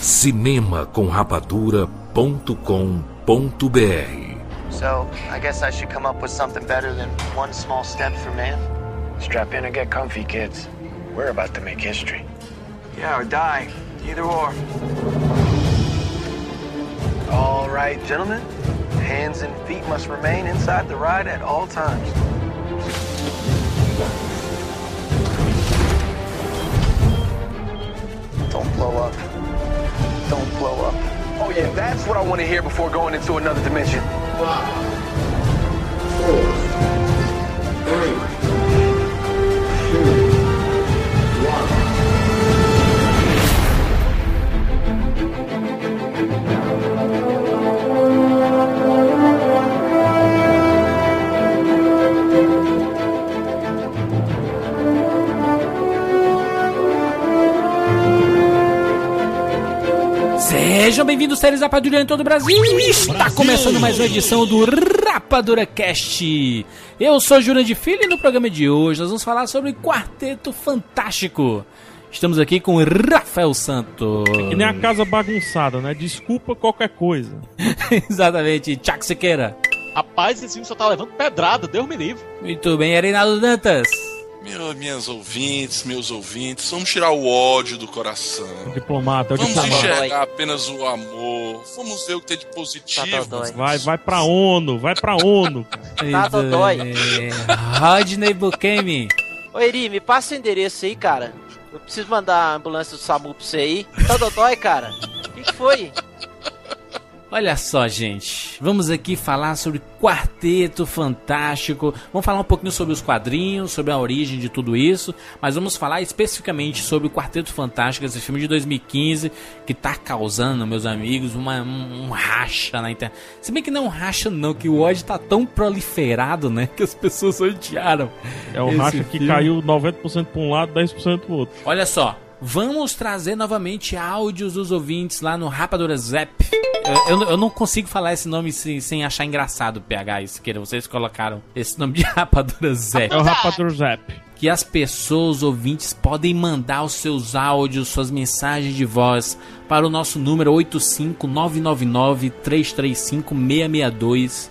Cinema com rapadura.com.br So, I guess I should come up with something better than one small step for man. Strap in and get comfy, kids. We're about to make history. Yeah, or die. Either or. All right, gentlemen. Hands and feet must remain inside the ride at all times. Don't blow up. Don't blow up. Oh, yeah, that's what I want to hear before going into another dimension. Sejam bem-vindos, séries Rapadura em todo o Brasil. Está começando mais uma edição do Rapadura Cast. Eu sou Jurandir Filho e no programa de hoje nós vamos falar sobre Quarteto Fantástico. Estamos aqui com Rafael Santos. Que nem a casa bagunçada, né? Desculpa qualquer coisa. Exatamente, Tchac Sequeira. Rapaz, esse filme só tá levando pedrada, Deus me livre. Muito bem, Reinaldo Dantas. Meu, minhas ouvintes, meus ouvintes, vamos tirar o ódio do coração. Diplomata, é o Vamos diplomata. enxergar apenas o amor. Vamos ver o que tem de positivo. Vai, vai pra ONU, vai pra ONU. Tá, dodói. bem. Rodney Bukemi. Ô Eri, me passa o endereço aí, cara. Eu preciso mandar a ambulância do SAMU pra você aí. Tá dodói, cara? O que, que foi? Olha só, gente. Vamos aqui falar sobre Quarteto Fantástico. Vamos falar um pouquinho sobre os quadrinhos, sobre a origem de tudo isso. Mas vamos falar especificamente sobre o Quarteto Fantástico, esse filme de 2015 que tá causando, meus amigos, uma, um, um racha na internet. Se bem que não é um racha, não, que o ódio tá tão proliferado, né? Que as pessoas odiaram. É esse racha que filme. caiu 90% pra um lado, 10% pro outro. Olha só, vamos trazer novamente áudios dos ouvintes lá no Rapadura Zap. Eu, eu- eu não consigo falar esse nome sem, sem achar engraçado, PH, isso que vocês colocaram esse nome de Rapadura Zap. É o Rapador Zap. Que as pessoas ouvintes podem mandar os seus áudios, suas mensagens de voz para o nosso número 85999-335-662.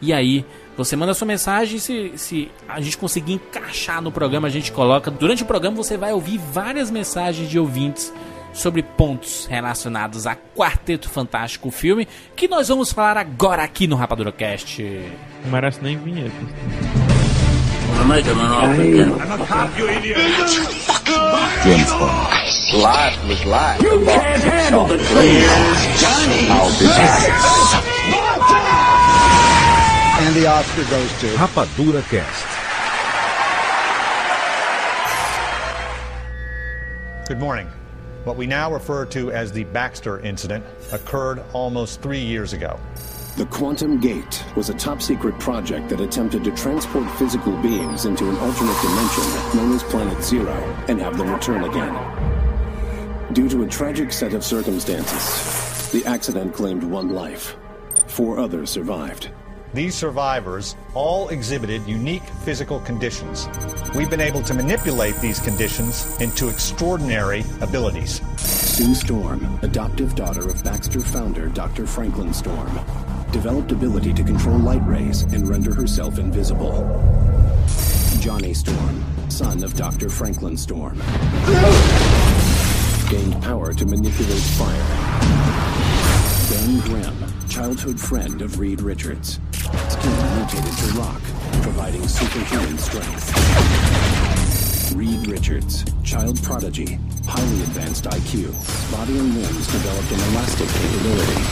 E aí, você manda sua mensagem, se, se a gente conseguir encaixar no programa, a gente coloca. Durante o programa você vai ouvir várias mensagens de ouvintes sobre pontos relacionados a Quarteto Fantástico, o filme, que nós vamos falar agora aqui no Rapaduracast. Não merece nem vinheta. And the Oscar goes to Rapadura Cast. Good morning. What we now refer to as the Baxter incident occurred almost three years ago. The Quantum Gate was a top secret project that attempted to transport physical beings into an alternate dimension known as Planet Zero and have them return again. Due to a tragic set of circumstances, the accident claimed one life. Four others survived. These survivors all exhibited unique physical conditions. We've been able to manipulate these conditions into extraordinary abilities. Sue Storm, adoptive daughter of Baxter founder Dr. Franklin Storm, developed ability to control light rays and render herself invisible. Johnny Storm, son of Dr. Franklin Storm, gained power to manipulate fire. Ben Grimm, childhood friend of Reed Richards, skin mutated to rock, providing superhuman strength. Reed Richards, child prodigy, highly advanced IQ, body and limbs developed an elastic capability.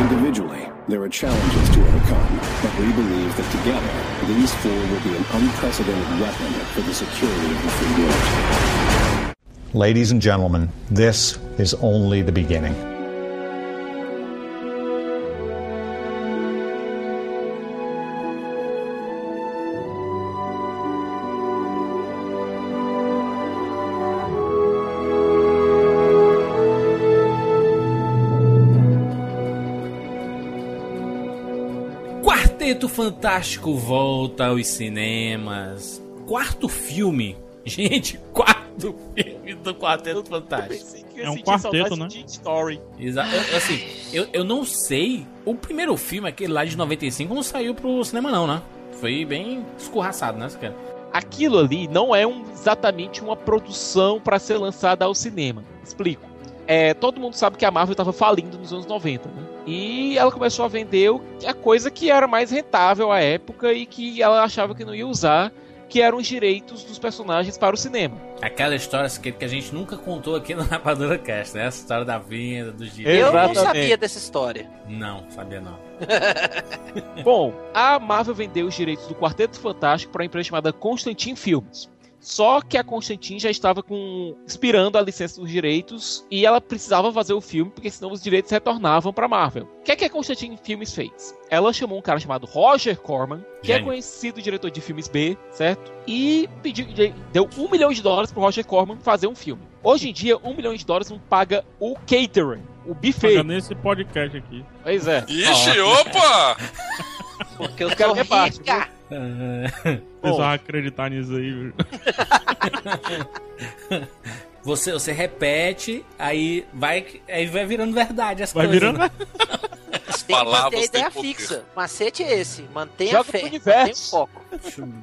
Individually, there are challenges to overcome, but we believe that together, these four will be an unprecedented weapon for the security of the free world. Ladies and gentlemen, this is only the beginning. Fantástico volta aos cinemas. Quarto filme. Gente, quarto filme do Quarteto Fantástico. É um quarteto, né? Story. Exato. Eu- Assim, eu, eu não sei. O primeiro filme, aquele lá de 95, não saiu pro cinema, não, né? Foi bem escorraçado, né, cara? Aquilo ali não é um- exatamente uma produção pra ser lançada ao cinema. Explico. É, todo mundo sabe que a Marvel estava falindo nos anos 90, né? E ela começou a vender a coisa que era mais rentável à época e que ela achava que não ia usar, que eram os direitos dos personagens para o cinema. Aquela história que, que a gente nunca contou aqui no Rapadura Cast, né? Essa história da venda, dos Eu direitos. não Exatamente. sabia dessa história. Não, sabia não. Bom, a Marvel vendeu os direitos do Quarteto Fantástico para uma empresa chamada Constantin Films. Só que a Constantin já estava com expirando a licença dos direitos e ela precisava fazer o filme porque senão os direitos retornavam para Marvel. O que é que a Constantin Films fez? Ela chamou um cara chamado Roger Corman, que é conhecido diretor de filmes B, certo? E pediu, deu um milhão de dólares pro Roger Corman fazer um filme. Hoje em dia, um milhão de dólares não paga o catering, o buffet. Paga nesse podcast aqui. Pois é. Ixi, opa! Porque eu quero minha parte, rica. Precisava acreditar nisso aí, viu? Você, você repete, aí vai, aí vai virando verdade as Vai coisas. virando. né? Tem que manter a ideia fixa. O macete é esse. Mantenha Joga a fé. Mantenha o foco.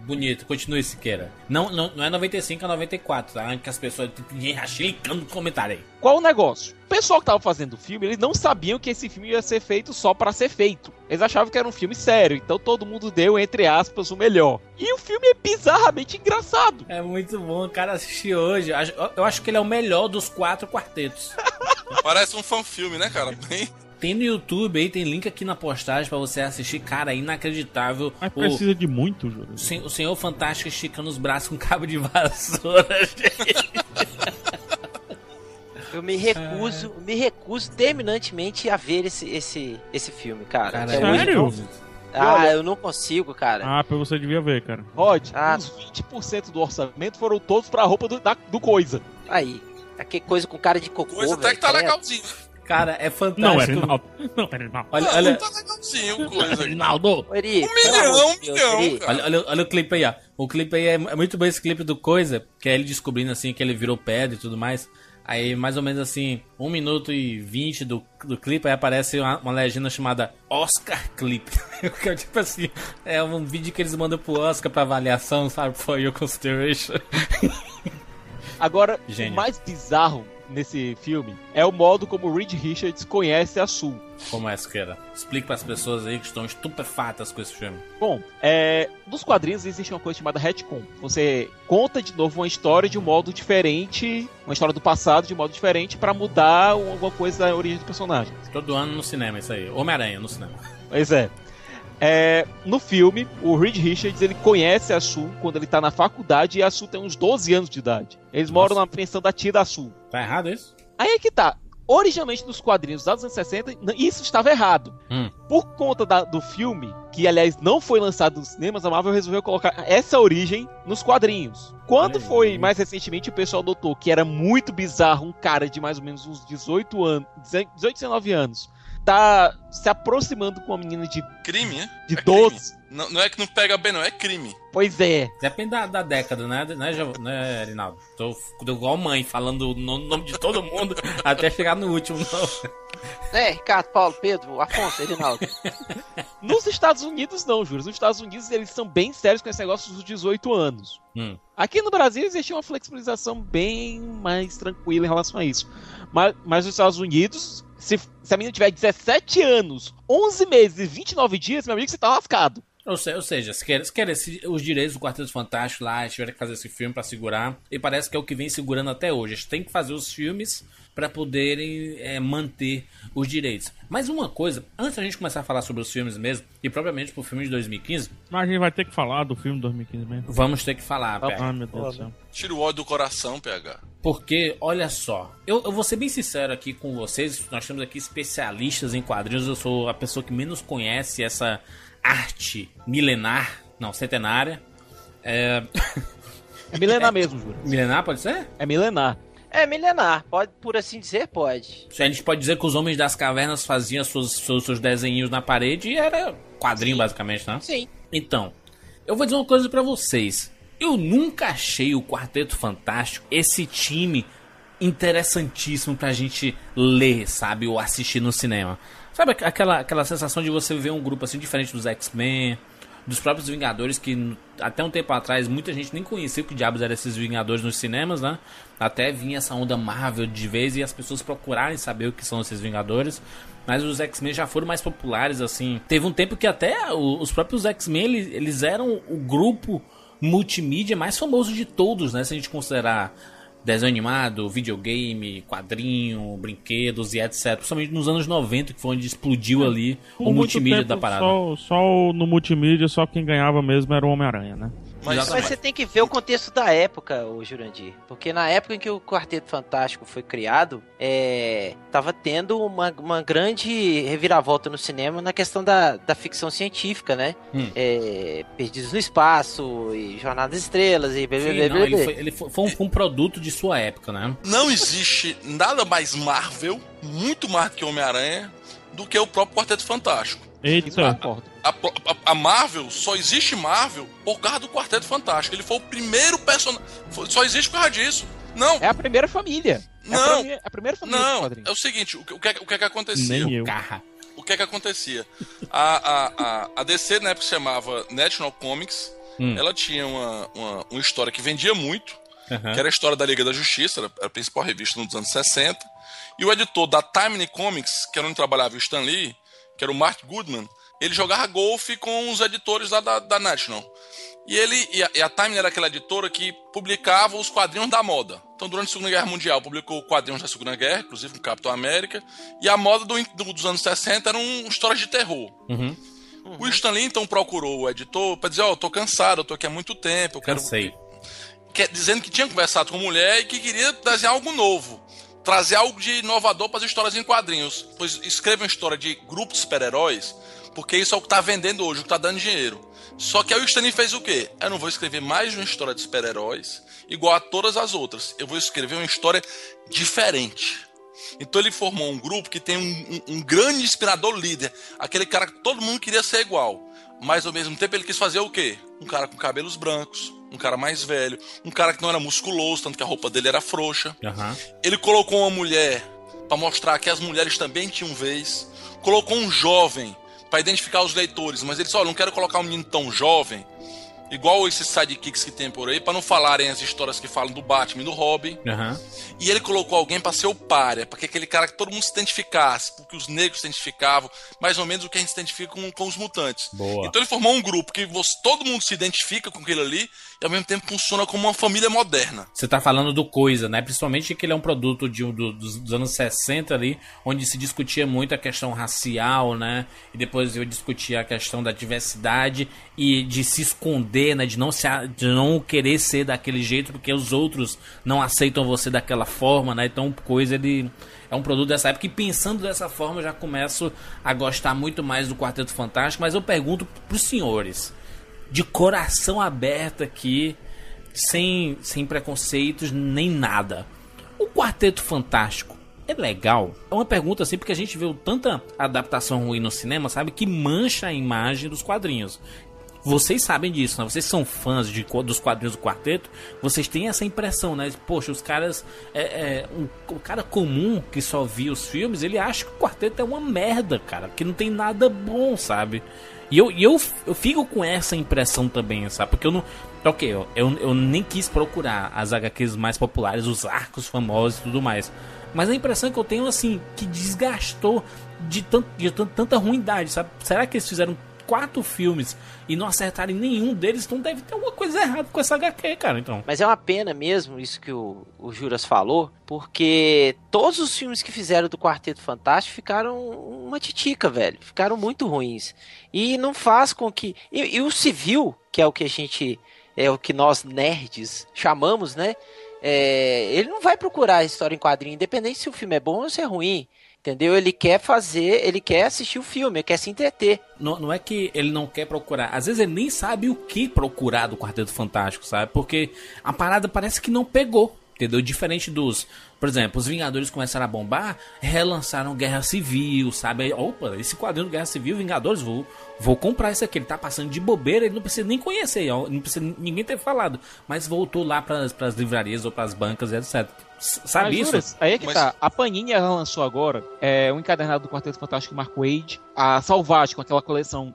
Bonito, continue Siqueira. Não, não, não é 95, é 94, tá? Que as pessoas. Ninguém clicando no comentário aí. Qual o negócio? O pessoal que tava fazendo o filme, eles não sabiam que esse filme ia ser feito só pra ser feito. Eles achavam que era um filme sério, então todo mundo deu, entre aspas, o melhor. E o filme é bizarramente engraçado. É muito bom, o cara assistir hoje. Eu acho- Eu acho que ele é o melhor dos quatro quartetos. Parece um fanfilme, né, cara? Bem... Tem no YouTube aí, tem link aqui na postagem pra você assistir. Cara, é inacreditável. Mas O, precisa de muito, Júlio. o sen- o Senhor Fantástico esticando os braços com cabo de vassoura, gente. Eu me recuso, me recuso terminantemente a ver esse, esse, esse filme, cara. Cara, É é Sério? muito- Ah, eu não consigo, cara. Ah, pra você devia ver, cara. Rod, Ah. os 20% do orçamento foram todos pra roupa do, da- do coisa. Aí. Aquele coisa com cara de cocô, Coisa até velho, que tá credo. legalzinho. Cara, é fantástico. Não, era Rinaldo. Não, era Rinaldo. Olha, Não, olha, tá legalzinho, coisa. Rinaldo! Ô, Eri, Um milhão, um milhão, cara. olha, olha, olha o clipe aí, ó. O clipe aí é, é muito bom esse clipe do Coisa, que é ele descobrindo assim que ele virou pedra e tudo mais. Aí, mais ou menos assim, 1 minuto e 20 do, do clipe, aí aparece uma, uma legenda chamada Oscar Clip. que é tipo assim, é um vídeo que eles mandam pro Oscar pra avaliação, sabe? For your consideration. Agora, Gênio. o mais bizarro nesse filme é o modo como Reed Richards conhece a Sul. Como é, Siqueira? Explique pras pessoas aí que estão estupefatas com esse filme. Bom, é, nos quadrinhos existe uma coisa chamada retcon. Você conta de novo uma história de um modo diferente, uma história do passado de um modo diferente pra mudar alguma coisa da origem do personagem. Todo ano no cinema, isso aí. Homem-Aranha no cinema. Pois é. É, no filme, o Reed Richards ele conhece a Sul quando ele tá na faculdade e a Sul tem uns 12 anos de idade. Eles moram na pensão da tia da Sul. Tá errado isso? Aí é que tá. Originalmente nos quadrinhos dos anos 60, n- isso estava errado. Hum. Por conta da- do filme, que aliás não foi lançado nos cinemas, a Marvel resolveu colocar essa origem nos quadrinhos. Quando aí. foi mais recentemente, o pessoal notou que era muito bizarro um cara de mais ou menos uns 18 anos, 18, 19 anos, tá se aproximando com uma menina de, Crime, né? de É 12. Não, não é que não pega bem, não, é crime. Pois é. Depende da, da década, né, né, Jo- né Rinaldo? Tô, tô igual mãe, falando o no- nome de todo mundo até chegar no último. Não. É, Ricardo, Paulo, Pedro, Afonso, Erinaldo. Nos Estados Unidos não, juro. Nos Estados Unidos eles são bem sérios com esse negócio dos 18 anos. Hum. Aqui no Brasil existe uma flexibilização bem mais tranquila em relação a isso. Mas, mas nos Estados Unidos, se, se a menina tiver 17 anos, 11 meses e 29 dias, meu amigo, você tá lascado. Ou, se- ou seja, se quer, se quer os direitos do Quarteto Fantástico lá, eles tiveram que fazer esse filme pra segurar, e parece que é o que vem segurando até hoje. Eles têm que fazer os filmes pra poderem é, manter os direitos. Mas uma coisa, antes da gente começar a falar sobre os filmes mesmo, e propriamente pro filme de 2015, Mas a gente vai ter que falar do filme 2015 mesmo. vamos ter que falar, Ah, PH. meu Deus do céu. Tira o ódio do coração, PH. Porque, olha só, eu, eu vou ser bem sincero aqui com vocês. Nós temos aqui especialistas em quadrinhos. Eu sou a pessoa que menos conhece essa arte milenar, não, centenária. É... É milenar mesmo, juro. milenar pode ser? É milenar. É milenar, pode, por assim dizer, pode. A gente pode dizer que os homens das cavernas faziam seus, seus, seus desenhinhos na parede e era quadrinho, basicamente, né? Sim. Então, eu vou dizer uma coisa pra vocês. Eu nunca achei o Quarteto Fantástico esse time interessantíssimo pra gente ler, sabe? Ou assistir no cinema. Sabe aquela, aquela sensação de você ver um grupo assim diferente dos X-Men, dos próprios Vingadores, que até um tempo atrás muita gente nem conhecia o que diabos eram esses Vingadores nos cinemas, né? Até vinha essa onda Marvel de vez e as pessoas procurarem saber o que são esses Vingadores. Mas os X-Men já foram mais populares, assim. Teve um tempo que até os próprios X-Men, eles, eles eram o grupo multimídia mais famoso de todos, né? Se a gente considerar desenho animado, videogame, quadrinho, brinquedos e etc. Principalmente nos anos 90, que foi onde explodiu ali Por o multimídia tempo, da parada. Só, só no multimídia, só quem ganhava mesmo era o Homem-Aranha, né? Mas, você tem que ver o contexto da época, o Jurandir. Porque na época em que o Quarteto Fantástico foi criado, é, tava tendo uma, uma grande reviravolta no cinema na questão da, da ficção científica, né? Hum. É, Perdidos no Espaço, e Jornada das Estrelas, e blá, Sim, blá, não, blá, ele blá. foi, ele foi- foi um, foi um produto de sua época, né? Não existe nada mais Marvel, muito mais do que Homem-Aranha, do que o próprio Quarteto Fantástico. Eita. A, a- a Marvel só existe Marvel por causa do Quarteto Fantástico. Ele foi o primeiro personagem. Só existe por causa disso. Não. É a primeira família. É a Não. prime- a primeira família Não, é o seguinte, o que, o que, o que é que acontecia? Nem eu. O que é que acontecia? A, a, a, a DC, na época, se chamava National Comics. Hum. Ela tinha uma, uma, uma história que vendia muito, Aham. que era a história da Liga da Justiça, era era a principal revista nos anos 60. E o editor da Timely Comics, que era onde trabalhava o Stan Lee, que era o Mark Goodman, ele jogava golfe com os editores lá da, da National. E ele e a, e a Time era aquela editora que publicava os quadrinhos da moda. Então, durante a Segunda Guerra Mundial, publicou quadrinhos da Segunda Guerra, inclusive com Capitão América. E a moda do, do- dos anos 60 eram histórias de terror. Uhum. O Stan Lee, então, procurou o editor para dizer: Ó, eu tô cansado, eu tô aqui há muito tempo, eu quero. Cansei. Quer, dizendo que tinha conversado com a mulher e que queria desenhar algo novo. Trazer algo de inovador para as histórias em quadrinhos. Pois escreva uma história de grupo de super-heróis, porque isso é o que tá vendendo hoje, o que tá dando dinheiro. Só que aí o Stan Lee fez o quê? Eu não vou escrever mais uma história de super-heróis igual a todas as outras. Eu vou escrever uma história diferente. Então ele formou um grupo que tem um, um- um grande inspirador líder. Aquele cara que todo mundo queria ser igual. Mas ao mesmo tempo ele quis fazer o quê? Um cara com cabelos brancos, um cara mais velho, um cara que não era musculoso, tanto que a roupa dele era frouxa. Aham. Ele colocou uma mulher para mostrar que as mulheres também tinham vez. Colocou um jovem para identificar os leitores, mas ele disse: Olha, não quero colocar um menino tão jovem, igual esses sidekicks que tem por aí, para não falarem as histórias que falam do Batman e do Robin. Aham. E ele colocou alguém para ser o páreo, para que aquele cara que todo mundo se identificasse, porque os negros se identificavam, mais ou menos o que a gente se identifica com, com os mutantes. Boa. Então ele formou um grupo que você, todo mundo se identifica com aquilo ali e ao mesmo tempo funciona como uma família moderna. Você tá falando do Coisa, né? Principalmente que ele é um produto de, do- dos, dos anos 60 ali, onde se discutia muito a questão racial, né? E depois eu discutia a questão da diversidade e de se esconder, né? De não, se, de não querer ser daquele jeito porque os outros não aceitam você daquela forma, né? Então, Coisa, ele é um produto dessa época e pensando dessa forma eu já começo a gostar muito mais do Quarteto Fantástico, mas eu pergunto pros senhores, de coração aberto aqui, sem, sem preconceitos nem nada. O Quarteto Fantástico é legal? É uma pergunta assim, porque a gente viu tanta adaptação ruim no cinema, sabe? Que mancha a imagem dos quadrinhos. Vocês sabem disso, né? Vocês são fãs de, dos quadrinhos do quarteto, vocês têm essa impressão, né? Poxa, os caras. É, é, um, o cara comum que só via os filmes, ele acha que o quarteto é uma merda, cara. Que não tem nada bom, sabe? E eu, eu, eu fico com essa impressão também, sabe? Porque eu não. Ok, eu, eu, eu nem quis procurar as HQs mais populares, os arcos famosos e tudo mais. Mas a impressão que eu tenho, assim, que desgastou de, tant, de tant, tanta ruindade, sabe? Será que eles fizeram quatro filmes e não acertarem nenhum deles? Então deve ter alguma coisa errada com essa HQ, cara. Então. Mas é uma pena mesmo isso que o, o Juras falou, porque todos os filmes que fizeram do Quarteto Fantástico ficaram uma titica, velho. Ficaram muito ruins. E não faz com que. E, e o civil, que é o que a gente. É o que nós nerds chamamos, né? É, ele não vai procurar a história em quadrinho, independente se o filme é bom ou se é ruim. Entendeu? Ele quer fazer, ele quer assistir o filme, ele quer se entreter. Não, não é que ele não quer procurar, às vezes ele nem sabe o que procurar do Quarteto Fantástico, sabe? Porque a parada parece que não pegou. Entendeu? Diferente dos. Por exemplo, os Vingadores começaram a bombar, relançaram Guerra Civil, sabe? Opa, esse quadrinho do Guerra Civil, Vingadores, vou, vou comprar esse aqui. Ele tá passando de bobeira, ele não precisa nem conhecer, não precisa ninguém ter falado. Mas voltou lá pras, pras livrarias ou pras bancas, etc. Sabe Mas, isso? Juras, Aí é que Mas- tá. A Panini ela lançou agora é, um encadernado do Quarteto Fantástico Mark Wade. A Salvage, com aquela coleção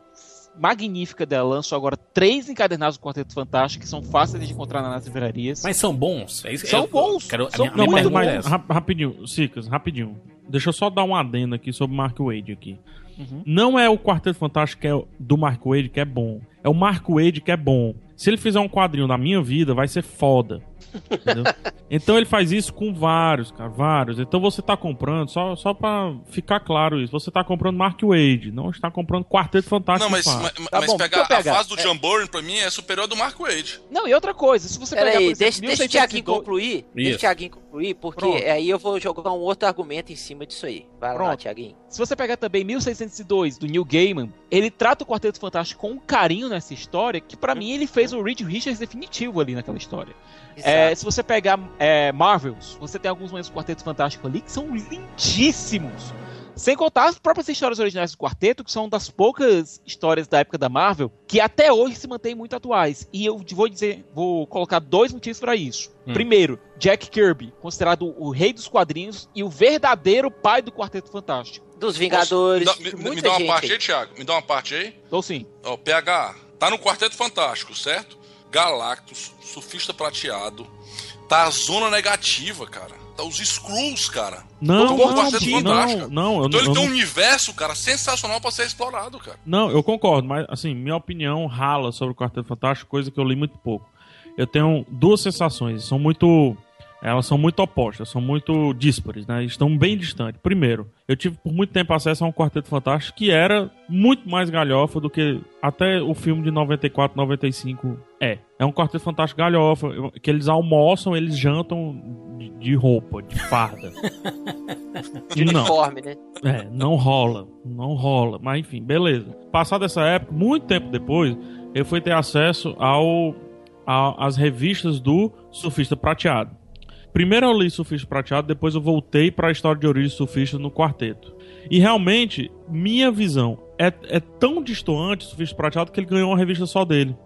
magnífica dela, lançou agora três encadernados do Quarteto Fantástico que são fáceis de encontrar nas livrarias. Mas são bons. É isso- São eu- bons, Quero, são minha, Não, minha é rap- rapidinho, Sicas, rapidinho. Deixa eu só dar um adendo aqui sobre o Mark Wade aqui. Uhum. Não é o Quarteto Fantástico que é do Mark Wade que é bom. É o Mark Wade que é bom. Se ele fizer um quadrinho na minha vida, vai ser foda. Entendeu? então ele faz isso com vários, cara, vários. Então você tá comprando, só, só pra ficar claro isso, você tá comprando Mark Wade, não está comprando Quarteto Fantástico. Não, mas, mas, Tá mas bom, pegar deixa eu a pegar. fase do É. John Byrne, pra mim, é superior ao do Mark Wade. Não, e outra coisa, se você pegar, por Peraí, exemplo, deixa, deixa o Thiaguinho 1602 concluir. Deixa Isso. o Thiaguinho concluir, porque Pronto. aí eu vou jogar um outro argumento em cima disso aí. Vai lá, Pronto. Thiaguinho. Se você pegar também 1602 do Neil Gaiman, ele trata o Quarteto Fantástico com um carinho nessa história que pra mim ele fez o Reed Richards definitivo ali naquela história. É, se você pegar é, Marvels, você tem alguns momentos do Quarteto Fantástico ali que são lindíssimos. Sem contar as próprias histórias originais do quarteto, que são das poucas histórias da época da Marvel que até hoje se mantêm muito atuais. E eu vou dizer, vou colocar dois motivos pra isso. Hum. Primeiro, Jack Kirby, considerado o rei dos quadrinhos e o verdadeiro pai do Quarteto Fantástico. Dos Vingadores, Posso- de me, me- muita me dá uma gente parte aí. Thiago. Me dá uma parte aí. Então sim. Ó, PH, tá no Quarteto Fantástico, certo? Galactus, Surfista Prateado. Tá a Zona Negativa, cara. Tá os Skrulls, cara. Não, Todo mundo não, não, Fantástico. não, eu Então ele eu tem um não- universo, cara, sensacional pra ser explorado, cara. Não, eu concordo, mas assim, minha opinião rala sobre o Quarteto Fantástico, coisa que eu li muito pouco. Eu tenho duas sensações, são muito. Elas são muito opostas, são muito díspares, né? Estão bem distantes. Primeiro, eu tive por muito tempo acesso a um Quarteto Fantástico que era muito mais galhofa do que até o filme de 94, 95 é. É um Quarteto Fantástico galhofa, que eles almoçam, eles jantam de, de roupa, de farda. De uniforme, né? É, não rola. Não rola. Mas enfim, beleza. Passada essa época, muito tempo depois, eu fui ter acesso ao às revistas do Surfista Prateado. Primeiro eu li Surfista Prateado, depois eu voltei para a história de origem surfista no quarteto. E realmente, minha visão é, é tão distoante do Surfista Prateado que ele ganhou uma revista só dele.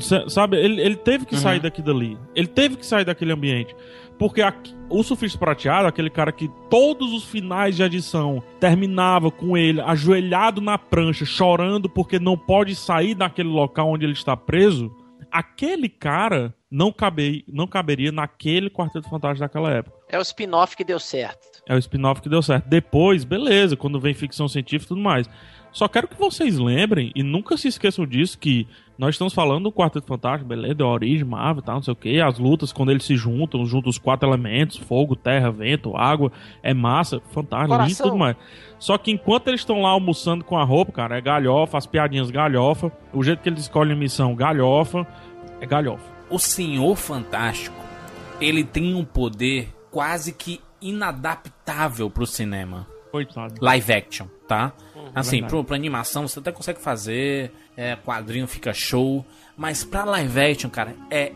Sa- Sabe, ele, ele teve que sair daqui dali. Ele teve que sair daquele ambiente. Porque aqui- o surfista prateado, aquele cara que todos os finais de edição terminava com ele ajoelhado na prancha, chorando porque não pode sair daquele local onde ele está preso, aquele cara não, cabe, não caberia naquele Quarteto Fantástico daquela época. É o spin-off que deu certo. É o spin-off que deu certo. Depois, beleza, quando vem ficção científica e tudo mais. Só quero que vocês lembrem e nunca se esqueçam disso que nós estamos falando do Quarteto Fantástico, beleza, da origem, Marvel, tal, não sei o que, as lutas quando eles se juntam, juntam os quatro elementos, fogo, terra, vento, água, é massa, fantástico, lindo e Coração. tudo mais. Só que enquanto eles estão lá almoçando com a roupa, cara, é galhofa, as piadinhas galhofa, o jeito que eles escolhem a missão galhofa, é galhofa. O Senhor Fantástico, ele tem um poder quase que inadaptável pro cinema. Coitado. Live action, tá? Assim, verdade. pro, pra animação você até consegue fazer, é, quadrinho fica show, mas pra live action, cara, é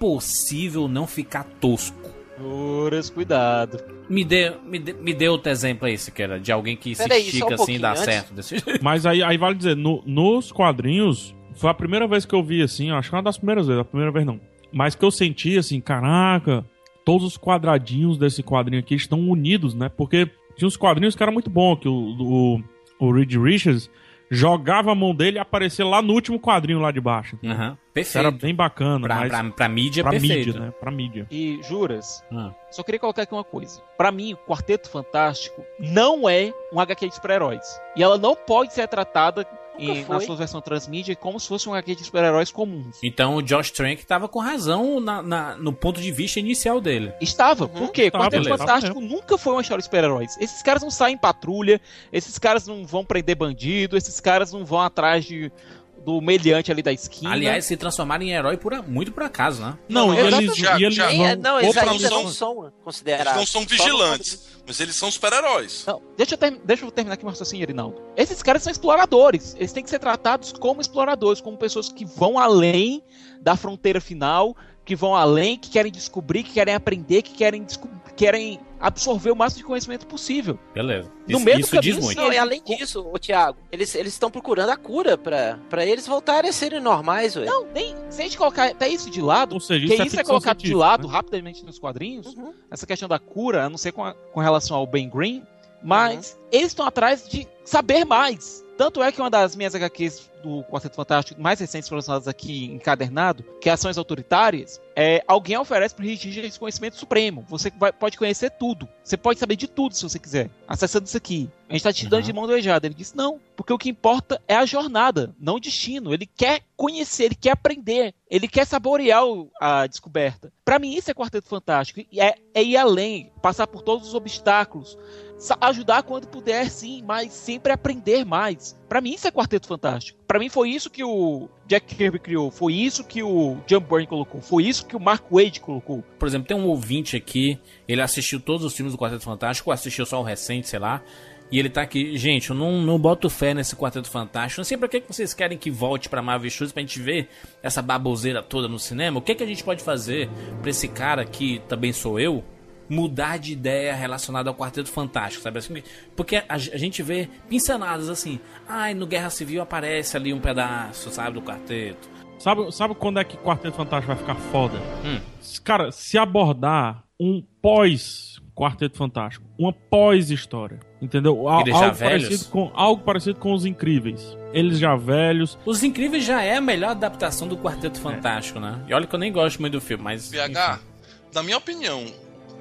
impossível não ficar tosco. Juras, cuidado. Me dê, me dê, me dê outro exemplo aí, Siqueira, de alguém que se Peraí, só um estica assim e dá antes. certo desse jeito. Mas aí, aí vale dizer, no- nos quadrinhos, foi a primeira vez que eu vi assim, acho que é uma das primeiras vezes, a primeira vez não. Mas que eu senti assim, caraca, todos os quadradinhos desse quadrinho aqui estão unidos, né? Porque tinha uns quadrinhos que era muito bom, que o, o, o Reed Richards jogava a mão dele e aparecia lá no último quadrinho lá de baixo. Aham, Isso perfeito. era bem bacana, Pra, mas pra, pra mídia, pra perfeito. mídia, né? Pra mídia. E juras, Ah. só queria colocar aqui uma coisa. Pra mim, o Quarteto Fantástico não é um HQ de super-heróis. E ela não pode ser tratada em- foi. na sua versão transmídia como se fosse um HQ de super-heróis comuns. Então o Josh Trank tava com razão na, na- no ponto de vista inicial dele. Estava. Por quê? Tava, Quarteto beleza. Fantástico nunca foi uma história de super-heróis. Esses caras não saem em patrulha, esses caras não vão prender bandido, esses caras não vão atrás de, do meliante ali da esquina. Aliás, se transformaram em herói por, muito por acaso, né? Não, Exatamente. eles, Já- eles já- vão é- não, eles ainda não são Eles considerados. não são vigilantes, mas eles são super-heróis. Não, deixa eu, ter- deixa eu terminar aqui meu raciocínio, Erinaldo. Esses caras são exploradores. Eles têm que ser tratados como exploradores, como pessoas que vão além da fronteira final, que vão além, que querem descobrir, que querem aprender, que querem, querem absorver o máximo de conhecimento possível. Beleza. No Isso, meio isso diz caminho, muito. Não, e além disso, ô Thiago, eles eles estão procurando a cura pra, pra eles voltarem a serem normais, ué. Não, nem se a gente colocar até isso de lado, Ou seja, porque isso é isso é colocado de lado né? rapidamente nos quadrinhos, Uhum. essa questão da cura, a não ser com, a- com relação ao Ben Green, mas eles estão atrás de saber mais. Tanto é que uma das minhas HQs do Quarteto Fantástico mais recentes lançadas aqui encadernado, que é Ações Autoritárias, é, alguém oferece para o Richard esse conhecimento supremo. Você vai- pode conhecer tudo. Você pode saber de tudo se você quiser. Acessando isso aqui. A gente está te dando Uhum. de mão beijada. Ele disse não, porque o que importa é a jornada, não o destino. Ele quer conhecer, ele quer aprender, ele quer saborear a descoberta. Para mim isso é Quarteto Fantástico. E É, é ir além, passar por todos os obstáculos, ajudar quando puder, sim, mas sempre aprender mais. Pra mim isso é Quarteto Fantástico. Pra mim foi isso que o Jack Kirby criou, foi isso que o John Byrne colocou, foi isso que o Mark Wade colocou. Por exemplo, tem um ouvinte aqui, ele assistiu todos os filmes do Quarteto Fantástico, assistiu só o recente, sei lá. E ele tá aqui, gente, eu não, não boto fé nesse Quarteto Fantástico. Não sei pra que vocês querem que volte pra Marvel Studios pra gente ver essa baboseira toda no cinema. O que que a gente pode fazer pra esse cara que também sou eu mudar de ideia relacionada ao Quarteto Fantástico, sabe assim? Porque a, a gente vê pinceladas assim. Ai, no Guerra Civil aparece ali um pedaço, sabe, do quarteto. Sabe, sabe quando é que Quarteto Fantástico vai ficar foda? Hum. Cara, se abordar um pós Quarteto Fantástico, uma pós-história, entendeu? Al- algo, velhos? parecido com, algo parecido com os Incríveis. Eles já velhos. Os Incríveis já é a melhor adaptação do Quarteto Fantástico, né? E olha que eu nem gosto muito do filme, mas. PH, na minha opinião,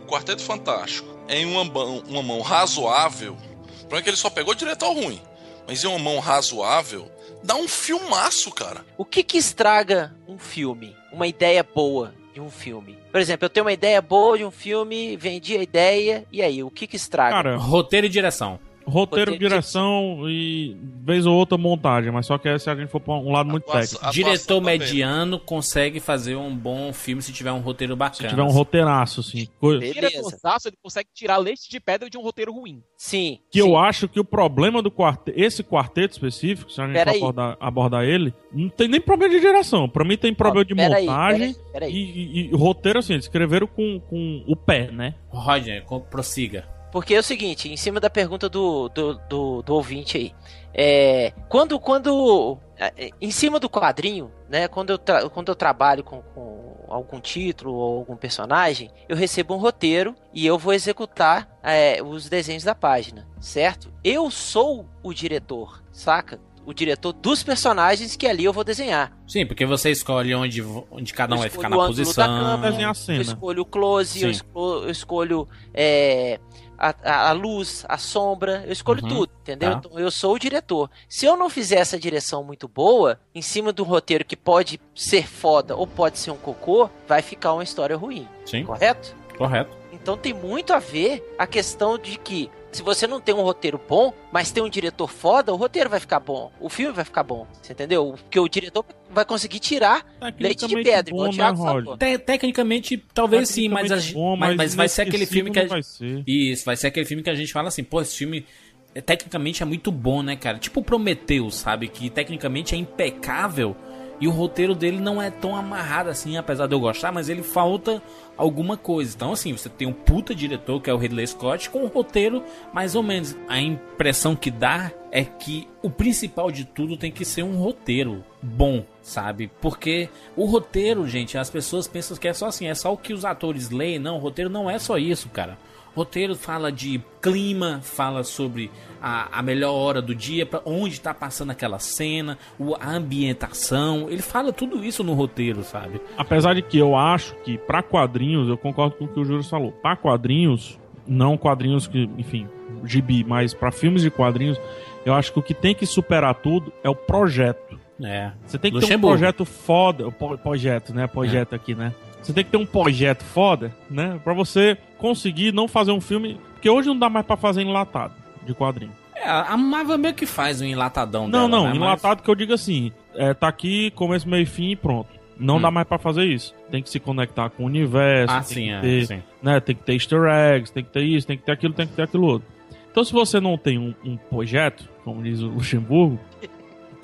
Quarteto Fantástico em uma mão, uma mão razoável, o problema é que ele só pegou diretor ruim, mas em uma mão razoável, dá um filmaço, cara. O que que estraga um filme? Uma ideia boa de um filme. Por exemplo, eu tenho uma ideia boa de um filme, vendi a ideia, e aí, o que que estraga? Cara, Roteiro e direção. Roteiro, Roteiro, direção e vez ou outra montagem, mas só que é se a gente for pra um lado muito Atuação- técnico. Diretor também. mediano consegue fazer um bom filme se tiver um roteiro bacana. Se tiver um roteiraço, assim. Beleza. Diretorzaço, ele consegue tirar leite de pedra de um roteiro ruim. Sim. Que sim. eu acho que o problema do quarteto, esse quarteto específico, se a gente for abordar, abordar ele, não tem nem problema de direção. Pra mim tem problema de pera aí, montagem pera aí, pera aí. E, e- e roteiro, assim, eles escreveram com, com o pé, né? Roger, prossiga. Porque é o seguinte, em cima da pergunta do, do, do, do ouvinte aí. É, quando, quando. é, Em cima do quadrinho, né? Quando eu, tra- quando eu trabalho com, com algum título ou algum personagem, eu recebo um roteiro e eu vou executar é, os desenhos da página, certo? Eu sou o diretor, saca? O diretor dos personagens que ali eu vou desenhar. Sim, porque você escolhe onde, onde cada um vai ficar na da posição. câmera, Desenhar a Eu escolho o close, eu escolho, eu escolho, é, a, a- a luz, a sombra, eu escolho Uhum. tudo, entendeu? Tá. Então eu sou o diretor. Se eu não fizer essa direção muito boa, em cima do roteiro que pode ser foda ou pode ser um cocô, vai ficar uma história ruim, Sim, correto? correto. Então tem muito a ver a questão de que se você não tem um roteiro bom, mas tem um diretor foda, o roteiro vai ficar bom, o filme vai ficar bom, você entendeu? Porque o diretor vai conseguir tirar leite de Tecnicamente pedra, igual bom, o Thiago né, falou. Te- tecnicamente, talvez sim, mas, a, bom, mas, mas vai ser aquele filme que. A, vai ser. isso, vai ser aquele filme que a gente fala assim, pô, esse filme é, tecnicamente é muito bom, né, cara? Tipo o Prometheus, sabe? Que tecnicamente é impecável e o roteiro dele não é tão amarrado assim, apesar de eu gostar, mas ele falta alguma coisa. Então, assim, você tem um puta diretor que é o Ridley Scott com um roteiro mais ou menos. A impressão que dá é que o principal de tudo tem que ser um roteiro bom, sabe? Porque o roteiro, gente, as pessoas pensam que é só assim, é só o que os atores leem. Não, o roteiro não é só isso, cara. Roteiro fala de clima, fala sobre a, a melhor hora do dia, pra onde tá passando aquela cena, o, a ambientação. Ele fala tudo isso no roteiro, sabe? Apesar de que eu acho que pra quadrinhos, eu concordo com o que o Júlio falou. Pra quadrinhos, não quadrinhos que, enfim, gibi, mas pra filmes de quadrinhos, eu acho que o que tem que superar tudo é o projeto. É. Você tem que ter um projeto foda, projeto, né? Projeto É. aqui, né? Você tem que ter um projeto foda, né? Pra você conseguir não fazer um filme. Porque hoje não dá mais pra fazer enlatado de quadrinho. É, a Marvel meio que faz um enlatadão Não, dela, não, né? Mas- enlatado que eu digo assim, é, tá aqui, começo, meio fim e pronto. Não Hum. dá mais pra fazer isso. Tem que se conectar com o universo, Ah, tem sim, que é, ter, sim. né, tem que ter easter eggs, tem que ter isso, tem que ter aquilo, tem que ter aquilo outro. Então se você não tem um, um projeto, como diz o Luxemburgo,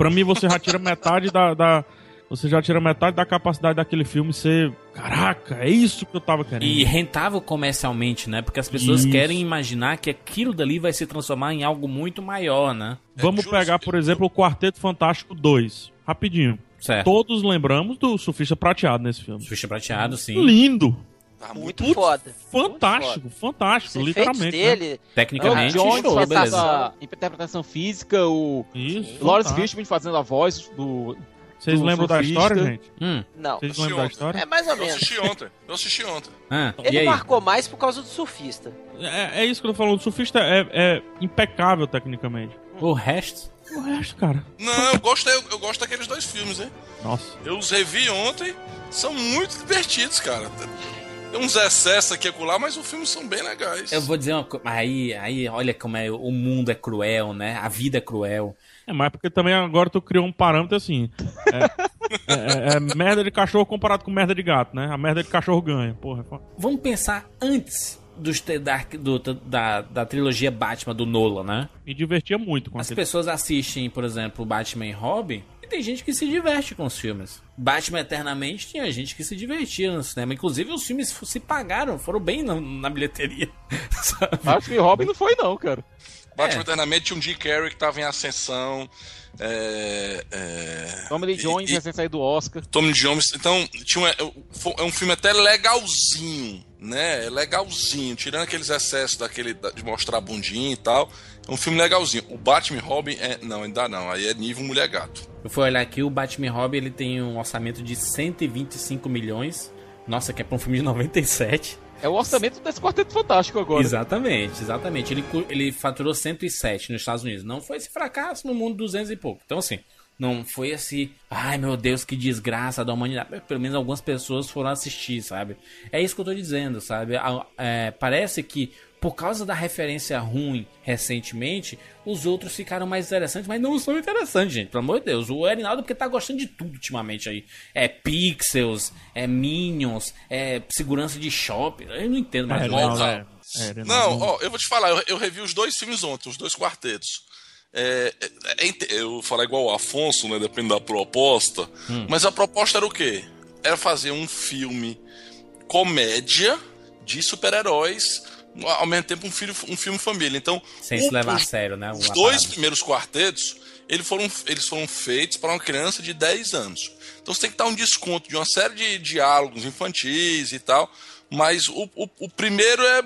pra mim você já tira metade da, da, você já tira metade da capacidade daquele filme ser. Caraca, é isso que eu tava querendo. E rentável comercialmente, né? Porque as pessoas Isso. querem imaginar que aquilo dali vai se transformar em algo muito maior, né? Vamos pegar, por exemplo, o Quarteto Fantástico 2. Rapidinho. Certo. Todos lembramos do Surfista Prateado nesse filme. Surfista Prateado, sim. Lindo. Muito Putz, foda. Fantástico, fantástico, Os literalmente. dele- né? Tecnicamente, o Jones show, fazendo a interpretação física, o Isso, Lawrence. Fishburne fazendo a voz do. Vocês lembram da história, gente? Hum. Não. Vocês lembram da história? É mais ou Eu menos. assisti ontem. Eu assisti ontem. Ah, Ele marcou mais por causa do surfista. É, é isso que eu tô falando. O surfista é, é impecável tecnicamente. O resto? O resto, cara. Não, eu gosto, eu, eu gosto daqueles dois filmes, hein? Nossa. Eu os revi ontem, são muito divertidos, cara. Tem uns excessos aqui e acolá, mas os filmes são bem legais. Eu vou dizer uma coisa. Aí, aí, olha como é. O mundo é cruel, né? A vida é cruel. É, mas porque também agora tu criou um parâmetro assim. É, é- é- é merda de cachorro comparado com merda de gato, né? A merda de cachorro ganha. Porra. é. Vamos pensar antes dos Dark, do, da, da trilogia Batman do Nolan, né? Me divertia muito com As aquele- pessoas assistem, por exemplo, Batman e Robin tem gente que se diverte com os filmes. Batman Eternamente tinha gente que se divertia no cinema. Inclusive, os filmes se pagaram, foram bem na, na bilheteria. sabe? Acho que Robin não foi, não, cara. Batman É. Eternamente tinha um Jim Carrey que tava em ascensão. É, é... Tommy Lee Jones e- recém sair do Oscar. Tommy Jones. Então, tinha um, foi- é um filme até legalzinho, né? É legalzinho, tirando aqueles excessos daquele da- de mostrar a bundinha e tal. É um filme legalzinho. O Batman e Robin é. Não, ainda não. Aí é nível mulher gato. Eu fui olhar aqui, o Batman e Robin ele tem um orçamento de 125 milhões. Nossa, que é pra um filme de 97. É o orçamento desse Quarteto Fantástico agora. Exatamente, exatamente. Ele, ele faturou 107 nos Estados Unidos. Não foi esse fracasso no mundo 200 e pouco. Então, assim, não foi esse. Ai meu Deus, que desgraça da humanidade. Pelo menos algumas pessoas foram assistir, sabe? É isso que eu tô dizendo, sabe? É, parece que por causa da referência ruim recentemente, os outros ficaram mais interessantes, mas não são interessantes, gente. Pelo amor de Deus. O Erinaldo, porque tá gostando de tudo ultimamente aí. É pixels, é minions, é segurança de shopping. Eu não entendo mais É, menos. não, é. É, Não, ó, eu vou te falar, eu, eu revi os dois filmes ontem, os dois quartetos. É, é, é eu vou falar igual o Afonso, né? Depende da proposta. Hum. Mas a proposta era o quê? Era fazer um filme comédia de super-heróis, ao mesmo tempo um, filho, um filme família. Então, Sem o- se levar a os- sério, né? Os Uma dois parada. primeiros quartetos, eles foram, eles foram feitos para uma criança de 10 anos. Então você tem que dar um desconto de uma série de diálogos infantis e tal. Mas o, o, o primeiro é,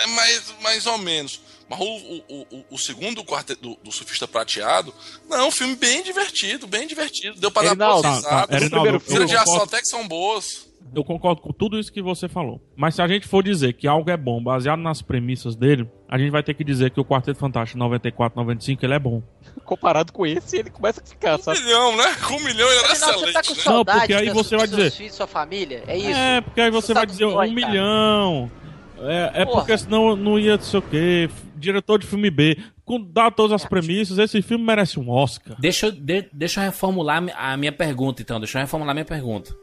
é mais, mais ou menos. Mas o, o, o, o segundo quarteto do, do Surfista Prateado, não, um filme bem divertido, bem divertido. Deu pra dar boas tá, tá. Erinaldo, Cenas eu de ação até que são boas. Eu concordo com tudo isso que você falou. Mas se a gente for dizer que algo é bom baseado nas premissas dele, a gente vai ter que dizer que o Quarteto Fantástico 94, 95 ele é bom. Comparado com esse, ele começa a ficar, Um sabe? milhão, né? Com um milhão ele era Afinal, você tá com excelente, né? Não, porque aí você vai seus dizer- filhos, sua família? É isso? É, porque aí você Tá vai dizer dói, um cara. milhão. É, é Porra. porque senão não ia não sei o quê. Diretor de filme B. Com dá todas as premissas, esse filme merece um Oscar. Deixa, eu- de- deixa eu reformular a minha pergunta, então. Deixa eu reformular a minha pergunta.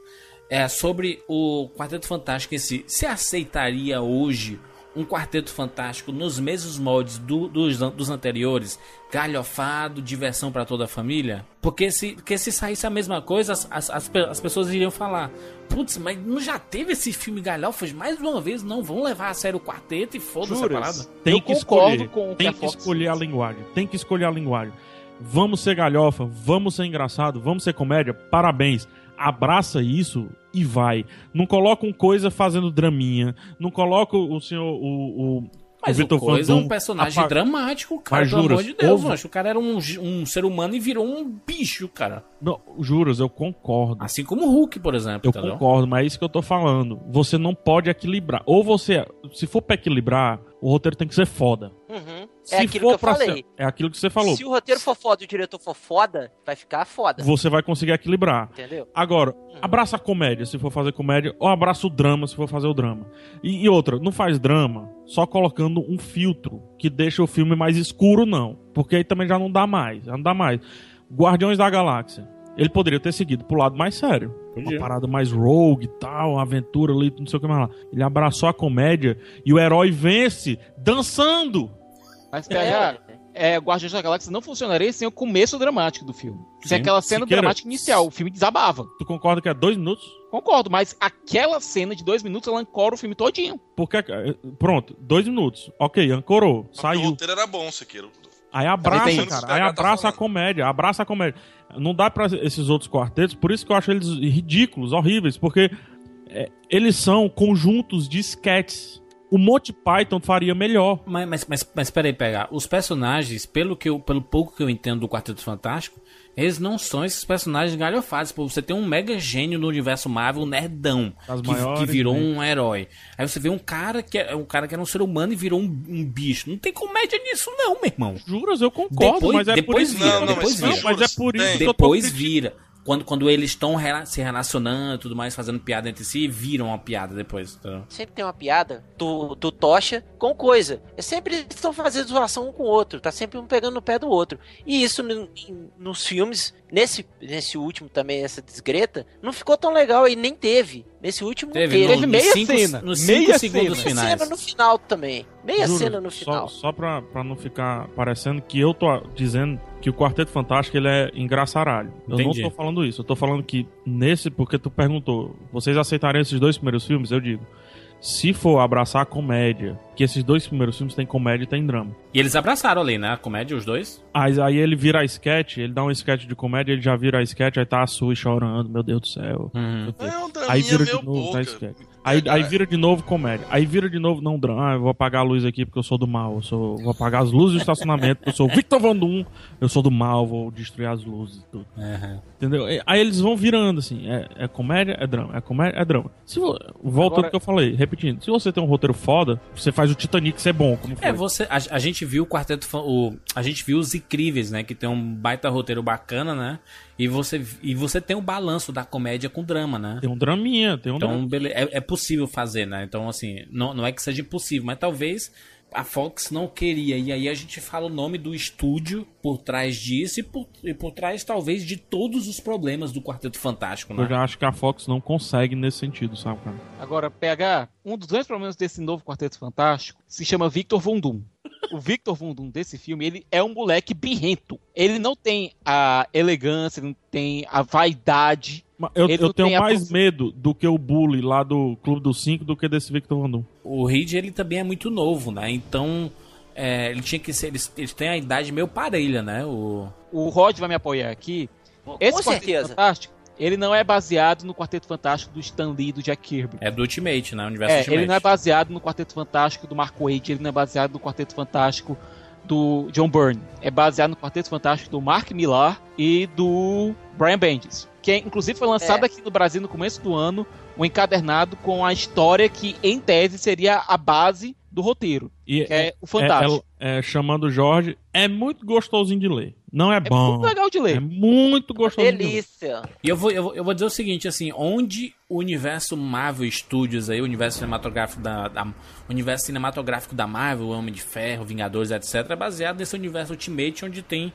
É sobre o Quarteto Fantástico em si. Você aceitaria hoje um Quarteto Fantástico nos mesmos moldes do- dos, dos anteriores? Galhofado, diversão pra toda a família? Porque se, porque se saísse a mesma coisa, as, as, as pe- as pessoas iriam falar: Putz, mas não já teve esse filme galhofas? Mais uma vez, não vão levar a sério o quarteto e foda-se a parada? Tem Eu que concordo escolher. com tem a que Fox- escolher a linguagem. Tem que escolher a linguagem. Vamos ser galhofa, vamos ser engraçado, vamos ser comédia. Parabéns. Abraça isso e vai. Não coloca um coisa fazendo draminha. Não coloca o senhor, o, o, Mas o Van Coisa é um personagem apa- dramático, cara. Mas pelo juras, amor de Deus, mano. O cara era um, um ser humano e virou um bicho, cara. Não, juros, eu concordo. Assim como o Hulk, por exemplo, Eu concordo, mas é isso que eu tô falando. Você não pode equilibrar. Ou você, se for pra equilibrar, o roteiro tem que ser foda. Uhum. Se É aquilo que eu falei. ser- é aquilo que você falou. Se o roteiro for foda e o diretor for foda, vai ficar foda. Você vai conseguir equilibrar. Entendeu? Agora, abraça a comédia se for fazer comédia, ou abraça o drama se for fazer o drama. E, e outra, não faz drama só colocando um filtro que deixa o filme mais escuro, não. Porque aí também já não dá mais. Já não dá mais. Guardiões da Galáxia. Ele poderia ter seguido pro lado mais sério. Podia. Uma parada mais rogue e tal, uma aventura ali, não sei o que mais lá. Ele abraçou a comédia e o herói vence dançando. Mas, É, PH, é, Guardiões da Galáxia não funcionaria sem o começo dramático do filme. Sem Sim. aquela cena Siqueira, dramática inicial. O filme desabava. Tu concorda que é dois minutos? Concordo, mas aquela cena de dois minutos ela ancora o filme todinho. Porque, pronto, dois minutos. Ok, ancorou, O saiu. roteiro era bom, Sequeiro. Aí abraça, Também tem cara. isso. Aí Tá abraça a falando. comédia, abraça a comédia. Não dá pra esses outros quartetos, por isso que eu acho eles ridículos, horríveis, porque é, eles são conjuntos de sketches. O Monty Python faria melhor. Mas, mas, mas, mas peraí, pegar. Os personagens, pelo, que eu, pelo pouco que eu entendo do Quarteto Fantástico, eles não são esses personagens galhofados. Pô, você tem um mega gênio no universo Marvel, um nerdão, que, maiores, que virou né? um herói. Aí você vê um cara que é um cara que era um ser humano e virou um, um bicho. Não tem comédia nisso, não, meu irmão. Juras, eu concordo, Depois- mas é por depois isso vira, que eu não, depois mas vira. Não, mas é por isso Tem. que eu tô Depois vira. Quando, quando eles estão rela- se relacionando e tudo mais, fazendo piada entre si, viram uma piada depois. entendeu? Sempre tem uma piada do, do Tocha com coisa. É sempre eles estão fazendo zoação um com o outro. Tá sempre um pegando no pé do outro. E isso no- em- nos filmes, nesse, nesse último também, essa desgreta, não ficou tão legal e nem teve. Nesse último Teve, não no- Teve meia cinco- cena. Nos Meia cinco segundos cena. Meia finais. cena no final também. Meia Juro, cena no só- final. Só, pra, pra não ficar parecendo que eu tô dizendo que o Quarteto Fantástico ele é engraçaralho. Eu Entendi. não tô falando isso. Eu tô falando que nesse, porque tu perguntou, vocês aceitariam esses dois primeiros filmes? Eu digo. Se for abraçar a comédia, que esses dois primeiros filmes têm comédia e tem drama. E eles abraçaram ali, né? A comédia, os dois. Aí, aí ele vira a sketch, ele dá um sketch de comédia, ele já vira a sketch, aí tá a Sui chorando, meu Deus do céu. Uhum. É um Aí vira de novo, boca. tá sketch. Aí, aí vira de novo comédia. Aí vira de novo, não, drama. Ah, eu vou apagar a luz aqui porque eu sou do mal. Eu sou, vou apagar as luzes do estacionamento. porque Eu sou o Victor Von Doom. Eu sou do mal, vou destruir as luzes e tudo. Uhum. Entendeu? Aí eles vão virando assim. É, é comédia, é drama. É comédia, é drama. Se vo... Volta Agora- ao que eu falei, repetindo. Se você tem um roteiro foda, você faz o Titanic ser bom, como foi. É, você, a, a gente viu o quarteto, o, a gente viu os incríveis, né? Que tem um baita roteiro bacana, né? E você, e você tem o balanço da comédia com drama, né? Tem um draminha, tem um drama. Então, bele- é, é possível fazer, né? Então, assim, não, não é que seja impossível, mas talvez a Fox não queria. E aí a gente fala o nome do estúdio por trás disso e por, e por trás, talvez, de todos os problemas do Quarteto Fantástico, Eu né? já acho que a Fox não consegue nesse sentido, sabe, cara? Agora, PH, um dos grandes problemas desse novo Quarteto Fantástico se chama Victor Von Doom. O Victor Von Doom desse filme, ele é um moleque birrento. Ele não tem a elegância, ele não tem a vaidade. Eu, eu tenho a mais prof- medo do que o bully lá do Clube dos Cinco do que desse Victor Van Doom. O Reed, ele também é muito novo, né? Então, é, ele tinha que ser... Eles, eles têm a idade meio parelha, né? O... O Rod vai me apoiar aqui. Com Esse Quarteto certeza. Fantástico, ele não é baseado no Quarteto Fantástico do Stan Lee e do Jack Kirby. É do Ultimate, né? O universo É, Ultimate. ele não é baseado no Quarteto Fantástico do Mark Waid, ele não é baseado no Quarteto Fantástico do John Byrne. É baseado no Quarteto Fantástico do Mark Millar e do Brian Bendis. Que inclusive foi lançado É. aqui no Brasil no começo do ano, um encadernado com a história que, em tese, seria a base do roteiro. E Que é o Fantástico. é- é, chamando o Jorge, é muito gostosinho de ler. Não é, É bom. muito legal de ler. É muito gostosinho de ler. Delícia. E eu vou, eu, vou, eu vou dizer o seguinte, assim, onde o universo Marvel Studios aí, o universo cinematográfico da, da- o universo cinematográfico da Marvel, Homem de Ferro, Vingadores, etc, é baseado nesse universo Ultimate onde tem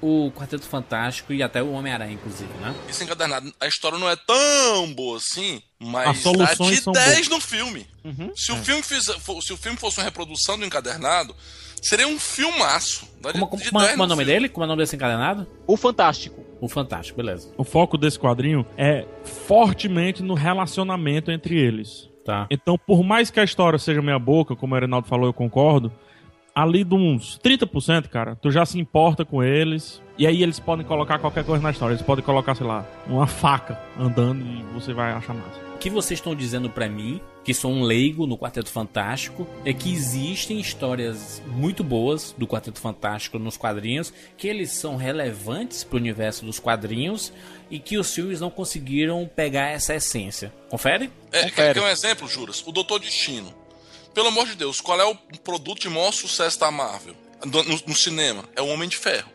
o Quarteto Fantástico e até o Homem-Aranha, inclusive, né? Isso encadernado. A história não é tão boa assim, mas dá de são 10 no filme. Uhum. Se, o filme se o filme fosse uma reprodução do encadernado, seria um filmaço. Dá de, Como, como, de como, 10 como é o no nome filme. dele? Como é o nome desse encadenado? O Fantástico. O Fantástico, beleza. O foco desse quadrinho é fortemente no relacionamento entre eles. Tá. Então, por mais que a história seja meia boca, como o Reinaldo falou, eu concordo. Ali de uns 30%, cara, tu já se importa com eles. E aí eles podem colocar qualquer coisa na história. Eles podem colocar, sei lá, uma faca andando e você vai achar massa. O que vocês estão dizendo pra mim, que sou um leigo no Quarteto Fantástico, é que existem histórias muito boas do Quarteto Fantástico nos quadrinhos, que eles são relevantes pro universo dos quadrinhos e que os filmes não conseguiram pegar essa essência. Confere? É, Confere. quer, quer um exemplo, Juras? O Doutor Destino. Pelo amor de Deus, qual é o produto de maior sucesso da Marvel no, no- cinema? É o Homem de Ferro.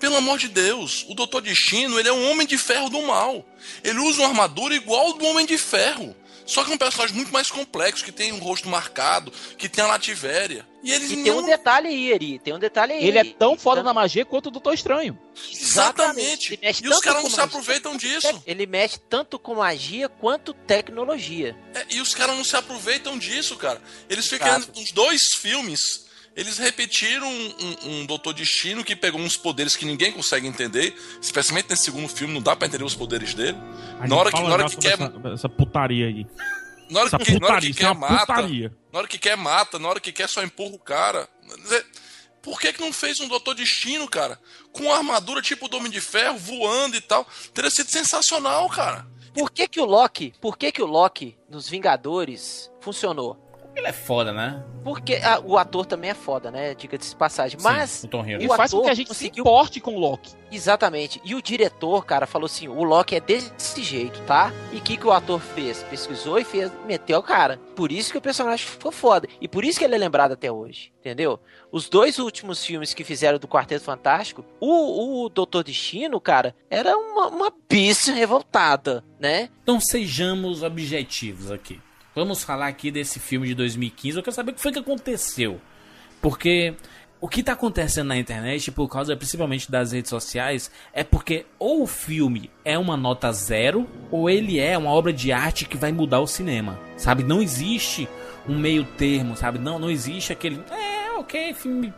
Pelo amor de Deus, o Doutor Destino, ele é um Homem de Ferro do mal. Ele usa uma armadura igual do Homem de Ferro. Só que é um personagem muito mais complexo, que tem um rosto marcado, que tem a lativéria. E eles E tem não... um detalhe aí, Eri. Tem um detalhe aí. Ele é tão foda Tanto- na magia quanto o Doutor Estranho. Exatamente. E os caras não se aproveitam disso. Ele mexe tanto com magia quanto tecnologia. É, e os caras não se aproveitam disso, cara. Eles ficam nos dois filmes Eles repetiram um, um, um Doutor Destino que pegou uns poderes que ninguém consegue entender, especialmente nesse segundo filme, não dá pra entender os poderes dele. Na hora que, na hora que quer. essa, essa putaria aí. Na hora Essa que, na hora putaria, que é quer, mata. putaria. Na hora que quer, mata. Na hora que quer, só empurra o cara. Por que, que não fez um Doutor Destino, cara? Com armadura tipo do Homem de Ferro, voando e tal. Teria sido sensacional, cara. Por que que o Loki, por que que o Loki nos Vingadores funcionou? Ele é foda, né? Porque ah, o ator também é foda, né? Diga-se de passagem. Sim, Mas o Tom o faz com ator que a gente conseguiu- se importe com o Loki. Exatamente. E o diretor, cara, falou assim: o Loki é desse jeito, tá? E o que, que o ator fez? Pesquisou e fez, meteu o cara. Por isso que o personagem ficou foda. E por isso que ele é lembrado até hoje. Entendeu? Os dois últimos filmes que fizeram do Quarteto Fantástico, o, o Doutor Destino, cara, era uma, uma bicha revoltada, né? Então sejamos objetivos aqui. Vamos falar aqui desse filme de 2015. Eu quero saber o que foi que aconteceu. Porque o que tá acontecendo na internet, por causa principalmente das redes sociais, é porque ou o filme é uma nota zero, ou ele é uma obra de arte que vai mudar o cinema. Sabe? Não existe um meio termo, sabe? Não, não existe aquele. É, ok, filme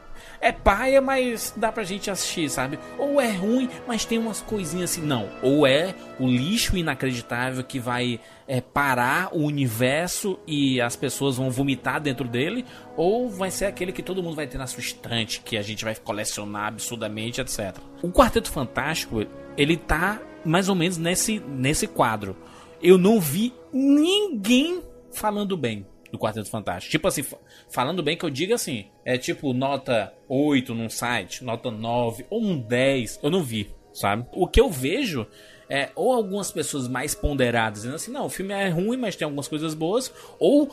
é paia, mas dá pra gente assistir, sabe? Ou é ruim, mas tem umas coisinhas assim. Não. Ou é o lixo inacreditável que vai é, parar o universo e as pessoas vão vomitar dentro dele. Ou vai ser aquele que todo mundo vai ter na sua estante, que a gente vai colecionar absurdamente, etc. O Quarteto Fantástico, ele tá mais ou menos nesse, nesse quadro. Eu não vi ninguém falando bem do Quarteto Fantástico. Tipo assim, fa- falando bem que eu diga assim, é tipo nota 8 num site, nota 9 ou um 10, eu não vi, sabe? O que eu vejo é ou algumas pessoas mais ponderadas dizendo assim, não, o filme é ruim, mas tem algumas coisas boas, ou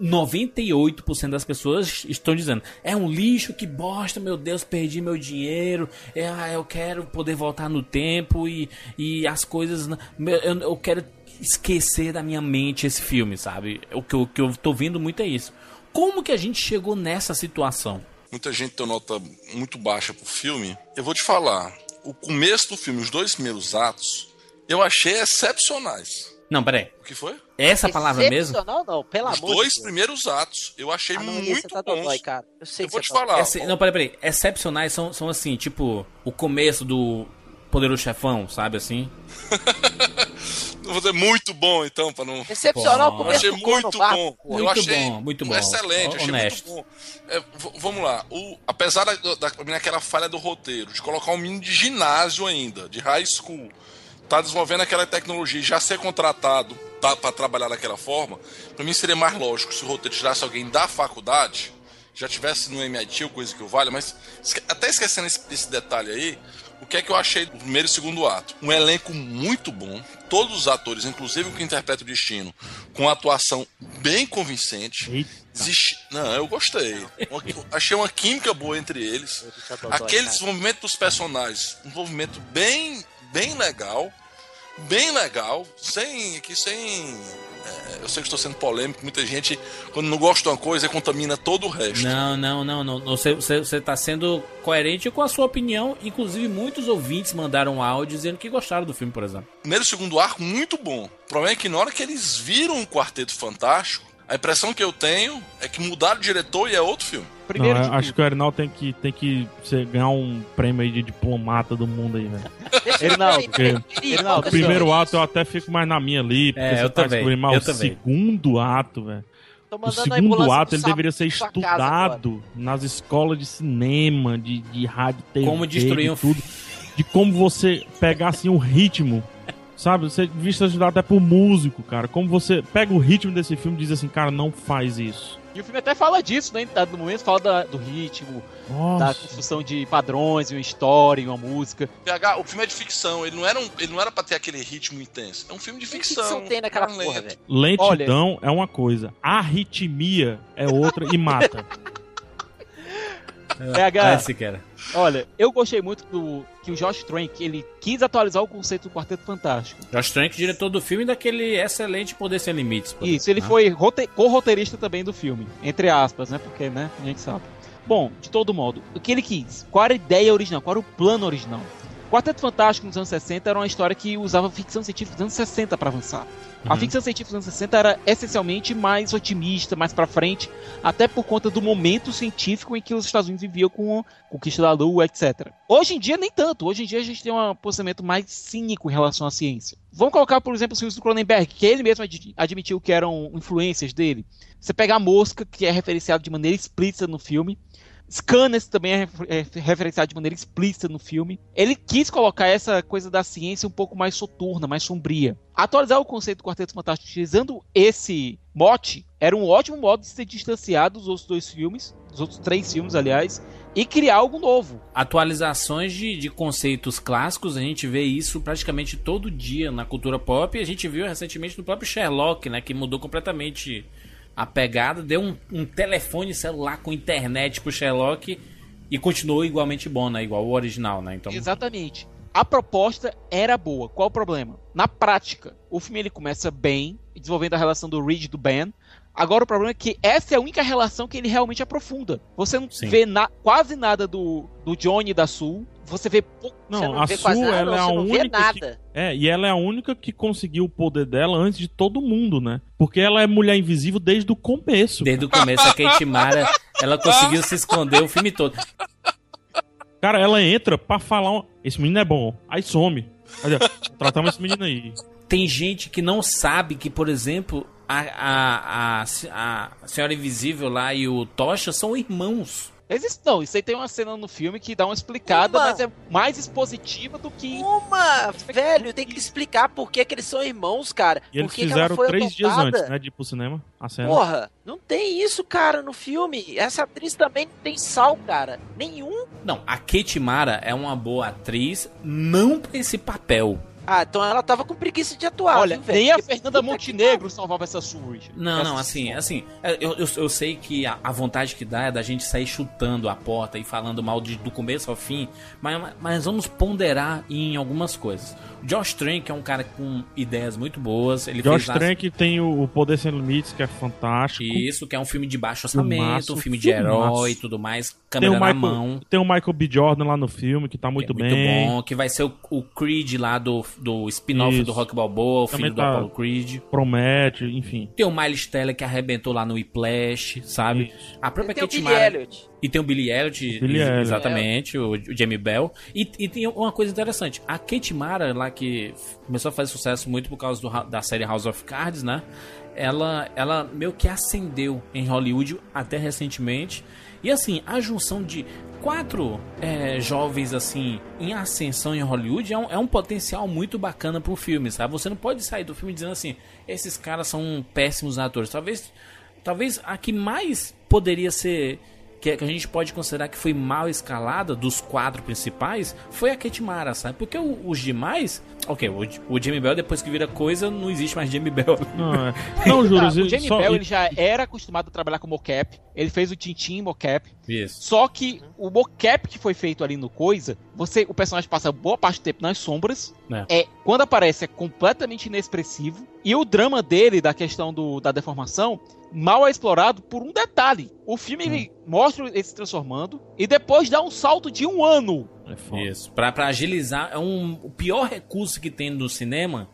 98% das pessoas estão dizendo: é um lixo, que bosta, meu Deus, perdi meu dinheiro. É, ah, eu quero poder voltar no tempo e, e as coisas. meu, Eu, eu quero esquecer da minha mente esse filme, sabe? O que, eu- o que eu tô vendo muito é isso. Como que a gente chegou nessa situação? Muita gente deu nota muito baixa pro filme. Eu vou te falar, o começo do filme, os dois primeiros atos, eu achei excepcionais. Não, peraí. O que foi? Essa palavra mesmo? Excepcional, não, pelo Os amor de dois Deus. primeiros atos, eu achei Ah, não, muito tá bons. dodói, cara. Eu sei Eu que vou te tá falar. Esse- não, peraí, peraí. Excepcionais são, são assim, tipo, o começo do Poderoso Chefão, sabe assim? Dizer muito bom, então, pra não. Excepcional Bom, achei muito bom. pô. eu Muito achei bom, muito bom. excelente, achei Honesto. muito bom. É, vamos lá, o, apesar da, da, daquela falha do roteiro, de colocar um menino de ginásio ainda, de high school, tá desenvolvendo aquela tecnologia e já ser contratado tá, para trabalhar daquela forma, pra mim seria mais lógico se o roteiro tirasse alguém da faculdade, já tivesse no MIT ou coisa que o valha, mas esque- até esquecendo esse, esse detalhe aí, o que é que eu achei do primeiro e segundo ato? Um elenco muito bom, todos os atores, inclusive o que interpreta o Destino, com atuação bem convincente. Eita. Existe... Não, eu gostei. Uma- Achei uma química boa entre eles. Aquele desenvolvimento dos personagens, um desenvolvimento bem, bem legal. Bem legal, sem. Aqui sem. É, eu sei que estou sendo polêmico, muita gente, quando não gosta de uma coisa, contamina todo o resto. Não, não, não, não. Você, você, você tá sendo coerente com a sua opinião. Inclusive, muitos ouvintes mandaram áudio dizendo que gostaram do filme, por exemplo. Primeiro e segundo arco, muito bom. O problema é que na hora que eles viram um quarteto fantástico, a impressão que eu tenho é que mudaram o diretor e é outro filme. Primeiro Não, de eu acho tudo. que o Erinaldo tem que, tem que ser- ganhar um prêmio aí de diplomata do mundo aí, velho. Deixa eu- Erinaldo, Erinaldo, O primeiro ato eu até fico mais na minha ali, porque É, você eu tá também, eu o também. segundo ato, velho. O segundo ato ele deveria ser estudado nas escolas de cinema, de, de rádio, TV, Como destruir de um tudo, de como você pegar assim o ritmo, sabe? Você devia ser ajudado até por músico, cara. Como você pega o ritmo desse filme e diz assim, cara, não faz isso. E o filme até fala disso, né? No momento fala da- do ritmo, da Nossa. construção de padrões, uma história, uma música. PH, o filme é de ficção, ele não era, um, ele não era pra ter aquele ritmo intenso. É um filme de Que ficção. ficção tem naquela tá porra, velho? Lentidão é uma coisa, arritmia é outra e mata. PH, Ah, esse cara. olha, eu gostei muito do que o Josh Trank, ele quis atualizar o conceito do Quarteto Fantástico. Josh Trank, diretor do filme daquele excelente Poder Sem Limites. pô. Isso, ele Ah. foi rote- co-roteirista também do filme. Entre aspas, né? Porque, né? A gente sabe. Bom, de todo modo, o que ele quis? Qual era a ideia original? Qual era o plano original? Quarteto Fantástico nos anos 60 era uma história que usava ficção científica dos anos 60 para avançar. A Uhum. ficção científica dos anos 60 era essencialmente mais otimista, mais pra frente, até por conta do momento científico em que os Estados Unidos viviam com a conquista da Lua, etc. Hoje em dia, nem tanto. Hoje em dia, a gente tem um posicionamento mais cínico em relação à ciência. Vamos colocar, por exemplo, os filmes do Cronenberg, que ele mesmo ad- admitiu que eram influências dele. Você pega a Mosca, que é referenciado de maneira explícita no filme. Scanners também é é referenciado de maneira explícita no filme. Ele quis colocar essa coisa da ciência um pouco mais soturna, mais sombria. Atualizar o conceito do Quarteto Fantástico utilizando esse mote era um ótimo modo de se distanciar dos outros dois filmes, dos outros três filmes, aliás, e criar algo novo. Atualizações de, de conceitos clássicos, a gente vê isso praticamente todo dia na cultura pop. A gente viu recentemente no próprio Sherlock, né? Que mudou completamente a pegada. Deu um, um telefone celular com internet pro Sherlock e continuou igualmente bom, né? Igual o original, né? Então, Exatamente. A proposta era boa. Qual o problema? Na prática, o filme ele começa bem, desenvolvendo a relação do Reed e do Ben. Agora o problema é que essa é a única relação que ele realmente aprofunda. Você não Sim. vê na- quase nada do, do Johnny e da Sul. Você vê pouco. Não, Você não a vê quase Sue, nada, ela é a única que, nada. é, e ela é a única que conseguiu o poder dela antes de todo mundo, né? Porque ela é mulher invisível desde o começo. desde o começo, a Kate Mara, ela conseguiu se esconder o filme todo. Cara, ela entra pra falar, um- esse menino é bom, aí some. Olha, tratamos esse menino aí. Tem gente que não sabe que, por exemplo, a, a, a, a Senhora Invisível lá e o Tocha são irmãos. Existe, não, isso aí tem uma cena no filme que dá uma explicada, Uma. mas é mais expositiva do que. Uma, velho, tem que explicar por que, que eles são irmãos, cara. E eles fizeram foi três dias adotada. antes, né, de ir pro cinema, a cena. Porra, não tem isso, cara, no filme. Essa atriz também não tem sal, cara. Nenhum. Não, a Kate Mara é uma boa atriz, não pra esse papel. Ah, então ela tava com preguiça de atuar, Olha, viu, nem a Fernanda puta que Montenegro salvava essa Surge. Não, não, assim, assim, é, eu, eu, eu sei que a, a vontade que dá é da gente sair chutando a porta e falando mal de- do começo ao fim, mas, mas vamos ponderar em algumas coisas. Josh Trank é um cara com ideias muito boas, ele Josh fez as- Trank tem o, Poder Sem Limites, que é fantástico. isso, que é um filme de baixo orçamento, Filmaço, um filme de filmaço. herói e tudo mais, Tem câmera na Michael, mão. tem o Michael B. Jordan lá no filme, que tá que muito, é muito bem. bom, que vai ser o, o Creed lá do, do spin-off Isso. do Rock Balboa, o Também filho do tá- Apollo Creed. Promete, enfim. Tem o Miles Teller que arrebentou lá no Whiplash, sabe? A própria Kate Mara- Elliot. E tem o Billy Elliot, Billy ex- Elliot. exatamente, o, o Jamie Bell. E, e tem uma coisa interessante, a Kate Mara, lá que começou a fazer sucesso muito por causa do da série House of Cards, né? Ela, ela meio que ascendeu em Hollywood até recentemente. E assim, a junção de quatro é, jovens assim em ascensão em Hollywood é um, é um potencial muito bacana pro filme, sabe? Você não pode sair do filme dizendo assim, esses caras são péssimos atores. Talvez talvez a que mais poderia ser que que a gente pode considerar que foi mal escalada dos quatro principais foi a Kate Mara, sabe? Porque o- os demais, ok, o, o Jamie Bell depois que vira coisa não existe mais Jamie Bell. Não, é. não juro. Tá, o Jamie só- Bell ele já era acostumado a trabalhar com mocap. Ele fez o Tintin em mocap. Isso. Só que o mocap que foi feito ali no coisa, você, o personagem passa boa parte do tempo nas sombras. É. É, quando aparece é completamente inexpressivo. E o drama dele da questão do, da deformação mal é explorado por um detalhe. O filme ele mostra ele se transformando e depois dá um salto de um ano. É foda. Isso. Pra, pra agilizar, é um, o pior recurso que tem no cinema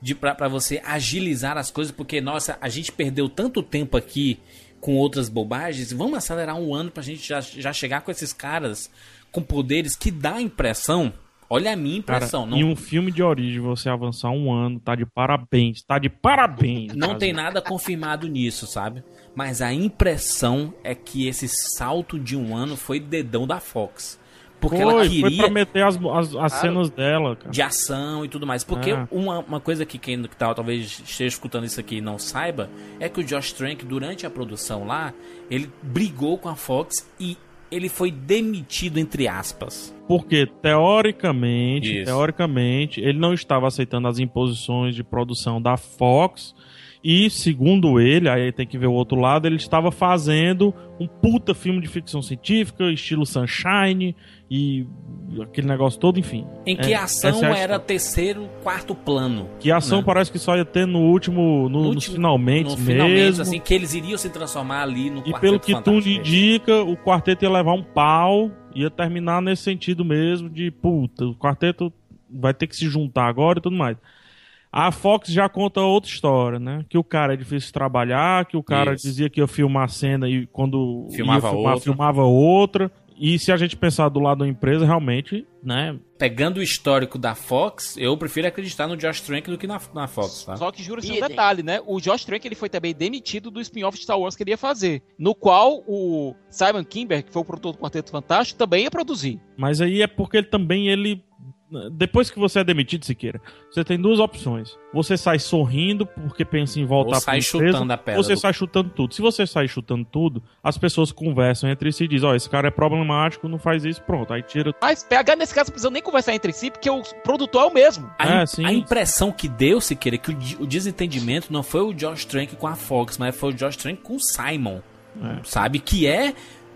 de, pra, pra você agilizar as coisas, porque, nossa, a gente perdeu tanto tempo aqui com outras bobagens, vamos acelerar um ano pra gente já, já chegar com esses caras com poderes que dá a impressão. Olha a minha Cara, impressão. não, em um filme de origem, você avançar um ano, tá de parabéns. Tá de parabéns. Não cara. tem nada confirmado nisso, sabe? Mas a impressão é que esse salto de um ano foi dedão da Fox. Porque foi, ela foi queria pra meter as, as, as cenas dela, cara. de ação e tudo mais. Porque É. uma, uma coisa que quem que tal, talvez esteja escutando isso aqui e não saiba, é que o Josh Trank, durante a produção lá, ele brigou com a Fox e ele foi demitido, entre aspas. Porque, teoricamente, Isso. teoricamente, ele não estava aceitando as imposições de produção da Fox E, segundo ele, aí tem que ver o outro lado, ele estava fazendo um puta filme de ficção científica, estilo Sunshine e aquele negócio todo, enfim. Em que É, ação é era terceiro, quarto plano. Que ação né? parece que só ia ter no último, no, nos último- finalmente no mesmo. finalmente, assim, que eles iriam se transformar ali no E Quarteto pelo que Fantástico. indica, o quarteto ia levar um pau, ia terminar nesse sentido mesmo de puta, o quarteto vai ter que se juntar agora e tudo mais. A Fox já conta outra história, né? Que o cara é difícil de trabalhar, que o cara Isso. dizia que ia filmar a cena e quando Filmava ia filmar, outra. filmava outra. E se a gente pensar do lado da empresa, realmente, né? Pegando o histórico da Fox, eu prefiro acreditar no Josh Trank do que na, na Fox, tá? Só que juro assim um detalhe, né? O Josh Trank ele foi também demitido do spin-off de Star Wars que ele ia fazer, no qual o Simon Kimber, que foi o produtor do Quarteto Fantástico, também ia produzir. Mas aí é porque ele também ele depois que você é demitido, Siqueira, você tem duas opções. Você sai sorrindo porque pensa em voltar pra empresa, chutando a pedra ou você do- sai chutando tudo. Se você sai chutando tudo, as pessoas conversam entre si e dizem, ó, esse cara é problemático, não faz isso, pronto. Aí tira Mas PH nesse caso não precisa nem conversar entre si, porque o produtor é o mesmo. A, É, a impressão que deu, Siqueira, é que o, de- o desentendimento não foi o Josh Trank com a Fox, mas foi o Josh Trank com o Simon. Sabe? Que é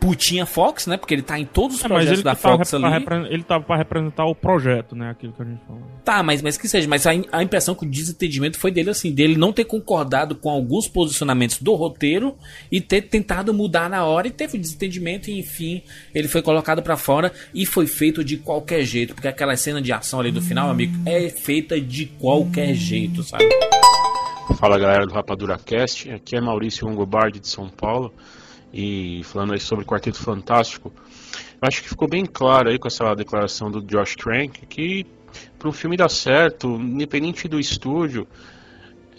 putinha Fox, né? Porque ele tá em todos os É, mas projetos ele, da tava Fox pra ali. ele tava pra representar o projeto, né? Aquilo que a gente falou. Tá, mas, mas que seja. Mas a, a impressão que o desentendimento foi dele, assim, dele não ter concordado com alguns posicionamentos do roteiro e ter tentado mudar na hora e teve um desentendimento e, enfim, ele foi colocado pra fora e foi feito de qualquer jeito, porque aquela cena de ação ali do final, amigo, é feita de qualquer jeito, sabe? Fala galera do Rapadura Cast, aqui é Maurício Longobardi de São Paulo e falando aí sobre Quarteto Fantástico, acho que ficou bem claro aí com essa declaração do Josh Trank que para um filme dar certo, independente do estúdio,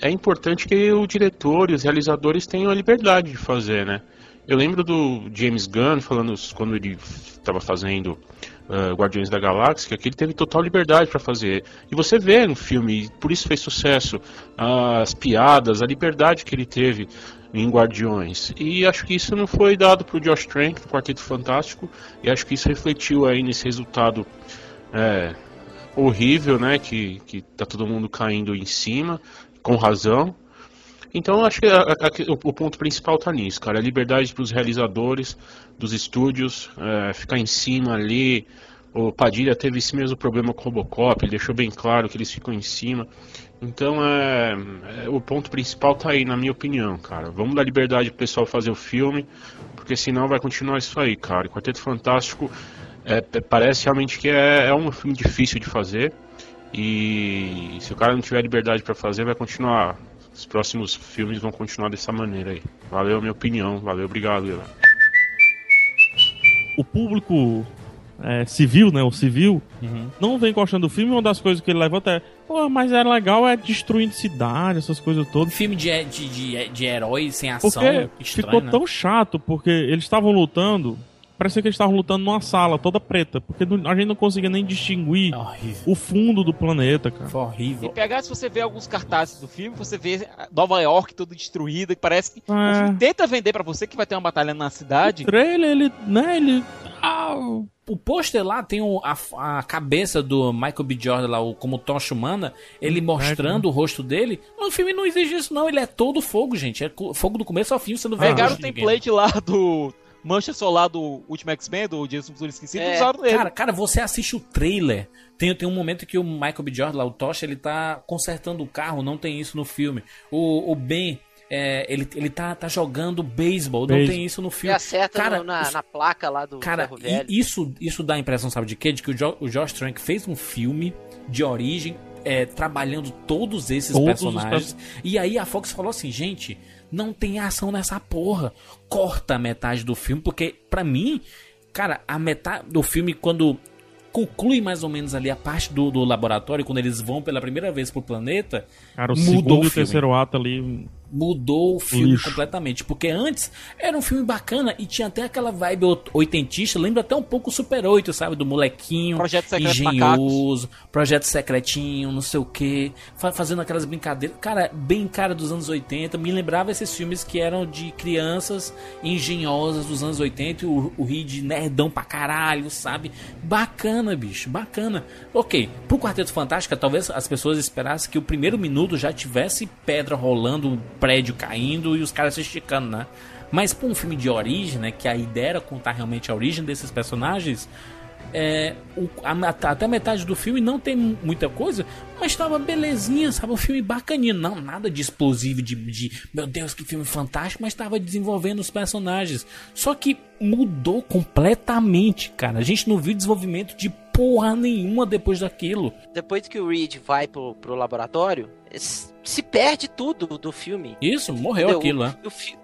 é importante que o diretor e os realizadores tenham a liberdade de fazer, né? Eu lembro do James Gunn falando quando ele estava fazendo uh, Guardiões da Galáxia, que ele teve total liberdade para fazer. E você vê no filme, por isso fez sucesso, as piadas, a liberdade que ele teve em Guardiões. E acho que isso não foi dado pro Josh Trank, do Quarteto Fantástico, e acho que isso refletiu aí nesse resultado é, horrível, né? Que, que tá todo mundo caindo em cima, com razão. Então acho que a- a- o, o ponto principal tá nisso, cara. A liberdade para os realizadores dos estúdios é, ficar em cima ali. O Padilha teve esse mesmo problema com o Robocop, ele deixou bem claro que eles ficam em cima. Então é, é, o ponto principal tá aí, na minha opinião, cara. Vamos dar liberdade pro pessoal fazer o filme, porque senão vai continuar isso aí, cara. E Quarteto Fantástico é, parece realmente que é, é um filme difícil de fazer. E se o cara não tiver liberdade para fazer, vai continuar. Os próximos filmes vão continuar dessa maneira aí. Valeu a minha opinião, valeu, obrigado, galera. O público é, civil, né? O civil, Uhum. não vem gostando do filme. Uma das coisas que ele levanta é, pô, mas é legal é destruindo cidade, essas coisas todas. Filme de, de, de, de herói sem ação. Porque estranho, ficou né? tão chato, porque eles estavam lutando. Parecia que eles estavam lutando numa sala toda preta. Porque a gente não conseguia nem distinguir o fundo do planeta, cara. Foi E horrível. pegar, se você vê alguns cartazes do filme, você vê Nova York toda destruída, que parece que É. o filme tenta vender pra você que vai ter uma batalha na cidade. O trailer, ele, né, ele. Ah, O pôster lá tem o- a, a cabeça do Michael B. Jordan lá, o, como tocha humana, ele mostrando o rosto dele. No filme não existe isso, não. Ele é todo fogo, gente. É fogo do começo ao fim, você não vê Pegaram o template lá do Mancha Solar do último X-Men, do Dias do Futuro Esquecido, É, e usaram nele. cara, cara, você assiste o trailer. Tem, tem um momento que o Michael B. Jordan, lá, o Tocha, ele tá consertando o carro, não tem isso no filme. O, o Ben, é, ele, ele tá, tá jogando beisebol, não tem isso no E filme. acerta Cara, no- na, os- na placa lá do Cara, ferro velho. e isso, isso dá a impressão, sabe de quê? De que o, jo o Josh Trank fez um filme de origem, é, trabalhando todos esses Todos os personagens. E aí a Fox falou assim, gente, não tem ação nessa porra. Corta a metade do filme, porque pra mim, cara, a metade do filme, quando conclui mais ou menos ali a parte do, do laboratório, quando eles vão pela primeira vez pro planeta, Cara, o mudou segundo o e o filme terceiro ato ali. Mudou o filme Lixo. completamente. Porque antes era um filme bacana e tinha até aquela vibe oitentista, lembra até um pouco o Super 8, sabe? Do molequinho, Projeto engenhoso, projeto secretinho, não sei o que, fazendo aquelas brincadeiras. Cara, bem cara dos anos 80, me lembrava esses filmes que eram de crianças engenhosas dos anos 80 e o, o Reed nerdão pra caralho, sabe? Bacana, bicho, bacana. Ok, pro Quarteto Fantástico, talvez as pessoas esperassem que o primeiro minuto já tivesse pedra rolando prédio caindo e os caras se esticando, né? Mas pra um filme de origem, né? Que a ideia era contar realmente a origem desses personagens. É, o- a- até a metade do filme não tem muita coisa, mas tava belezinha, sabe? Um filme bacaninho. Não, nada de explosivo, de, de meu Deus, que filme fantástico, mas tava desenvolvendo os personagens. Só que mudou completamente, cara. A gente não viu desenvolvimento de porra nenhuma depois daquilo. Depois que o Reed vai pro, pro laboratório, s- se perde tudo do filme. Isso, morreu Entendeu? aquilo, né?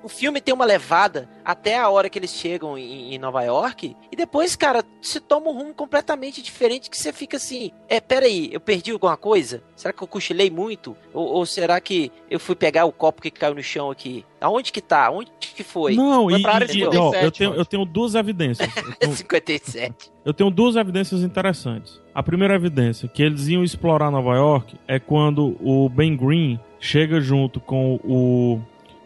O, o filme tem uma levada até a hora que eles chegam em, em Nova York. E depois, cara, se toma um rumo completamente diferente que você fica assim: é, peraí, eu perdi alguma coisa? Será que eu cochilei muito? Ou, ou será que eu fui pegar o copo que caiu no chão aqui? Aonde que tá? Onde que foi? Não, Foi e, pra área e- ó, 57, eu, tenho, eu tenho duas evidências. Eu tenho, 57. eu tenho duas evidências interessantes. A primeira evidência, que eles iam explorar Nova York, é quando o Ben Green chega junto com o,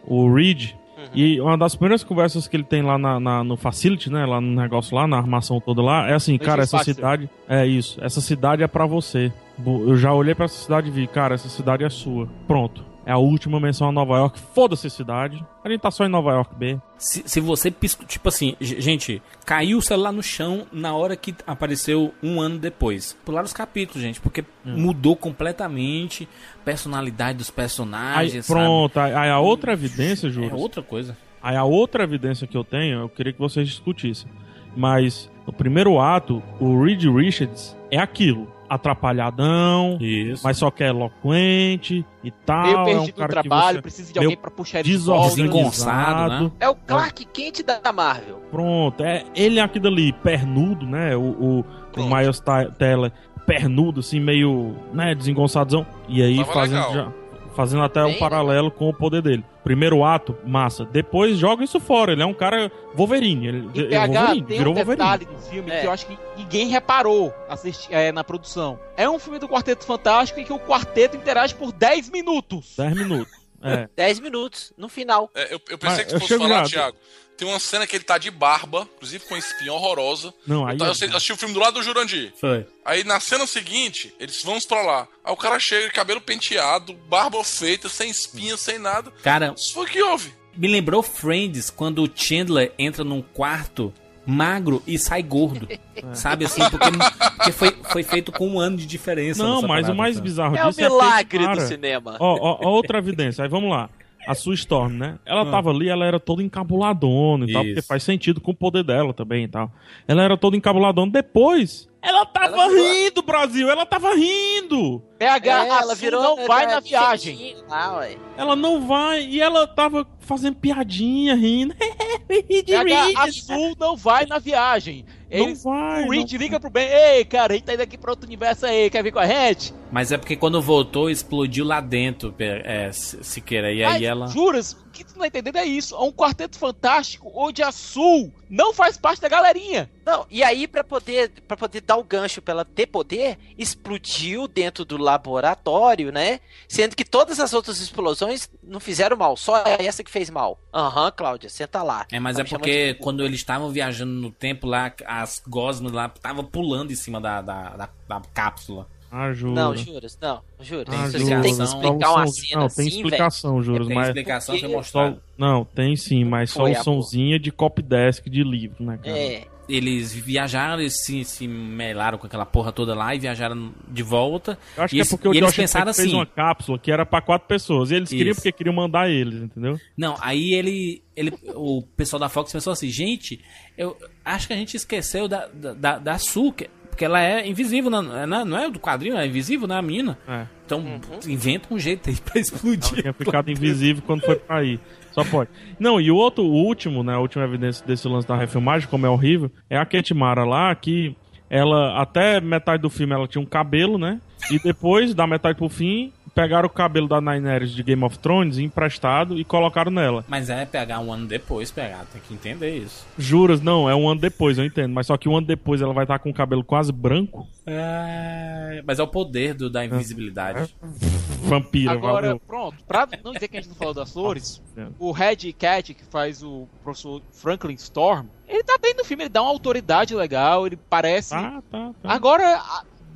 o Reed. E uma das primeiras conversas que ele tem lá na, na- no Facility, né? Lá no negócio lá, na armação toda lá, é assim, cara, essa cidade. É isso, essa cidade é pra você. Eu já olhei pra essa cidade e vi, cara, essa cidade é sua. Pronto. É a última menção a Nova York. Foda-se a cidade. A gente tá só em Nova York B. Se, se você pisca, tipo assim, gente, caiu o celular no chão na hora que apareceu um ano depois. Pular os capítulos, gente, porque mudou completamente personalidade dos Aí, personagens. pronto, aí, aí a outra evidência, sabe? Júlio. É outra coisa. Aí a outra evidência que eu tenho, eu queria que vocês discutissem. Mas no primeiro ato, o Reed Richards é aquilo. Atrapalhadão, Isso. mas só que é eloquente e tal. Meio é um perdido cara no trabalho, você- precisa de meio alguém pra puxar ele desorganizado. né? É o Clark Kent da Marvel. Pronto, é, ele é aquilo ali, pernudo, né? O, o, o Miles Teller, pernudo, assim, meio, né, desengonçadozão. E aí Tava fazendo, legal. já- fazendo até Bem um paralelo com o poder dele. Primeiro ato, massa. Depois joga isso fora. Ele é um cara Wolverine. Ele, E é PH Wolverine, tem virou um Wolverine. detalhe do filme É. que eu acho que ninguém reparou assisti- é, na produção. É um filme do Quarteto Fantástico em que o quarteto interage por 10 minutos. 10 minutos. É. 10 minutos, no final. É, eu, eu pensei que eu tu fosse falar. Thiago. Tem uma cena que ele tá de barba, inclusive com espinha horrorosa. Não, Eu, aí. tá- eu sei- eu assisti o filme do lado do Jurandir. Foi. Aí na cena seguinte, eles vão pra lá. Aí o cara chega, cabelo penteado, barba feita, sem espinha, sem nada. Cara, Isso foi o que houve. me lembrou Friends quando o Chandler entra num quarto magro e sai gordo. Sabe assim? Porque, porque foi, foi feito com um ano de diferença. Não, mas o parada, mais sabe? bizarro É o disso é milagre porque, do cinema. Ó, ó, ó, outra evidência. Aí vamos lá. A sua Storm, né? Ela Ah. tava ali, ela era toda encabuladona e tal, Isso. porque faz sentido com o poder dela também e tal. Ela era toda encabuladona. Depois, ela tava Ela virou- rindo, Brasil! Ela tava rindo! PH, É, a ela Sue virou não vai na é, viagem. lá, ué. Ela não vai. E ela tava fazendo piadinha, rindo. PH, a Reed. Sul não vai na viagem. Não Eles, vai. o Reed não liga pro Ben, ei, cara, a gente tá indo aqui pra outro universo aí, quer vir com a gente? Mas é porque quando voltou, explodiu lá dentro, é, Si- Siqueira. E aí Mas, ela. Juras, que tu não tá entendendo é isso. É um quarteto fantástico onde a Sul não faz parte da galerinha. Não, e aí pra poder para poder dar o gancho pra ela ter poder, explodiu dentro do laboratório, né? Sendo que todas as outras explosões não fizeram mal, só essa que fez mal. Aham, Cláudia, senta lá. É, mas Tá é porque de- quando eles estavam viajando no tempo lá, as gosmas lá estavam pulando em cima da, da, da, da cápsula. Ah, juro. Não, juras, não, juras. Tem Ah, Você explicação. tem que explicar uma cena Não, assim, tem velho. explicação, juros, Tem mas. explicação. Só- Não, tem sim, mas só o amor. sonzinho de copy desk de livro, né, cara? É, Eles viajaram, eles se, se melaram com aquela porra toda lá e viajaram de volta. Eu acho E que eles- é porque o eles Josh pensaram Trank fez assim- uma cápsula que era pra quatro pessoas. E eles queriam Isso. porque queriam mandar eles, entendeu? Não, aí ele, ele. O pessoal da Fox pensou assim, gente, eu acho que a gente esqueceu da, da, da, da porque ela é invisível, na, na- não é do quadrinho, ela é invisível na mina. É. Então Uhum. inventa um jeito aí pra explodir. Ela tinha ficado invisível quando foi pra ir. Só pode. Não, e o outro, o último, né? A última evidência desse lance da refilmagem, como é horrível, é a Kate Mara lá, que ela, até metade do filme, ela tinha um cabelo, né? E depois, da metade pro fim, pegaram o cabelo da Daenerys de Game of Thrones emprestado e colocaram nela. Mas é pegar um ano depois, pegar, tem que entender isso. Juras, não, é um ano depois, eu entendo. Mas só que um ano depois ela vai estar com o cabelo quase branco. É, mas é o poder do, da invisibilidade. Vampira, Agora, valeu. pronto, pra não dizer que a gente não falou das flores, É. o Red Cat, que faz o professor Franklin Storm, ele tá bem no filme, ele dá uma autoridade legal, ele parece. Tá, tá, tá. Agora,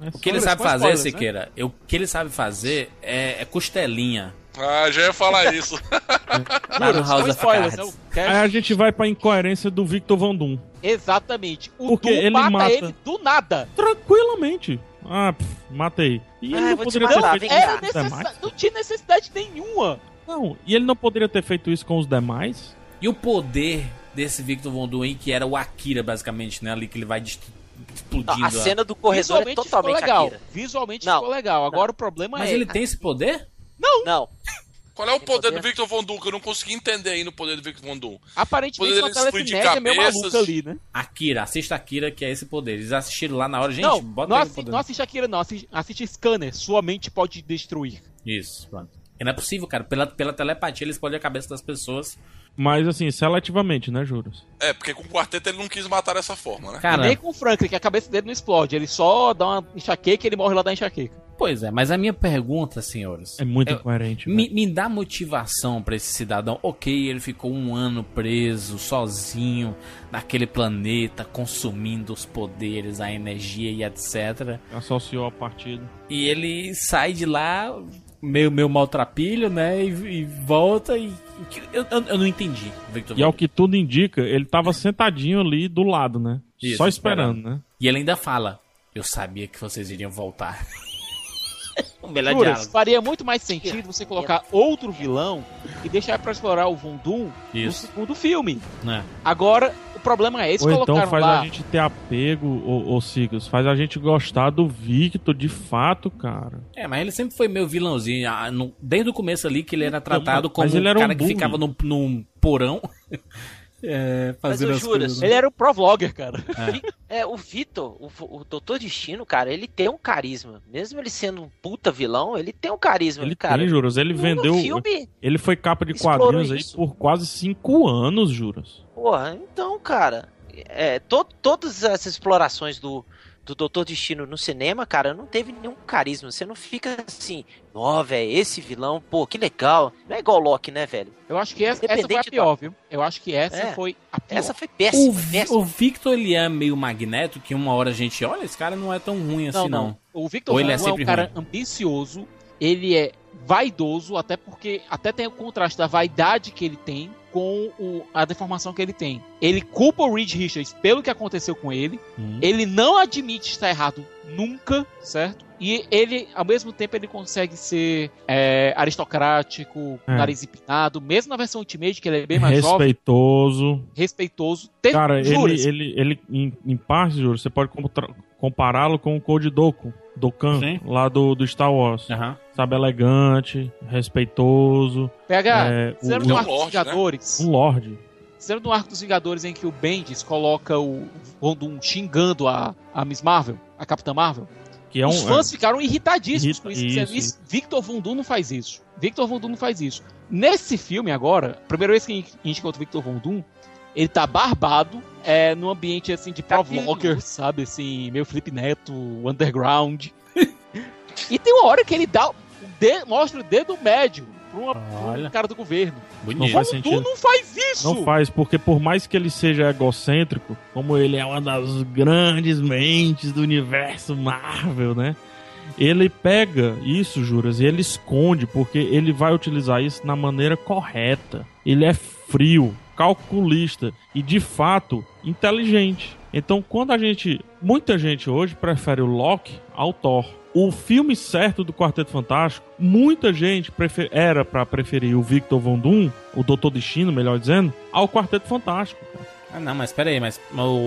É O que ele sabe fazer, spoilers, né? Siqueira, o que ele sabe fazer é, é costelinha. Ah, já ia falar isso. Tá no House of Cards. não, Cash? Aí a gente vai pra incoerência do Victor Von Doom. Exatamente. O Porque Doom ele mata, mata- ele do nada. Tranquilamente. Ah, pff, matei. E ele Ah, não vou te poderia matar, ter feito isso com os necessa... demais? Não tinha necessidade nenhuma. Não, e ele não poderia ter feito isso com os demais? E o poder desse Victor Von Doom que era o Akira, basicamente, né? Ali que ele vai dest- explodindo. Não, a cena do corredor é totalmente ficou legal. Akira. Visualmente Não. ficou legal. Agora o problema Mas é. ele tem esse poder? Não. Qual é o poder poder? do Victor Von Doom? Que eu não consegui entender ainda o poder do Victor Von Doom. Aparentemente Poder uma dele telecinética meio maluca ali, né? Akira, assista Akira, que é esse poder. Eles assistiram lá na hora. Gente, não, bota não, aí o assi poder. não assiste Akira, não. Assiste, assiste Scanner. Sua mente pode destruir. Isso, pronto. Não é possível, cara. Pela, pela telepatia, eles podem a cabeça das pessoas. Mas assim, seletivamente, né, Juras? É, porque com o quarteto ele não quis matar dessa forma, né? Cara, E nem com o Franklin, que a cabeça dele não explode. Ele só dá uma enxaqueca e ele morre lá da enxaqueca. pois é, mas a minha pergunta, senhores. É muito Eu- incoerente. Me, velho. me dá motivação pra esse cidadão. Ok, ele ficou um ano preso, sozinho, naquele planeta, consumindo os poderes, a energia e etc. Associou a partida. E ele sai de lá meio, meio maltrapilho, né? E, e volta e. Eu, eu, eu não entendi, Victor. E ao que tudo indica, ele tava sentadinho ali do lado, né? Isso, Só esperando, né? E ele ainda fala: Eu sabia que vocês iriam voltar. o melhor faria muito mais sentido você colocar outro vilão e deixar pra explorar o Von Doom no segundo filme. Né? Agora, problema é, eles Ou então faz lá... a gente ter apego, ô, ô Sigos, faz a gente gostar do Victor de fato, cara. É, mas ele sempre foi meio vilãozinho. ah, no- desde o começo ali que ele era tratado mas como ele um era um cara que ficava num, num porão. É, fazendo Mas, as Juras, coisas. Ele era o pro vlogger, cara. É, o Vitor, o, o Doutor Destino, cara, ele tem um carisma. Mesmo ele sendo um puta vilão, ele tem um carisma, Ele cara. tem, Juras. Ele No vendeu. filme, Ele foi capa de quadrinhos aí isso. por quase cinco anos, Juras. Porra, então, cara, é, to- todas essas explorações do, do Doutor Destino no cinema, cara, não teve nenhum carisma. Você não fica assim, ó, velho, esse vilão, pô, que legal. Não é igual o Loki, né, velho? Eu acho que essa, essa foi a pior, viu? Eu acho que essa É. foi a pior. Essa foi péssima, O, péssima. o Victor, ele é meio magneto, que uma hora a gente olha, esse cara não é tão ruim assim, Não, não. não. O Victor Ou ele é é, um cara ruim? ambicioso, ele é vaidoso, até porque até tem o contraste da vaidade que ele tem com o- a deformação que ele tem. Ele culpa o Reed Richards pelo que aconteceu com ele, Hum. ele não admite estar errado nunca, certo? E ele, ao mesmo tempo, ele consegue ser é, aristocrático, É. nariz empinado, mesmo na versão Ultimate, que ele é bem mais jovem, Respeitoso. respeitoso. Cara, ele, ele, ele, em, em parte, Juras, você pode compará-lo com o Code Doku, Dokkan, Sim. lá do, do Star Wars. Aham. Sabe, elegante, respeitoso, PH, é, o- do um Arco dos lorde, né? Vingadores? um lorde. Você lembra do Arco dos Vingadores em que o Bendis coloca o Von Doom xingando a, a Miss Marvel, a Capitã Marvel? Que é um, Os fãs ficaram irritadíssimos Irrita- com isso, isso, isso. Victor Von Doom não faz isso. Victor Von Doom não faz isso. Nesse filme agora, primeira vez que a gente- encontra o Victor Von Doom, ele tá barbado, é, num ambiente assim de pro Cabeludo. vlogger, sabe? Assim, meio Felipe Neto, underground. e tem uma hora que ele dá, de- mostra o dedo médio pra, uma, pra um cara do governo. não Bonito. faz Tu sentido. não faz isso! Não faz, porque por mais que ele seja egocêntrico, como ele é uma das grandes mentes do universo Marvel, né? Ele pega isso, Juras, e ele esconde, porque ele vai utilizar isso na maneira correta. Ele é frio, calculista e, de fato, inteligente. Então, quando a gente. Muita gente hoje prefere o Loki ao Thor. O filme certo do Quarteto Fantástico, muita gente prefer- era pra preferir o Victor Von Doom, o Doutor Destino, melhor dizendo, ao Quarteto Fantástico. Ah, não, mas pera aí, mas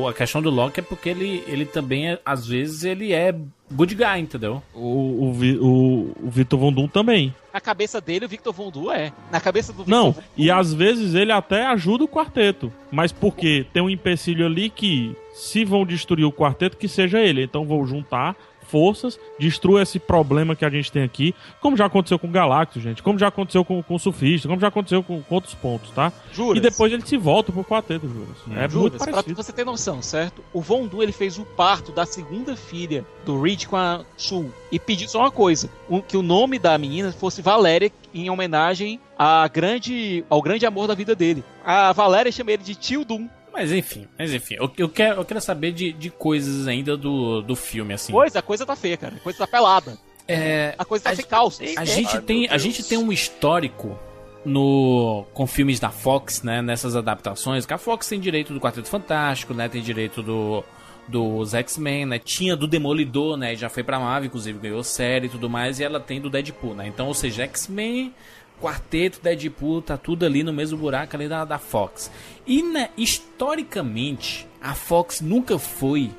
a questão do Loki é porque ele, ele também, é, às vezes, ele é good guy, entendeu? O, o, o, o Victor Von Doom também. Na cabeça dele, o Victor Von Doom é. Na cabeça do Victor Não, Doom, e às vezes ele até ajuda o quarteto. Mas porque tem um empecilho ali que, se vão destruir o quarteto, que seja ele. Então vou juntar forças, destrua esse problema que a gente tem aqui, como já aconteceu com o Galactus, gente, como já aconteceu com, com o Surfista, como já aconteceu com, com outros pontos, tá? Juras. E depois ele se volta pro quarteto, Juras. É muito Juras, pra parecido. você ter noção, certo? O Von Doom ele fez o parto da segunda filha do Reed com a Sue e pediu só uma coisa, que o nome da menina fosse Valéria em homenagem à grande, ao grande amor da vida dele. A Valéria chama ele de Tio Doom. Mas enfim, mas enfim, eu, eu quero, eu quero saber de, de coisas ainda do, do filme, assim. Pois, a coisa tá feia, cara. A coisa tá pelada. É, a coisa tá sem calça. A gente, tem, a gente tem um histórico no com filmes da Fox, né, nessas adaptações, que a Fox tem direito do Quarteto Fantástico, né, tem direito do dos X-Men, né? Tinha do Demolidor, né? Já foi pra Marvel, inclusive ganhou série e tudo mais, e ela tem do Deadpool, né? Então, ou seja, X-Men, Quarteto, Deadpool, tá tudo ali no mesmo buraco ali da, da Fox. E, historicamente, a Fox nunca foi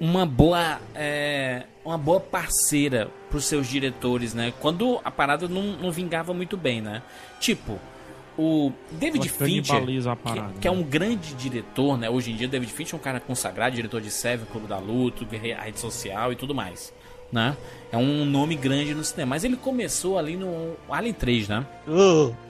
uma boa é, uma boa parceira pros seus diretores, né? Quando a parada não, não vingava muito bem, né? Tipo, o David Ela Fincher, que, parada, que é né? um grande diretor, né? Hoje em dia, David Fincher é um cara consagrado, diretor de Seven, Clube da Luta, a rede social e tudo mais, né? É um nome grande no cinema. Mas ele começou ali no Alien 3, né?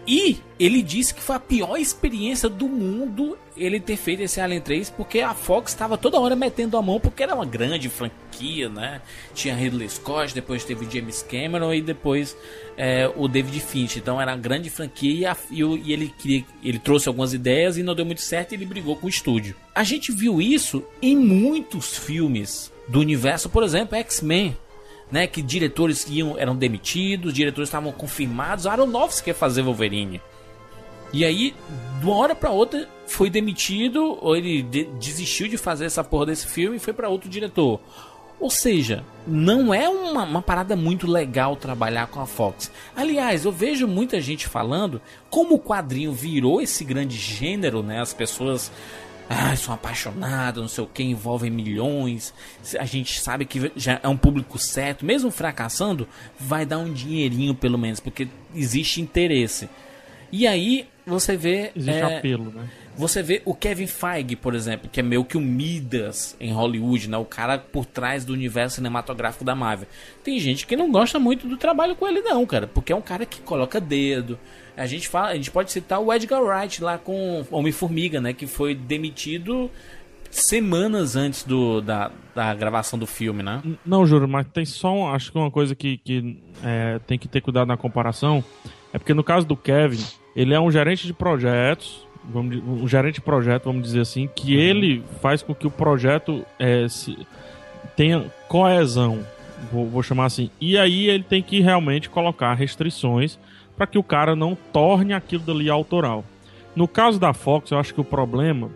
E ele disse que foi a pior experiência do mundo ele ter feito esse Alien 3, porque a Fox estava toda hora metendo a mão, porque era uma grande franquia, né? Tinha Ridley Scott, depois teve James Cameron e depois é, o David Fincher. Então era uma grande franquia e, a- e o- e ele, queria, ele trouxe algumas ideias e não deu muito certo e ele brigou com o estúdio. A gente viu isso em muitos filmes do universo, por exemplo, X-Men né, que diretores iam, eram demitidos, diretores estavam confirmados. Aronofsky quer fazer Wolverine. E aí, de uma hora pra outra, foi demitido, ou ele de- desistiu de fazer essa porra desse filme e foi pra outro diretor. Ou seja, não é uma, uma parada muito legal trabalhar com a Fox. Aliás, eu vejo muita gente falando como o quadrinho virou esse grande gênero, né? As pessoas ah, são apaixonadas, não sei o que, envolvem milhões. A gente sabe que já é um público certo, mesmo fracassando, vai dar um dinheirinho pelo menos, porque existe interesse. E aí você vê. Existe é, apelo, né? Você vê o Kevin Feige, por exemplo, que é meio que o Midas em Hollywood, né? O cara por trás do universo cinematográfico da Marvel. Tem gente que não gosta muito do trabalho com ele, não, cara, porque é um cara que coloca dedo. A gente fala, a gente pode citar o Edgar Wright lá com Homem-Formiga, né? Que foi demitido semanas antes do, da, da gravação do filme, né? Não, juro, mas tem só um, acho que uma coisa que, que é, tem que ter cuidado na comparação é porque no caso do Kevin, ele é um gerente de projetos, vamos, um gerente de projeto, vamos dizer assim, que ele faz com que o projeto é, se- tenha coesão, vou, vou chamar assim. E aí ele tem que realmente colocar restrições para que o cara não torne aquilo dali autoral. No caso da Fox, eu acho que o problema,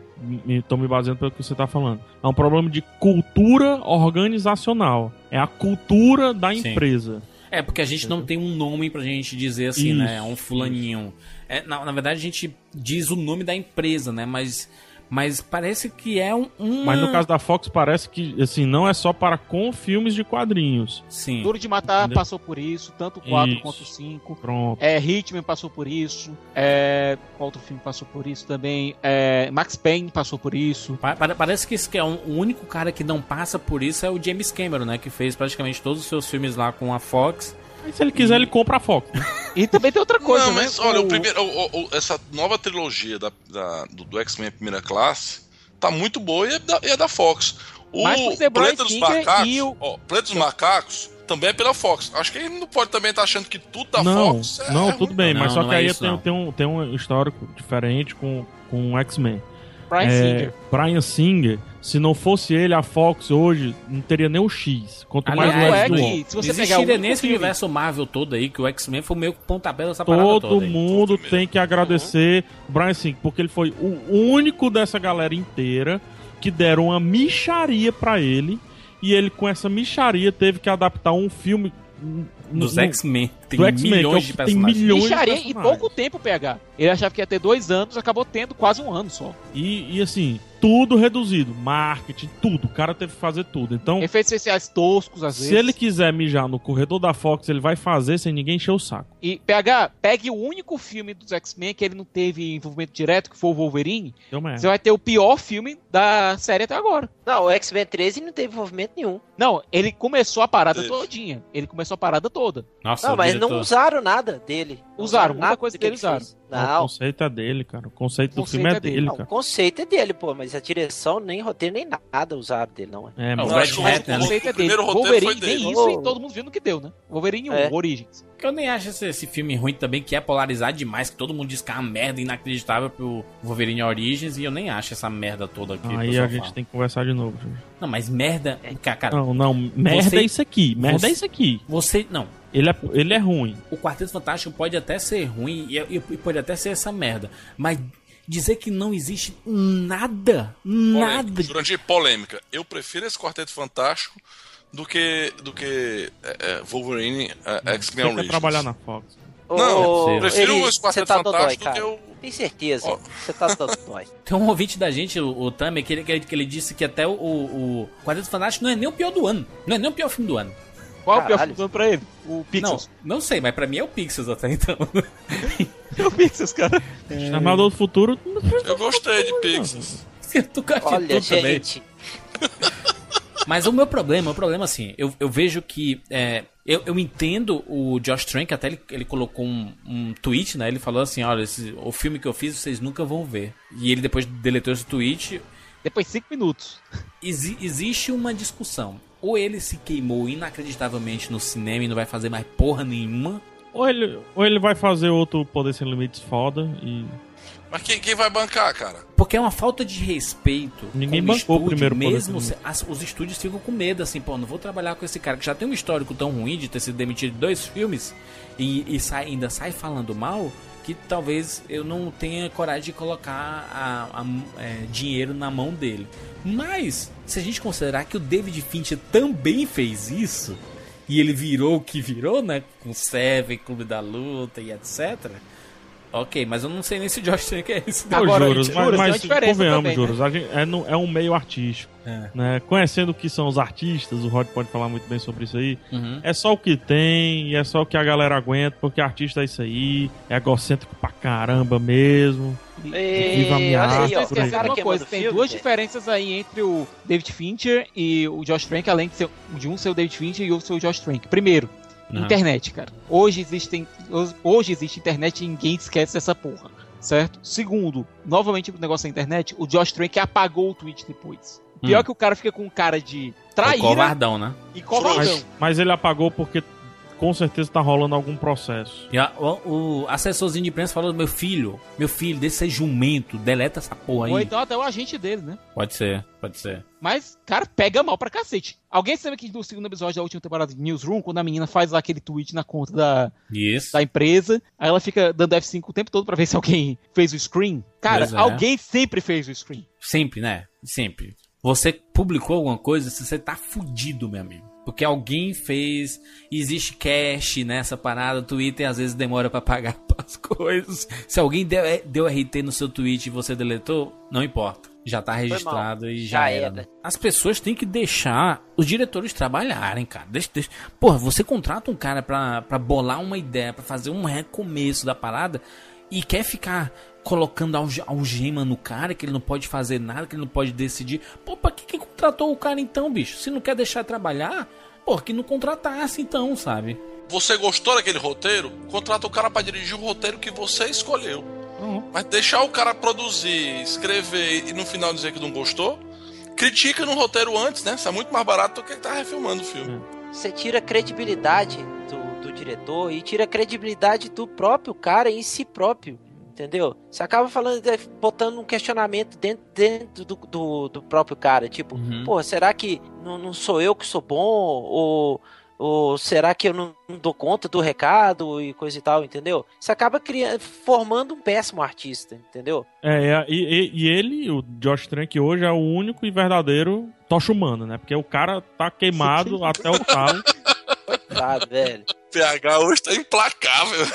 estou me baseando pelo que você está falando, é um problema de cultura organizacional. É a cultura da Sim. empresa. É, porque a gente não tem um nome pra gente dizer assim, Isso, né? É um fulaninho. É, na, na verdade, a gente diz o nome da empresa, né? Mas, mas parece que é um. uma- Mas no caso da Fox parece que assim não é só para com filmes de quadrinhos. Sim. Duro de Matar Entendeu? passou por isso, tanto o 4 Isso. quanto o 5. Pronto. É, Hitman passou por isso. É, qual outro filme passou por isso também? É, Max Payne passou por isso. Pa- pare- Parece que, esse que é um- o único cara que não passa por isso é o James Cameron, né? Que fez praticamente todos os seus filmes lá com a Fox. Mas se ele quiser, ele compra a Fox. né? E também tem outra coisa, não, né? mas olha, o O- primeiro, o- o- essa nova trilogia da, da- do, do X-Men Primeira Classe tá muito boa e é da, e é da Fox. O Planeta dos Macacos, e o- ó, Planeta dos Macacos também é pela Fox. Acho que ele não pode também estar achando que tudo da não, Fox é não, tudo bem, mas Não, só não que é aí isso, tem, tem, um, tem um histórico diferente com, com o X-Men. Bryan É, Singer. Brian Singer, se não fosse ele, a Fox hoje não teria nem o X. Quanto mais o Aliás, X é do que- se você pegar Existiria nesse filme- universo Marvel todo aí, que o X-Men foi meio que pontapé dessa parada Todo toda aí. mundo tem que agradecer o Brian Singer, porque ele foi o único dessa galera inteira que deram uma micharia pra ele. E ele, com essa micharia, teve que adaptar um filme. Dos no- X-Men. Tem do é milhões de que tem personagens. milhões de em personagens. pouco tempo, PH. Ele achava que ia ter dois anos, acabou tendo quase um ano só. E, e assim, tudo reduzido. Marketing, tudo. O cara teve que fazer tudo. Então, Efeitos especiais toscos, às se vezes. ele quiser mijar no corredor da Fox, ele vai fazer sem ninguém encher o saco. E, PH, pegue o único filme dos X-Men que ele não teve envolvimento direto, que foi o Wolverine. Deu merda. Você vai ter o pior filme da série até agora. Não, o X-Men 13 não teve envolvimento nenhum. Não, ele começou a parada Teve. todinha. Ele começou a parada toda. Nossa, Não, mas diretor- não usaram nada dele. Não Usaram, muita nada coisa do que que eles usaram. fez. O Não, conceito é dele, cara. O conceito do conceito filme é é dele. dele, não, o cara. conceito é dele, pô, mas a direção, nem roteiro, nem nada usaram dele, não é. É, Não, mas o Hat, o- né? O conceito é o dele. primeiro roteiro Wolverine, foi dele. nem isso, e todo mundo viu no que deu, né? Wolverine 1, É. Origins. Que eu nem acho esse, esse filme ruim também, que é polarizado demais, que todo mundo diz que é uma merda inacreditável pro Wolverine Origins, e eu nem acho essa merda toda aqui. Aí a gente tem que conversar de novo, Jorge. Não, mas merda. Cara, Não, não, merda você- é isso aqui. Merda você- é isso aqui. Você. Não. Ele é, ele é ruim. O Quarteto Fantástico pode até ser ruim e, e- e pode até ser essa merda. Mas dizer que não existe nada, nada. Polêmica. Jurandir, polêmica. Eu prefiro esse Quarteto Fantástico do que, do que é, é, Wolverine é, X-Men Origins. trabalhar na Fox. Não, eu prefiro Eri, esse Quarteto você tá dodói, Fantástico do que o... Tem certeza. Você tá dodói. Tem um ouvinte da gente, o, o Tamer, que ele, que, ele, que ele disse que até o, o, o Quarteto Fantástico não é nem o pior do ano. Não é nem o pior filme do ano. Qual é o pior Caralho. filme pra ele? O Pixels. Não, não sei, mas pra mim é o Pixels até então. o Pixels, cara. Exterminador do Futuro. Eu gostei de Pixels. tu gosta de Olha, tudo também. gente. Mas o meu problema, o problema assim, eu, eu vejo que. é, eu, eu entendo o Josh Trank, até ele, ele colocou um, um tweet, né? Ele falou assim: olha, esse- o filme que eu fiz vocês nunca vão ver. E ele depois deletou esse tweet. Depois de 5 minutos. Exi- existe uma discussão. Ou ele se queimou inacreditavelmente no cinema e não vai fazer mais porra nenhuma. Ou ele, ou ele vai fazer outro Poder Sem Limites foda e. Mas quem, quem vai bancar, cara? Porque é uma falta de respeito. Ninguém bancou o estúdio, primeiro Mesmo se- as- os estúdios ficam com medo, assim, pô, não vou trabalhar com esse cara que já tem um histórico tão ruim de ter sido demitido de dois filmes e, e sai- ainda sai falando mal, que talvez eu não tenha coragem de colocar a- a- é, dinheiro na mão dele. Mas, se a gente considerar que o David Fincher também fez isso, e ele virou o que virou, né? Com Seven, Clube da Luta e etc. Ok, mas eu não sei nem se o Josh Trank é esse. Pô, Agora, juros, juros, mas, uma mas convenhamos, também, juros. a gente- é, no- é um meio artístico. É. Né? Conhecendo o que são os artistas, o Rod pode falar muito bem sobre isso aí. Uhum. É só o que tem, e é só o que a galera aguenta, porque artista é isso aí, é egocêntrico pra caramba mesmo. Ei, Viva a minha arte, ó. por aí. O cara uma coisa, tem filme, duas diferenças aí entre o David Fincher e o Josh Trank, além de, ser, de um ser o David Fincher e outro ser o Josh Trank. Primeiro, Uhum. internet, cara. Hoje existe, hoje existe internet e ninguém esquece dessa porra, certo? Segundo, novamente o negócio da internet, o Josh Trank apagou o tweet depois. Pior Hum. que o cara fica com cara de É traíra covardão, né? e covardão. Mas, mas ele apagou porque com certeza tá rolando algum processo. E a- o, o assessorzinho de imprensa falou: meu filho, meu filho, deixa ser jumento, deleta essa porra Ou aí. então até o agente dele, né? Pode ser, pode ser. Mas, cara, pega mal pra cacete. Alguém sabe que no segundo episódio da última temporada de Newsroom, quando a menina faz lá aquele tweet na conta da, Isso. da empresa, aí ela fica dando F5 o tempo todo pra ver se alguém fez o screen. Cara, é. alguém sempre fez o screen. Sempre, né? Sempre. Você publicou alguma coisa, você tá fudido, meu amigo. Porque alguém fez. Existe cache nessa parada. O Twitter às vezes demora pra pagar as coisas. Se alguém deu, deu RT no seu tweet e você deletou, não importa. Já tá registrado e já, Já era. era. As pessoas têm que deixar os diretores trabalharem, cara. Deixa, deixa. Porra, você contrata um cara pra, pra bolar uma ideia, pra fazer um recomeço da parada e quer ficar colocando alge- algema no cara, que ele não pode fazer nada, que ele não pode decidir. Pô, pra que, que contratou o cara então, bicho? Se não quer deixar trabalhar, pô, que não contratasse então, sabe? Você gostou daquele roteiro? Contrata o cara pra dirigir o roteiro que você escolheu. Uhum. Mas deixar o cara produzir, escrever e no final dizer que não gostou, critica no roteiro antes, né? Isso é muito mais barato do que tá refilmando o filme. Você tira a credibilidade do, do diretor e tira a credibilidade do próprio cara em si próprio. Entendeu? Você acaba falando, de- botando um questionamento dentro, dentro do, do, do próprio cara. Tipo, Uhum. pô, será que não, não sou eu que sou bom? Ou, ou será que eu não, não dou conta do recado e coisa e tal, entendeu? Você acaba criando, formando um péssimo artista, entendeu? É, é, e, e- e ele, o Josh Trank, hoje é o único e verdadeiro tocha humano, né? Porque o cara tá queimado até o talo. Sabe, velho? PH hoje tá implacável.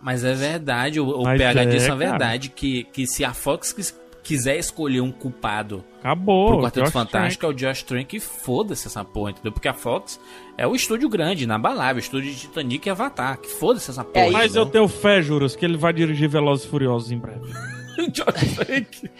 Mas é verdade, o, o PH é, disse a cara. verdade, que, que se a Fox quis- quiser escolher um culpado Acabou. pro Quarteto Josh Fantástico é o Josh Trank e foda-se essa porra, entendeu? Porque a Fox é o estúdio grande, inabalável, o estúdio de Titanic e Avatar, que foda-se essa porra. Trank. Mas eu tenho fé, juros, que ele vai dirigir Velozes e Furiosos em breve. Josh Trank.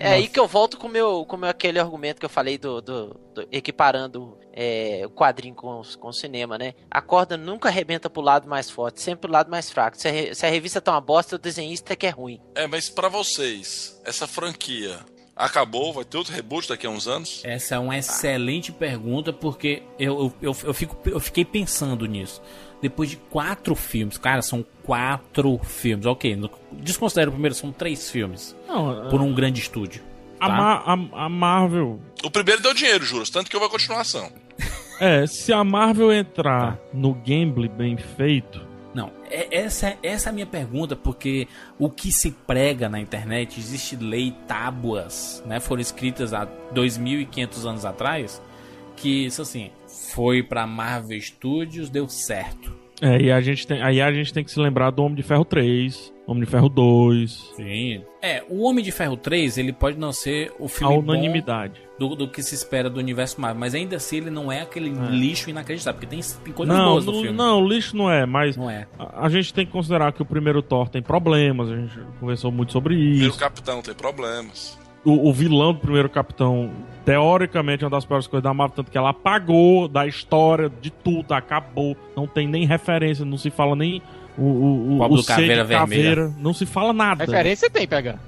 É aí que eu volto com meu, com meu aquele argumento que eu falei do, do- do- equiparando é, o quadrinho com, com o cinema, né? A corda nunca arrebenta pro lado mais forte, sempre pro lado mais fraco. Se a, se a revista tá uma bosta, o desenhista é que é ruim. É, mas pra vocês, essa franquia, Acabou, vai ter outro reboot daqui a uns anos? Essa é uma excelente pergunta, porque eu, eu, eu, fico, eu fiquei pensando nisso. Depois de quatro filmes, cara, são quatro filmes, ok. Desconsidero o primeiro, são três filmes. Não, por um grande estúdio. A, tá? Ma- a- a Marvel. O primeiro deu dinheiro, juros, tanto que houve a continuação. É, se a Marvel entrar no gamble bem feito. Não, é- essa, essa é a minha pergunta, porque o que se prega na internet, existe lei, tábuas, né? Foram escritas há 2.500 anos atrás, que isso assim, foi pra Marvel Studios, deu certo. É, e a gente tem, aí a gente tem que se lembrar do Homem de Ferro 3, Homem de Ferro 2. Sim. É, o Homem de Ferro 3, ele pode não ser o A filme bom unanimidade. do, do que se espera do universo Marvel, mas ainda assim ele não é aquele lixo inacreditável, porque tem, tem coisas Não, boas no não, filme. não, lixo não é, mas Não é. A, a gente tem que considerar que o primeiro Thor tem problemas, a gente conversou muito sobre O primeiro isso. capitão tem problemas. O, o vilão do primeiro Capitão, teoricamente, é uma das piores coisas da Marvel, tanto que ela apagou da história de tudo, acabou, não tem nem referência, não se fala nem o, o, o, Pobre o Caveira Vermelha. não se fala nada. Referência tem, PH.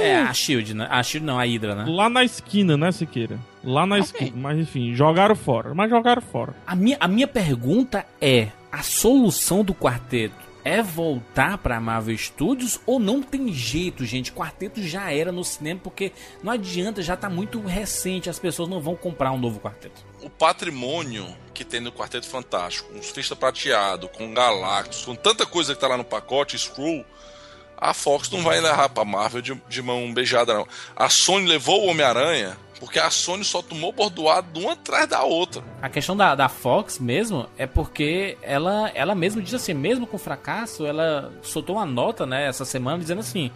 É a Shield, né? A Shield não, a Hydra, né? Lá na esquina, né, Siqueira? Lá na esquina, mas enfim, jogaram fora, mas jogaram fora. A minha, a minha pergunta é: a solução do quarteto é voltar pra Marvel Studios ou não tem jeito, gente? Quarteto já era no cinema porque não adianta, já tá muito recente, as pessoas não vão comprar um novo quarteto. O patrimônio que tem no Quarteto Fantástico, com Surfista Prateado, com Galactus, com tanta coisa que tá lá no pacote, Screw, a Fox não vai levar pra Marvel de, de mão beijada, não. A Sony levou o Homem-Aranha porque a Sony só tomou bordoado de uma atrás da outra. A questão da, da Fox mesmo é porque ela, ela mesmo diz assim, mesmo com fracasso, ela soltou uma nota, né, essa semana dizendo assim: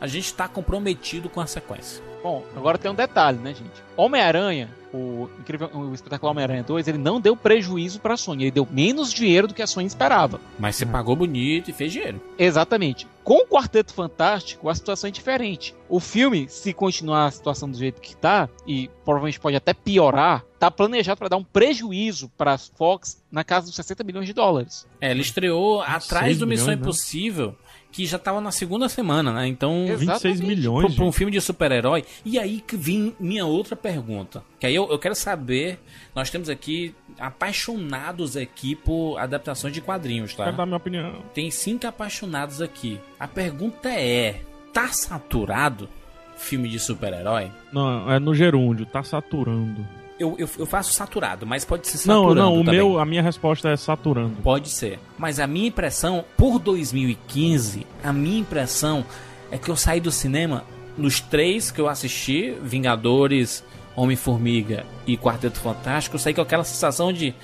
a gente tá comprometido com a sequência. Bom, agora tem um detalhe, né, gente? Homem-Aranha, o incrível, o espetacular Homem-Aranha 2, ele não deu prejuízo pra Sony, ele deu menos dinheiro do que a Sony esperava. Mas você pagou bonito e fez dinheiro. Exatamente. Com o Quarteto Fantástico, a situação é diferente. O filme, se continuar a situação do jeito que tá, e provavelmente pode até piorar, tá planejado para dar um prejuízo para a Fox na casa dos 60 milhões de dólares. É, ele estreou atrás do Missão milhões, né? Impossível, que já tava na segunda semana, né? Então. 26 milhões. Pra, pra um filme de super-herói. E aí que vem minha outra pergunta. Que aí eu, eu quero saber. Nós temos aqui apaixonados aqui por adaptações de quadrinhos, tá? Quero dar minha opinião. Tem cinco apaixonados aqui. A pergunta é: tá saturado filme de super-herói? Não, é no gerúndio, tá saturando. Eu, eu, eu faço saturado, mas pode ser Não, saturando. não, o também. meu, a minha resposta é saturando. Pode ser. Mas a minha impressão, por 2015, a minha impressão é que eu saí do cinema nos três que eu assisti, Vingadores, Homem-Formiga e Quarteto Fantástico, eu saí com aquela sensação de.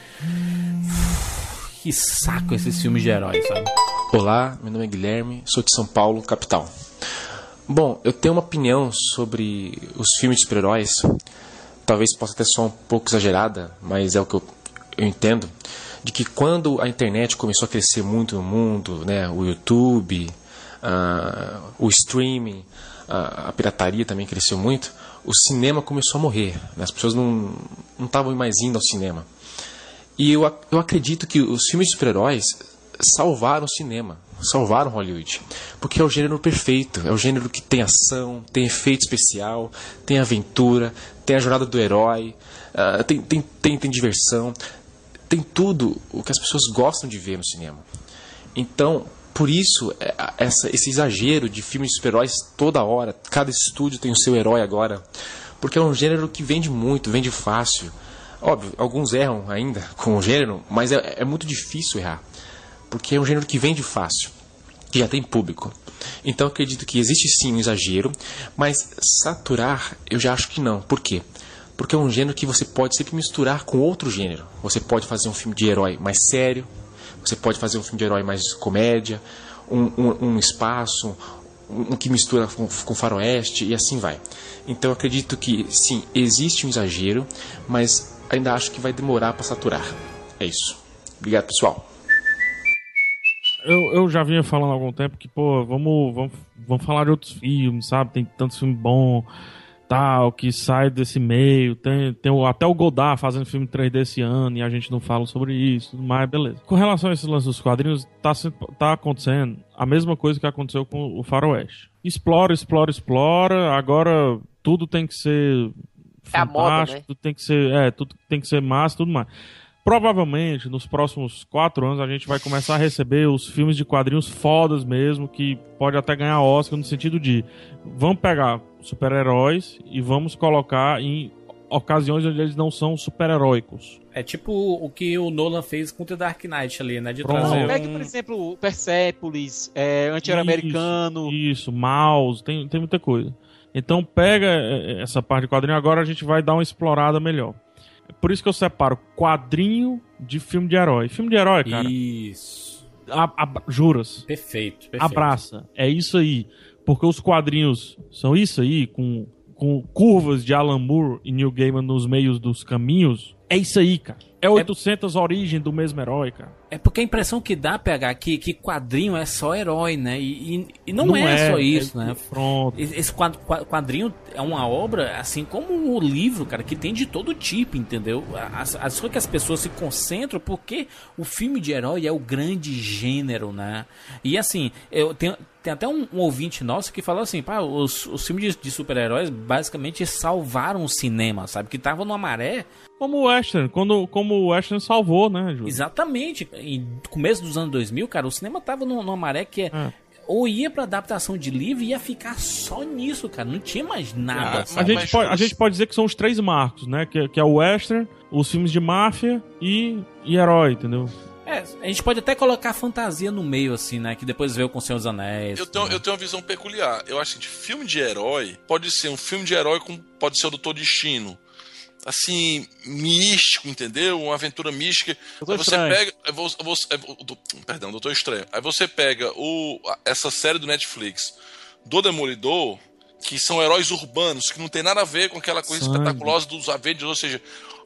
Que saco esses filmes de heróis, sabe? Olá, meu nome é Guilherme, sou de São Paulo, capital. Bom, eu tenho uma opinião sobre os filmes de super-heróis. Talvez possa até soar um pouco exagerada, mas é o que eu, eu entendo. De que quando a internet começou a crescer muito no mundo, né, o YouTube, ah, o streaming, ah, a pirataria também cresceu muito, o cinema começou a morrer. né, As pessoas não estavam mais indo ao cinema. E eu, eu acredito que os filmes de super-heróis salvaram o cinema, salvaram Hollywood. Porque é o gênero perfeito, é o gênero que tem ação, tem efeito especial, tem aventura, tem a jornada do herói, ah, tem, tem, tem, tem diversão, tem tudo o que as pessoas gostam de ver no cinema. Então, por isso, é, essa- esse exagero de filmes de super-heróis toda hora, cada estúdio tem o seu herói agora, porque é um gênero que vende muito, vende fácil. Óbvio, alguns erram ainda com o gênero, mas é, é muito difícil errar, porque é um gênero que vende fácil, que já tem público. Então acredito que existe sim um exagero, mas saturar eu já acho que não. Por quê? Porque é um gênero que você pode sempre misturar com outro gênero. Você pode fazer um filme de herói mais sério, você pode fazer um filme de herói mais comédia, um, um, um espaço, um, um que mistura com, com faroeste e assim vai. Então acredito que sim, existe um exagero, mas ainda acho que vai demorar para saturar. É isso. Obrigado, pessoal. Eu, eu já vinha falando há algum tempo que, pô, vamos, vamos, vamos falar de outros filmes, sabe? Tem tantos filmes bons, tal, que sai desse meio. Tem, tem o- até o Godard fazendo filme 3D esse ano e a gente não fala sobre isso, tudo mais, beleza. Com relação a esses lances dos quadrinhos, tá, tá acontecendo a mesma coisa que aconteceu com o Faroeste. Explora, explora, explora. Agora tudo tem que ser É a moda, fantástico, né? tudo tem que ser, é, tudo tem que ser massa, tudo mais. Provavelmente, nos próximos quatro anos, a gente vai começar a receber os filmes de quadrinhos fodas mesmo, que pode até ganhar Oscar no sentido de vamos pegar super-heróis e vamos colocar em ocasiões onde eles não são super-heróicos. É tipo o que o Nolan fez com The Dark Knight ali, né? De Pronto. trazer Pegue, um... por exemplo, Persepolis, é, anti-americano. Isso, isso, mouse, tem, tem muita coisa. Então pega eh, essa parte de quadrinho, agora a gente vai dar uma explorada melhor. É Por isso que eu separo quadrinho de filme de herói. Filme de herói, cara. Isso. a- a- juras. Perfeito, perfeito. Abraça. É isso aí. Porque os quadrinhos são isso aí, com, com curvas de Alan Moore e Neil Gaiman nos meios dos caminhos. É isso aí, cara. É 800 origens do mesmo herói, cara. É porque a impressão que dá, PH, que, que quadrinho é só herói, né? E, e- e não, é, só isso, é- né? Pronto. Esse quad- qua- quadrinho é uma obra, assim como o livro, cara, que tem de todo tipo, entendeu? As, as coisas que as pessoas se concentram porque o filme de herói é o grande gênero, né? E assim, eu tenho. Tem até um, um ouvinte nosso que falou assim, pá, os, os filmes de, de super-heróis basicamente salvaram o cinema, sabe? Que tava numa maré Como o Western, quando, como o Western salvou, né, Júlio? Exatamente. Em começo dos anos 2000, cara, o cinema tava num- numa maré que é- ou ia pra adaptação de livro e ia ficar só nisso, cara. Não tinha mais nada. A sabe? gente, pode, a gente pode dizer que são os três marcos, né? Que, que é o Western, os filmes de máfia e, e herói, entendeu? É, a gente pode até colocar fantasia no meio, assim, né? Que depois veio com o Senhor dos Anéis. Eu tenho, eu tenho uma visão peculiar. Eu acho que filme de herói pode ser um filme de herói com pode ser o Doutor Destino. Assim, místico, entendeu? Uma aventura mística. Doutor Aí você Estranho. pega. você- perdão, Doutor Estranho. Aí você pega o, essa série do Netflix do Demolidor, que são heróis urbanos, que não tem nada a ver com aquela coisa Sangue. espetaculosa dos Avengers, ou seja,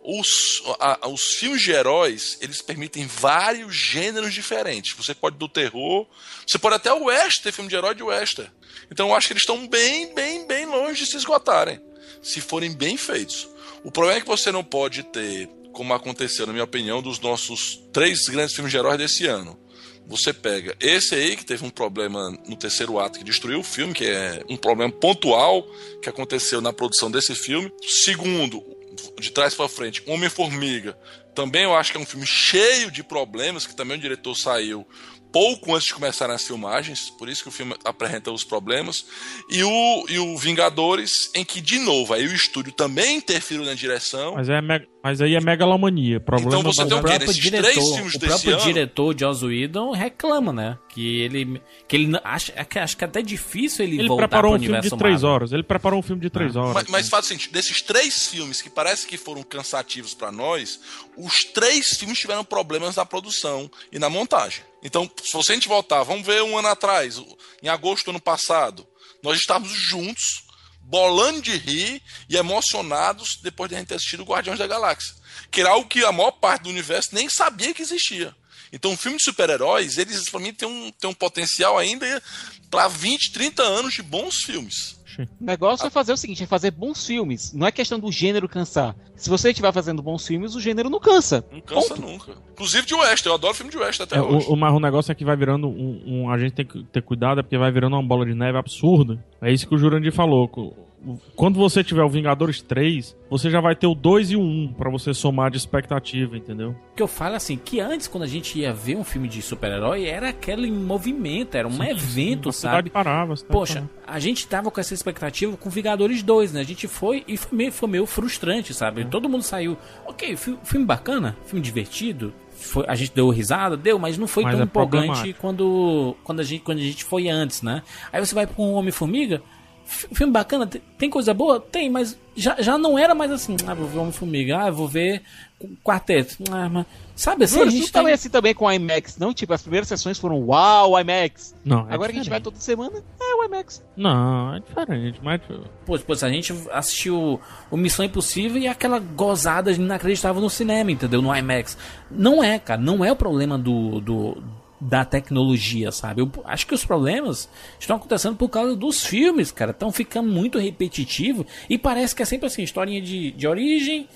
os, a- os filmes de heróis, eles permitem vários gêneros diferentes. Você pode do terror, você pode até o western, ter filme de herói de western. Então eu acho que eles estão bem, bem, bem longe de se esgotarem, se forem bem feitos. O problema é que você não pode ter, como aconteceu, na minha opinião, dos nossos três grandes filmes de heróis desse ano. Você pega esse aí, que teve um problema no terceiro ato que destruiu o filme, que é um problema pontual que aconteceu na produção desse filme. Segundo, de trás pra frente, Homem-Formiga. Também eu acho que é um filme cheio de problemas, que também o diretor saiu pouco antes de começarem as filmagens, por isso que o filme apresenta os problemas. E o, e o Vingadores, em que, de novo, aí o estúdio também interferiu na direção. Mas, é mas aí é megalomania. Problema Então você tem o o quê? próprio Desses diretor, três filmes o desse próprio ano? diretor Joss Whedon reclama, né? Que ele que ele não- acha é que acho que é até difícil ele, Ele voltar preparou pro um filme de três Marvel. horas. Ele preparou um filme de três horas. Mas, mas faz o seguinte, desses três filmes que parece que foram cansativos pra nós, os três filmes tiveram problemas na produção e na montagem. Então, se você a gente voltar, vamos ver um ano atrás, em agosto do ano passado, nós estávamos juntos, bolando de rir e emocionados depois de a gente ter assistido Guardiões da Galáxia. Que era algo que a maior parte do universo nem sabia que existia. Então, o filme de super-heróis, eles, pra mim, tem um, tem um potencial ainda para 20, 30 anos de bons filmes. O negócio é fazer o seguinte, é fazer bons filmes. Não é questão do gênero cansar. Se você estiver fazendo bons filmes, o gênero não cansa. Não cansa nunca. Inclusive de West, eu adoro filme de West até É, hoje. o, o, mas o negócio é que vai virando um, um- A gente tem que ter cuidado, é porque vai virando uma bola de neve absurda. É isso que o Jurandir falou. Quando você tiver o Vingadores 3, você já vai ter o 2 e o 1 pra você somar de expectativa, entendeu? O que eu falo assim, que antes, quando a gente ia ver um filme de super-herói, era aquele movimento, era um evento, a cidade sabe? parava, Poxa, parava. a gente tava com essa expectativa com Vingadores 2, né? A gente foi e foi meio, foi meio frustrante, sabe? Todo mundo saiu, ok, fi- filme bacana, filme divertido. Foi, a gente deu risada, deu, mas não foi Mas tão é empolgante quando, quando, a gente, quando a gente foi antes, né? Aí você vai pra um Homem-Formiga, filme bacana, tem, coisa boa? Tem, mas já, já não era mais assim, ah, vou ver Homem-Formiga, ah, vou ver Quarteto, ah, mas... Sabe assim, Bruno, a isso gente também tem... assim também com o IMAX, não? Tipo, as primeiras sessões foram uau, IMAX. Não, é Agora que a gente vai diferente. toda semana, é o IMAX. Não, é diferente, mas. Pô, pô, se a gente assistiu o Missão Impossível e aquela gozada inacreditável no cinema, entendeu? No IMAX. Não é, cara, não é o problema do, do da tecnologia, sabe? Eu acho que os problemas estão acontecendo por causa dos filmes, cara. Estão ficando muito repetitivo e parece que é sempre assim, historinha de, de origem,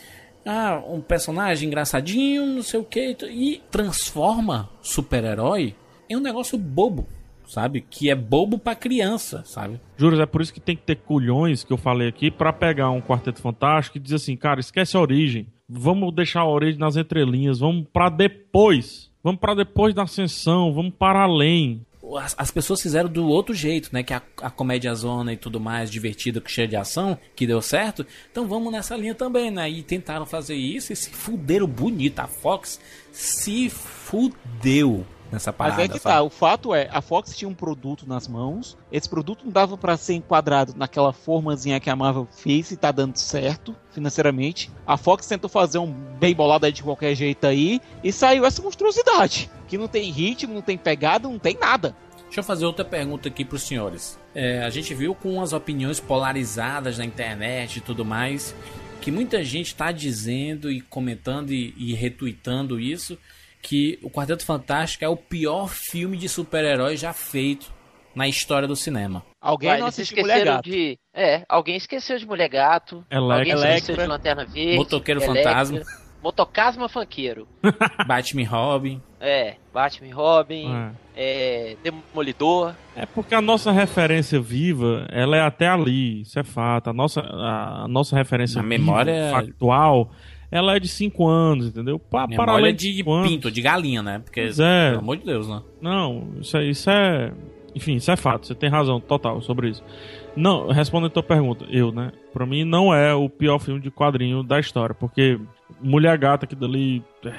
ah, um personagem engraçadinho, não sei o que, e transforma super-herói em um negócio bobo. sabe? Que é bobo pra criança, sabe? Juros, é por isso que tem que ter culhões, que eu falei aqui, pra pegar um Quarteto Fantástico e dizer assim, cara, esquece a origem. Vamos deixar a origem nas entrelinhas, vamos pra depois. Vamos pra depois da ascensão, vamos para além. As, as pessoas fizeram do outro jeito, né? Que a, a comédia zona e tudo mais, divertida, cheia de ação, que deu certo. Então vamos nessa linha também, né? E tentaram fazer isso e se fuderam bonito. A Fox se fudeu nessa parada. Mas é que sabe? tá, o fato é, a Fox tinha um produto nas mãos, esse produto não dava pra ser enquadrado naquela formazinha que a Marvel fez e tá dando certo financeiramente. A Fox tentou fazer um bem bolado aí de qualquer jeito aí e saiu essa monstruosidade, que não tem ritmo, não tem pegada, não tem nada. Deixa eu fazer outra pergunta aqui pros senhores. É, a gente viu com as opiniões polarizadas na internet e tudo mais, que muita gente tá dizendo e comentando e, e retweetando isso, que o Quarteto Fantástico é o pior filme de super-herói já feito na história do cinema. Alguém Vai, não assistiu Mulher esqueceram Gato. de. É, alguém esqueceu de Mulher Gato. Electra. alguém esqueceu Electra. de Lanterna Verde. Motoqueiro Electra, Fantasma. Motocasma Fanqueiro. Batman Robin. É, Batman Robin. É, Demolidor. É porque a nossa referência viva, ela é até ali, isso é fato. A nossa, a, nossa referência A viva, memória- factual, ela é de 5 anos, entendeu? Pa, para Memória além de cinco anos. pinto, de galinha, né? Porque, é. pelo amor de Deus, né? Não, isso é, isso é. Enfim, isso é fato. Você tem razão total sobre isso. Não, respondendo a tua pergunta, eu, né? Pra mim não é o pior filme de quadrinho da história, porque Mulher Gata aqui dali é,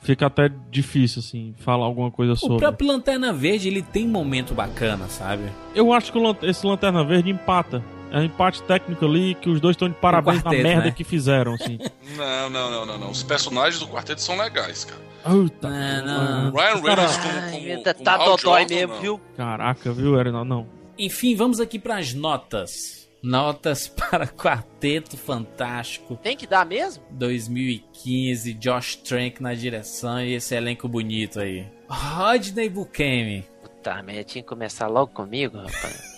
fica até difícil, assim, falar alguma coisa O sobre. próprio Lanterna Verde, ele tem momento bacana, sabe? Eu acho que o esse Lanterna Verde empata. É um empate técnico ali que os dois estão de parabéns quarteto, na merda né? que fizeram, assim. Não, não, não, não, não. Os personagens do quarteto são legais, cara. Puta. não. Ryan Reynolds como, Ai, como, como tá Hal dodói mesmo, não. viu? Caraca, viu, Aaron? Não. Enfim, vamos aqui pras notas. Notas para Quarteto Fantástico Tem que dar mesmo? 2015, Josh Trank na direção e esse elenco bonito aí. Rodney Bukemi. Puta merda, tinha que começar logo comigo, rapaz.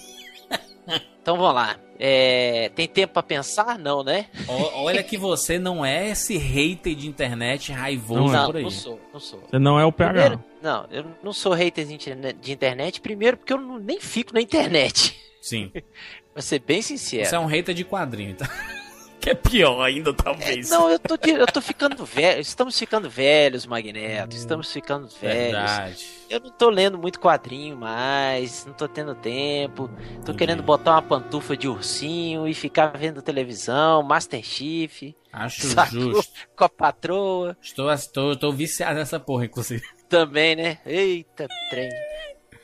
então vamos lá. É, tem tempo pra pensar? Não, né? Olha que você não é esse hater de internet raivoso Não é. por aí. Não sou, não sou. Você não é o PH. Primeiro, não, eu não sou hater de internet, primeiro porque eu não- nem fico na internet. Sim. Pra ser bem sincero. Você é um hater de quadrinho, tá? Que é pior ainda, talvez. Não, eu tô, eu tô ficando velho. Estamos ficando velhos, Magneto. Estamos ficando velhos. Verdade. Eu não tô lendo muito quadrinho mais, não tô tendo tempo. Tô Entendi. querendo botar uma pantufa de ursinho e ficar vendo televisão, Master Chief, Acho sacou? justo. com a patroa Estou, estou, estou viciado nessa porra, inclusive. também, né? Eita, trem.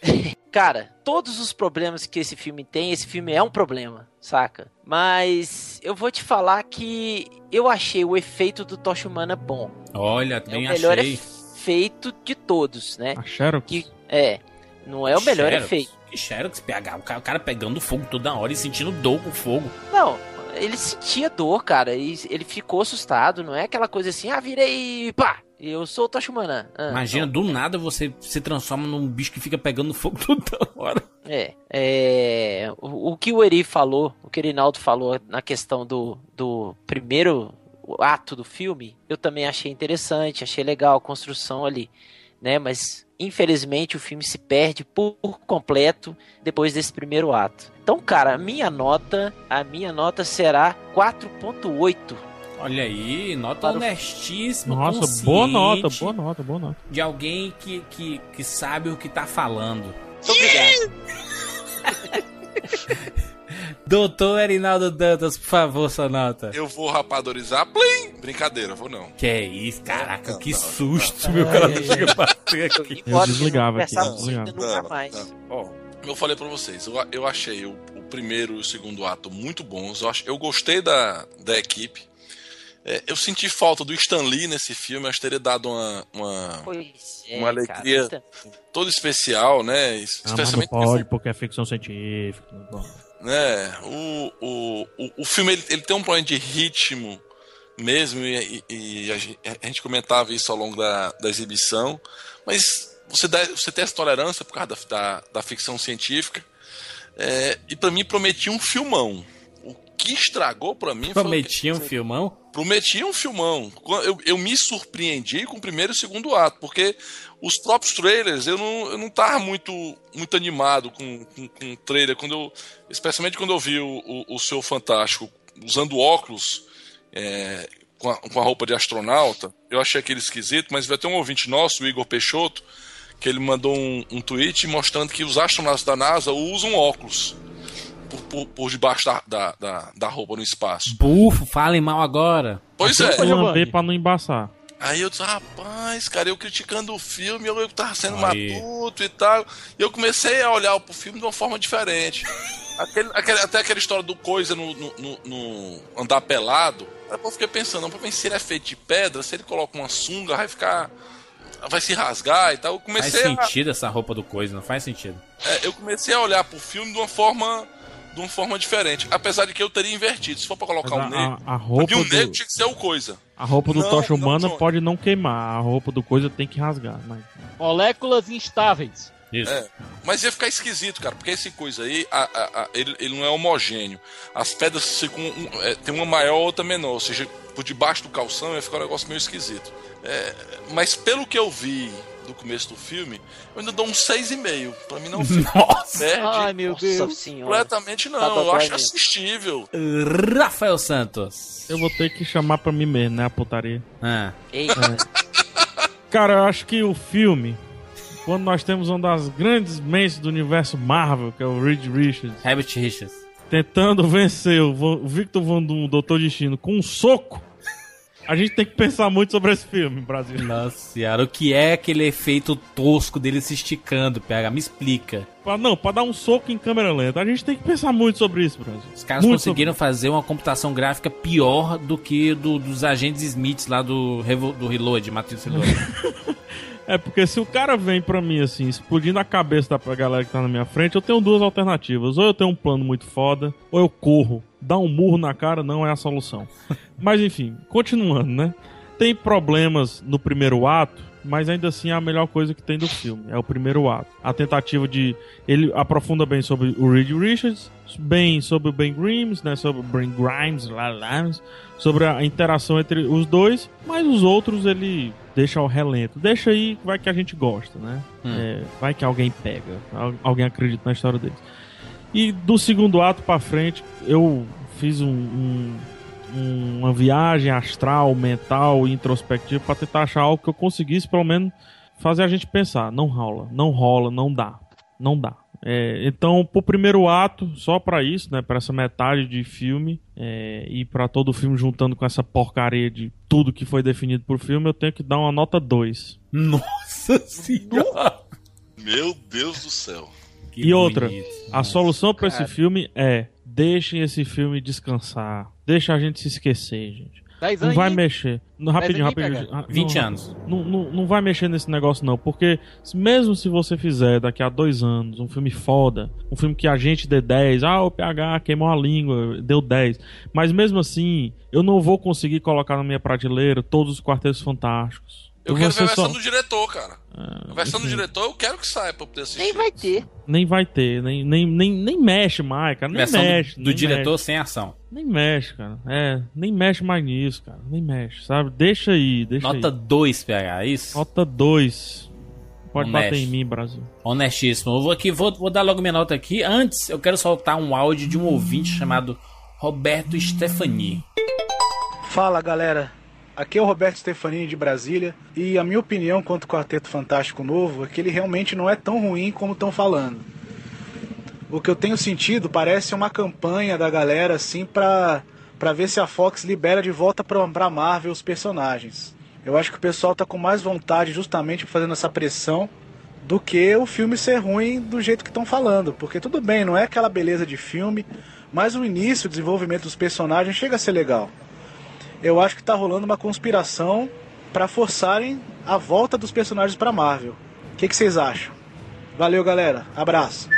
Cara, todos os problemas que esse filme tem, esse filme é um problema, saca? Mas eu vou te falar que eu achei o efeito do Tocha Humana bom. Olha, É também o melhor achei. efeito de todos, né? A Xerox? Que, é, não é o melhor Xerox? efeito. Que Xerox, PH, o cara, o cara pegando fogo toda hora e sentindo dor com fogo. Não, ele sentia dor, cara, e ele ficou assustado, não é aquela coisa assim, ah, virei, pá, eu sou o Toshimana. Ah, Imagina, do nada você se transforma num bicho que fica pegando fogo toda hora. É, é o, o que o Eri falou, o que o Erinaldo falou na questão do, do primeiro ato do filme, eu também achei interessante, achei legal a construção ali, né? Mas infelizmente o filme se perde por completo depois desse primeiro ato. Então, cara, a minha nota, a minha nota será 4.8. Olha aí, nota Para honestíssima, Nossa, boa nota, boa nota, boa nota. De alguém que, que, que sabe o que tá falando. Obrigado. Doutor Erinaldo Dantas, por favor, sua nota. Eu vou rapadorizar, plim! Brincadeira, vou não. Que é isso, caraca, Não, que não, susto, não. meu Ai, cara ai, chega a bater aqui. Eu desligava aqui, eu desligava. muito, nunca mais. Ó, eu falei pra vocês, eu, eu achei o, o primeiro e o segundo ato muito bons. Eu, ach- eu gostei da, da equipe. É, eu senti falta do Stan Lee nesse filme, acho que teria dado uma, uma, é, uma alegria cara. toda especial, né? Ah, Especialmente pode, porque é ficção científica. né? O, o, o, o filme ele, ele tem um problema de ritmo mesmo, e, e- a, gente, a gente comentava isso ao longo da, da exibição, mas você, dá, você tem essa tolerância por causa da, da, da ficção científica, é, e pra mim prometia um filmão. Que estragou pra mim foi. Prometia um filmão? Prometia um filmão. Eu, eu me surpreendi com o primeiro e o segundo ato, porque os próprios trailers eu não, eu não tava muito, muito animado com, com, com o trailer, quando eu, especialmente quando eu vi o, o, o seu Fantástico usando óculos. É, com a, com a, roupa de astronauta, eu achei aquele esquisito, mas vai ter um ouvinte nosso, o Igor Peixoto, que ele mandou um, um tweet mostrando que os astronautas da NASA usam óculos por, por, por debaixo da, da, da, da, roupa no espaço. Bufo, falem mal agora. Pois é. Eu pra não embaçar. Aí eu disse, rapaz, cara, eu criticando o filme, eu, eu tava sendo Aí. matuto e tal. E eu comecei a olhar pro filme de uma forma diferente. Aquele, aquele, até aquela história do coisa no, no, no, no andar pelado. Aí eu fiquei pensando, não, se ele é feito de pedra, se ele coloca uma sunga, vai ficar vai se rasgar e tal. Eu comecei faz sentido a... essa roupa do coisa, não faz sentido. É, eu comecei a olhar pro filme de uma forma de uma forma diferente. Apesar de que eu teria invertido. Se for pra colocar Mas um negro, a, a roupa um do... negro tinha que ser o coisa. A roupa do Não, Tocha Humana não. pode não queimar, a roupa do coisa tem que rasgar. Mas... Moléculas instáveis. Isso. É, mas ia ficar esquisito, cara, porque esse coisa aí, a- a- a- ele, ele não é homogêneo. As pedras ficam. um- é, tem uma maior, outra menor. Ou seja, por debaixo do calção ia ficar um negócio meio esquisito. É, mas pelo que eu vi do começo do filme, eu ainda dou um 6,5. Pra mim não fica. Nossa. Perde Ai, meu Nossa Deus. senhora. completamente não. Tá eu acho assistível. Rafael Santos. Eu vou ter que chamar pra mim mesmo, né? A putaria. Ah. Eita. Cara, eu acho que o filme, quando nós temos uma das grandes mentes do universo Marvel, que é o Reed Richards, Herbert Richards. tentando vencer o Victor Von Doom, o Doutor Destino, com um soco, a gente tem que pensar muito sobre esse filme, Brasil. Nossa senhora, o que é aquele efeito tosco dele se esticando, PH? Me explica. Pra- Não, pra dar um soco em câmera lenta. A gente tem que pensar muito sobre isso, Brasil. Os caras Muito conseguiram fazer uma computação gráfica pior do que do, dos agentes Smiths lá do, Revo- do Reload, Matrix Reload. É porque se o cara vem pra mim assim, explodindo a cabeça da galera que tá na minha frente, eu tenho duas alternativas. Ou eu tenho um plano muito foda, ou eu corro. Dar um murro na cara não é a solução. Mas enfim, continuando, né? Tem problemas no primeiro ato, mas ainda assim é a melhor coisa que tem do filme. É o primeiro ato. A tentativa de. Ele aprofunda bem sobre o Reed Richards, bem sobre o Ben Grimes, né? Sobre o Ben Grimes, lá, lá, sobre a interação entre os dois, mas os outros ele deixa ao relento. Deixa aí, vai que a gente gosta, né? Hum. É, vai que alguém pega, al- alguém acredita na história deles. E do segundo ato pra frente, eu fiz um, um- um- uma viagem astral, mental, introspectiva pra tentar achar algo que eu conseguisse pelo menos fazer a gente pensar. Não rola, não rola, não dá, não dá. É, então, pro primeiro ato, só pra isso, né, para essa metade de filme é, e pra todo o filme juntando com essa porcaria de tudo que foi definido por filme, eu tenho que dar uma nota 2. Nossa senhora! Meu Deus do céu. Que e outra, bonito. a solução pra esse filme é deixem esse filme descansar. Deixa a gente se esquecer, gente. 10 Não vai mexer. Não, rapidinho, rapidinho. PH. Ah, 20 não, anos. Não, não, não vai mexer nesse negócio, não. Porque mesmo se você fizer daqui a dois anos um filme foda, um filme que a gente dê 10, ah, o PH queimou a língua, deu 10. Mas mesmo assim, eu não vou conseguir colocar na minha prateleira todos os quartetos fantásticos. Eu quero ver a versão só- do diretor, cara. Ah, A versão do diretor eu quero que saia pra poder assistir. Nem vai ter. Nem vai ter, nem, nem, nem, nem mexe mais, cara. Nem Versão do- mexe. do, nem diretor mexe. sem ação. Nem mexe, cara. É, nem mexe mais nisso, cara. Nem mexe, sabe? Deixa aí, deixa Nota aí. 2, PH, é isso? Nota 2. Pode bater em mim, Brasil. Honestíssimo. Eu vou aqui, vou, vou dar logo minha nota aqui. Antes, eu quero soltar um áudio de um ouvinte chamado Roberto Stefani. Fala galera, aqui é o Roberto Stefanini de Brasília e a minha opinião quanto ao Quarteto Fantástico Novo é que ele realmente não é tão ruim como estão falando. O que eu tenho sentido parece uma campanha da galera assim pra, pra ver se a Fox libera de volta pra Marvel os personagens. Eu acho que o pessoal tá com mais vontade justamente fazendo essa pressão do que o filme ser ruim do jeito que estão falando. Porque tudo bem, não é aquela beleza de filme, mas o início, o desenvolvimento dos personagens chega a ser legal eu acho que tá rolando uma conspiração para forçarem a volta dos personagens para Marvel. O que, que vocês acham? Valeu, galera. Abraço.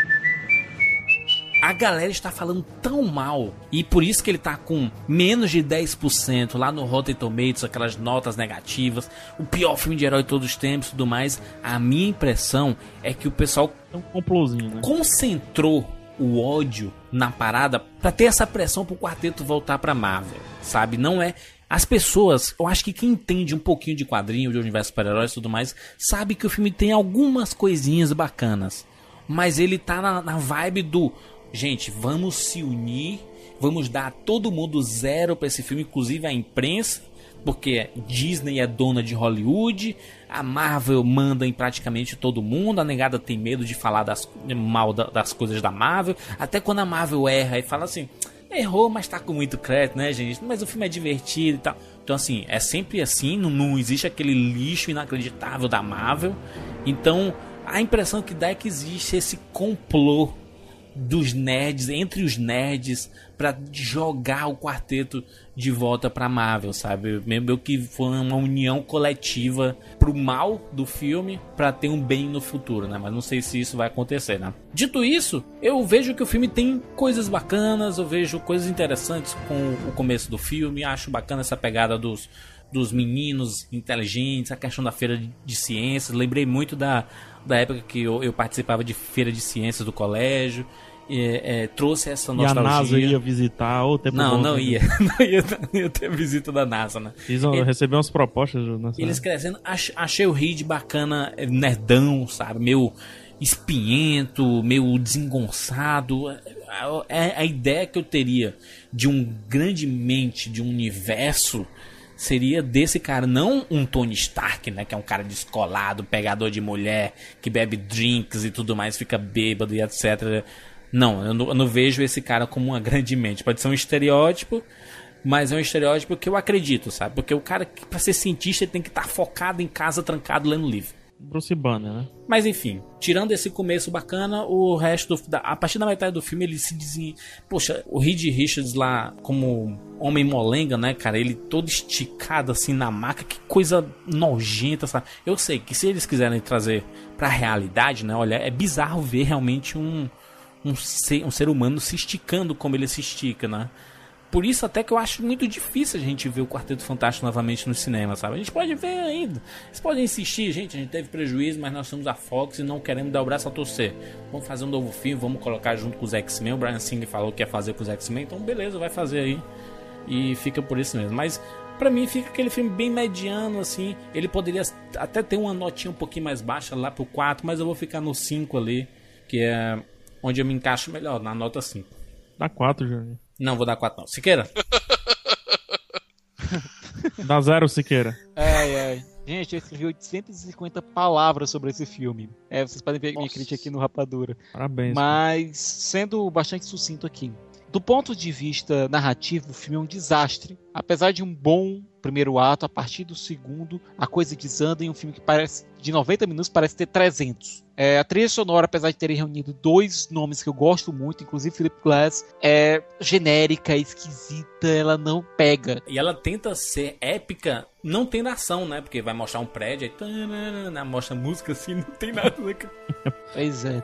A galera está falando tão mal. E por isso que ele tá com menos de 10% lá no Rotten Tomatoes, aquelas notas negativas. O pior filme de herói de todos os tempos e tudo mais. A minha impressão é que o pessoal É um complôzinho, né? concentrou o ódio na parada pra ter essa pressão pro quarteto voltar pra Marvel, sabe? Não é. As pessoas, eu acho que quem entende um pouquinho de quadrinho, de universo super-heróis e tudo mais, sabe que o filme tem algumas coisinhas bacanas. Mas ele tá na, na vibe do. Gente, vamos se unir, vamos dar todo mundo zero pra esse filme, inclusive a imprensa, porque Disney é dona de Hollywood, a Marvel manda em praticamente todo mundo, a negada tem medo de falar das, mal da- das coisas da Marvel, até quando a Marvel erra e fala assim, errou, mas tá com muito crédito, né, gente? Mas o filme é divertido e tal. Então, assim, é sempre assim, não, não existe aquele lixo inacreditável da Marvel. Então, a impressão que dá é que existe esse complô dos nerds, entre os nerds, pra jogar o quarteto de volta pra Marvel, sabe? Meio que foi uma união coletiva pro mal do filme pra ter um bem no futuro, né? Mas não sei se isso vai acontecer, né? Dito isso, eu vejo que o filme tem coisas bacanas, eu vejo coisas interessantes com o começo do filme, acho bacana essa pegada dos dos meninos inteligentes, a questão da feira de ciências. Lembrei muito da, da época que eu, eu participava de feira de ciências do colégio. É, é, trouxe essa E a nostalgia. NASA ia visitar o tempo Não, bom, não né? ia. Não ia, não ia ter visita da NASA, né? Eles vão receber umas propostas nessa eles crescendo, ach- achei o Reed bacana, é, nerdão, sabe? Meio espinhento, meio desengonçado. A, a- a ideia que eu teria de um grande mente, de um universo, seria desse cara, não um Tony Stark, né? Que é um cara descolado, pegador de mulher, que bebe drinks e tudo mais, fica bêbado e etc. Não, eu não, eu não vejo esse cara como uma grande mente. Pode ser um estereótipo, mas é um estereótipo que eu acredito, sabe? Porque o cara, pra ser cientista, ele tem que estar focado em casa, trancado, lendo livro. Bruce Banner, né? Mas enfim, tirando esse começo bacana, o resto, do- a partir da metade do filme, ele se dizem. Poxa, o Reed Richards lá, como homem molenga, né, cara? Ele todo esticado assim na maca, que coisa nojenta, sabe? Eu sei que se eles quiserem trazer pra realidade, né, olha, é bizarro ver realmente um, um, ser, um ser humano se esticando como ele se estica, né? Por isso até que eu acho muito difícil a gente ver o Quarteto Fantástico novamente no cinema, sabe? A gente pode ver ainda. Vocês podem insistir, gente, a gente teve prejuízo, mas nós somos a Fox e não queremos dar o braço a torcer. Vamos fazer um novo filme, vamos colocar junto com os X-Men. O Brian Singer falou que ia fazer com os X-Men, então beleza, vai fazer aí. E fica por isso mesmo. Mas pra mim fica aquele filme bem mediano, assim. Ele poderia até ter uma notinha um pouquinho mais baixa lá pro 4, mas eu vou ficar no 5 ali, que é onde eu me encaixo melhor, na nota 5. Dá 4, Júnior. Não, vou dar 4 não. Siqueira? Dá zero, Siqueira. Ai, ai. Gente, eu escrevi 850 palavras sobre esse filme. É, vocês podem ver minha crítica aqui no Rapadura. Parabéns. Mas, sendo bastante sucinto aqui. Do ponto de vista narrativo, o filme é um desastre. Apesar de um bom primeiro ato, a partir do segundo, a coisa desanda em um filme que parece de 90 minutos parece ter 300. É, a trilha sonora, apesar de terem reunido dois nomes que eu gosto muito, inclusive Philip Glass, é genérica, esquisita, ela não pega. E ela tenta ser épica, não tem ação, né? Porque vai mostrar um prédio, aí tanana, mostra música assim, não tem nada. Né? Pois é.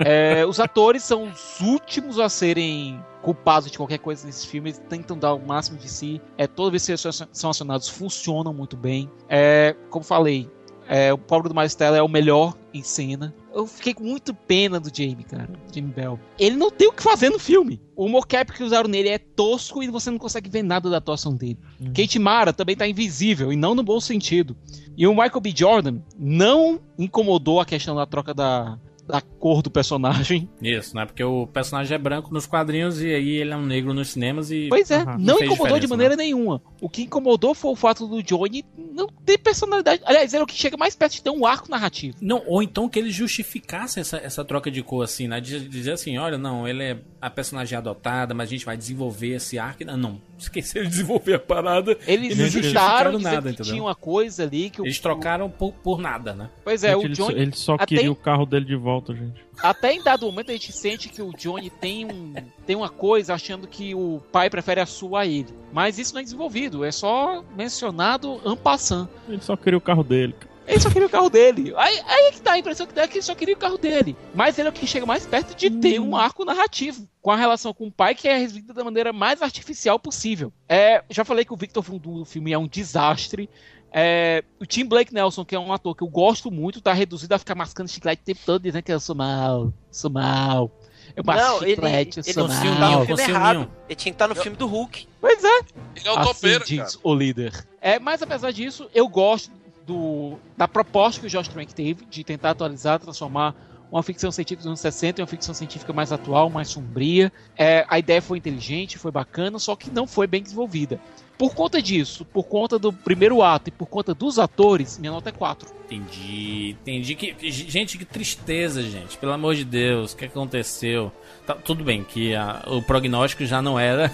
É, os atores são os últimos a serem culpados de qualquer coisa nesse filme. Eles tentam dar o máximo de si. É, toda vez que eles são acionados, funcionam muito bem. É, como falei, é, o pobre do Miles Teller é o melhor em cena. Eu fiquei com muito pena do Jamie, cara. Jamie Bell. Ele não tem o que fazer no filme. O mocap que usaram nele é tosco e você não consegue ver nada da atuação dele. Kate Mara também tá invisível, e não no bom sentido. E o Michael B. Jordan não incomodou a questão da troca da, da cor do personagem. Isso, né? Porque o personagem é branco nos quadrinhos e aí ele é um negro nos cinemas e. Pois é, não fez incomodou de maneira né? nenhuma. O que incomodou foi o fato do Johnny não ter personalidade. Aliás, era o que chega mais perto de ter um arco narrativo. Não, ou então que ele justificasse essa, essa troca de cor, assim, né? De dizer assim, olha, não, ele é a personagem adotada, mas a gente vai desenvolver esse arco. Não, não. esqueceram de desenvolver a parada. Eles não justificaram nada, que entendeu? tinha uma coisa ali que o, Eles trocaram por, por nada, né? Pois é, Gente, o ele, Johnny. ele só até, queria o carro dele de volta, gente. Até em dado momento a gente sente que o Johnny tem, um, tem uma coisa achando que o pai prefere a sua a ele. Mas isso não é desenvolvido, é só mencionado en passant. Ele só queria o carro dele. Ele só queria o carro dele. Aí, aí é que dá a impressão que dá que ele só queria o carro dele. Mas ele é o que chega mais perto de ter um arco narrativo. Com a relação com o pai, que é resolvida da maneira mais artificial possível. É, já falei que o Victor Von do filme é um desastre. É, o Tim Blake Nelson, que é um ator que eu gosto muito, tá reduzido a ficar mascando chiclete o tempo todo, dizendo que eu sou mal, sou mal. É Não, ele, chiclete, ele, seu ele filme, tá no filme errado. Ele tinha que estar no filme do Hulk. Pois é. Ele é o assim topeiro, diz cara. o líder. É, mas apesar disso, eu gosto do, da proposta que o Josh Trank teve de tentar atualizar, transformar uma ficção científica dos anos 60 em uma ficção científica mais atual, mais sombria. É, a ideia foi inteligente, foi bacana, só que não foi bem desenvolvida. Por conta disso, por conta do primeiro ato e por conta dos atores, minha nota é 4. Entendi, entendi que. Gente, que tristeza, gente. Pelo amor de Deus, o que aconteceu? Tá, tudo bem que a- o prognóstico já não era.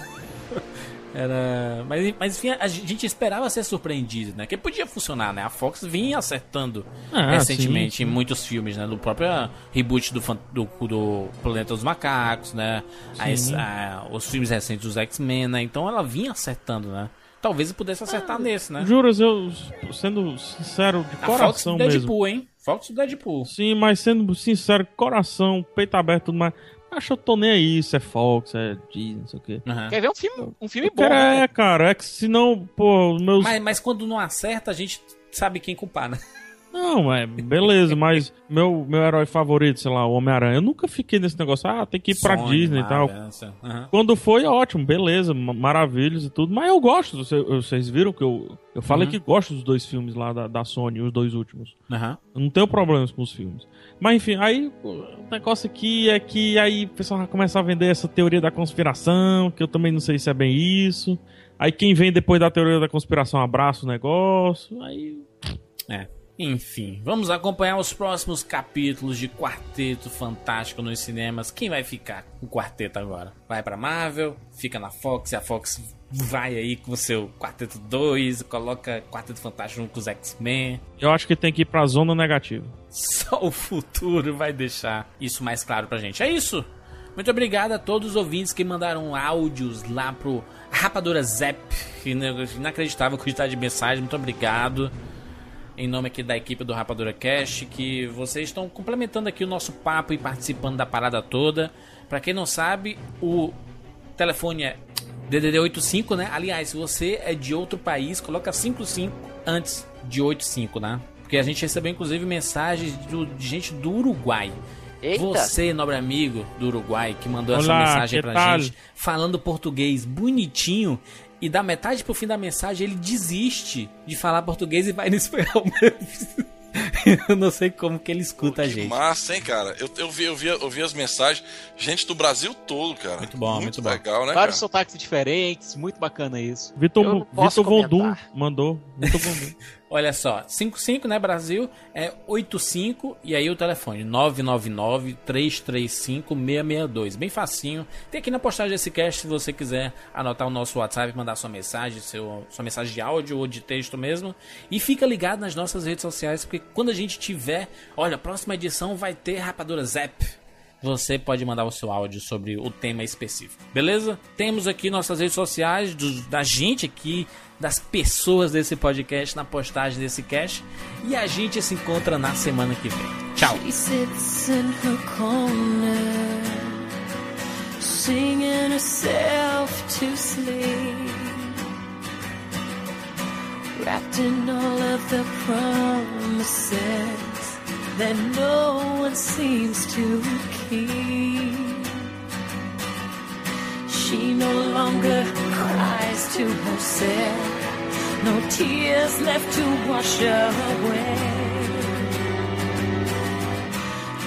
Era. Mas, mas enfim, a gente esperava ser surpreendido, né? Que podia funcionar, né? A Fox vinha acertando Ah, recentemente sim, em muitos filmes, né? Do próprio reboot do, do, do Planeta dos Macacos, né? As- a- os filmes recentes dos X-Men, né? Então ela vinha acertando, né? Talvez pudesse acertar nesse, né? Juras, eu, sendo sincero de A Fox coração do Deadpool, mesmo. hein? Fox do Deadpool. Sim, mas sendo sincero, coração, peito aberto, tudo mais. Acho que eu tô nem aí se é Fox, é Disney, não sei o quê. Quer ver um filme, um filme bom? quero né? é, cara, é que senão, pô, os meus. Mas, mas quando não acerta, a gente sabe quem culpar, né? Não, é, beleza, mas meu, meu herói favorito, sei lá, o Homem-Aranha, eu nunca fiquei nesse negócio, ah, tem que ir pra Sony, Disney e tal. Aham. Quando foi, ótimo, beleza, ma- maravilhas e tudo, mas eu gosto, você- vocês viram que eu, eu falei Uhum. que gosto dos dois filmes lá da, da Sony, os dois últimos. Aham. Eu não tenho problemas com os filmes. Mas enfim, aí o negócio aqui é que aí o pessoal vai começar a vender essa teoria da conspiração, que eu também não sei se é bem isso. Aí quem vem depois da teoria da conspiração abraça o negócio. Aí. É. Enfim, vamos acompanhar os próximos capítulos de Quarteto Fantástico nos cinemas. Quem vai ficar com o Quarteto agora? Vai pra Marvel, fica na Fox, e a Fox vai aí com o seu Quarteto 2, coloca Quarteto Fantástico junto com os X-Men. Eu acho que tem que ir pra zona negativa. Só o futuro vai deixar isso mais claro pra gente. É isso. Muito obrigado a todos os ouvintes que mandaram áudios lá pro Rapadura Zap. Inacreditável a quantidade de mensagem. Muito obrigado. Em nome aqui da equipe do Rapadura Cast, que vocês estão complementando aqui o nosso papo e participando da parada toda. Pra quem não sabe, o telefone é DDD 85, né? Aliás, se você é de outro país, coloca 55 antes de 85, né? Porque a gente recebeu inclusive mensagens do- de gente do Uruguai. Eita. Você, nobre amigo do Uruguai, que mandou essa Olá, mensagem que pra tal? gente, falando português bonitinho, e da metade pro fim da mensagem ele desiste de falar português e vai no espanhol mesmo. Eu não sei como que ele escuta a gente. Massa, hein, cara? Eu, eu, vi, eu, vi, eu vi as mensagens. Gente do Brasil todo, cara. Muito bom, muito bom. legal, né, Vários cara? sotaques diferentes, muito bacana isso. Vitor, Vitor Vondum mandou. Vitor Vondum. Olha só, 55, né, Brasil? É 85 e aí o telefone 999-335-662. Bem facinho. Tem aqui na postagem desse cast se você quiser anotar o nosso WhatsApp, mandar sua mensagem, seu, sua mensagem de áudio ou de texto mesmo. E fica ligado nas nossas redes sociais, porque quando a gente tiver, olha, a próxima edição vai ter Rapadura Zap. Você pode mandar o seu áudio sobre o tema específico, beleza? Temos aqui nossas redes sociais, dos- da gente aqui, das pessoas desse podcast, na postagem desse cast. E a gente se encontra na semana que vem. Tchau! She sits in her corner, singing herself to sleep, wrapped in all of the promises that no one seems to keep. She no longer cries to herself, no tears left to wash away.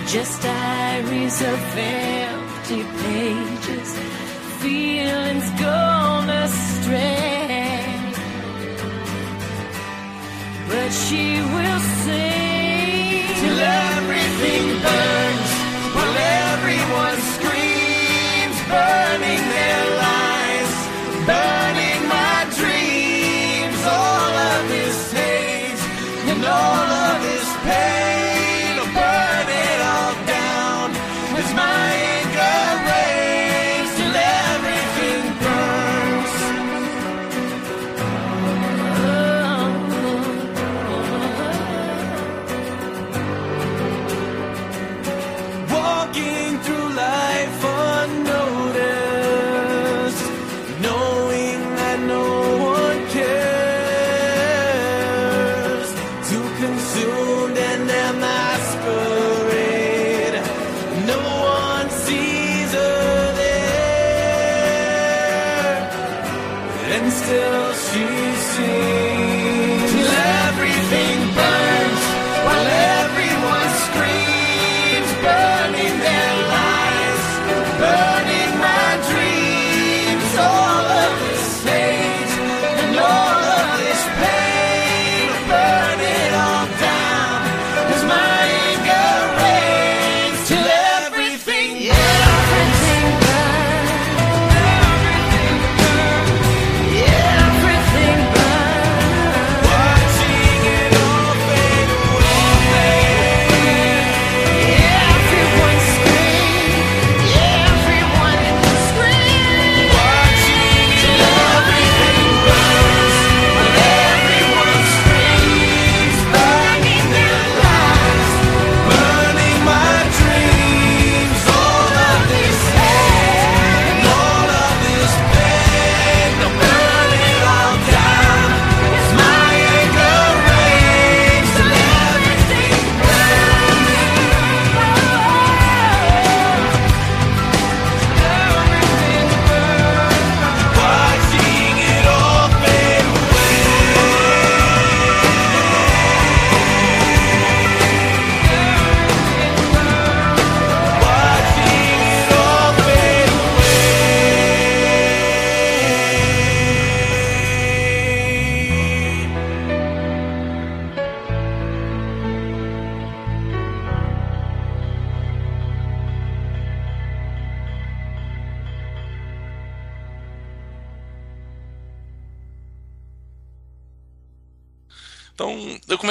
Just diaries of empty pages, feelings gone astray. But she will sing till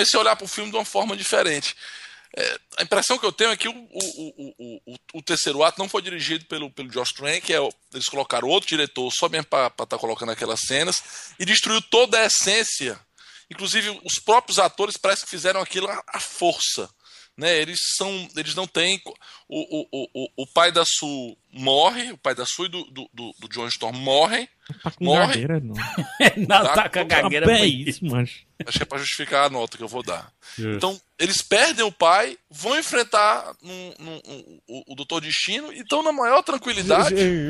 comecei a olhar para o filme de uma forma diferente. É, a impressão que eu tenho é que o, o, o, o, terceiro ato não foi dirigido pelo, pelo Josh Trank, é, eles colocaram outro diretor só mesmo para estar tá colocando aquelas cenas e destruiu toda a essência. Inclusive, os próprios atores parece que fizeram aquilo à força né? Eles são, eles não têm o, o, o, o pai da Su morre, o pai da Su e do, do, do, do John Storm morrem. Tá com morre. gagueira, não. não, tá com a gagueira. É isso, mancho. Acho que é pra justificar a nota que eu vou dar. Então, eles perdem o pai, vão enfrentar um, um, um, o, o Doutor Destino e estão na maior tranquilidade. Encostei,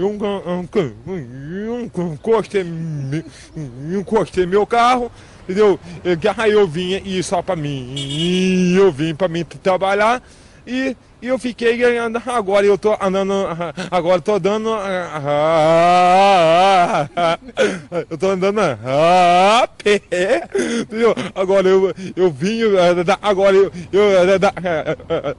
encostei meu carro, entendeu? Aí eu vinha e só pra mim, eu vim pra mim trabalhar e, e eu fiquei ganhando. Agora eu tô andando, agora tô dando. Eu tô andando a pé? Agora eu, eu vim, agora eu, eu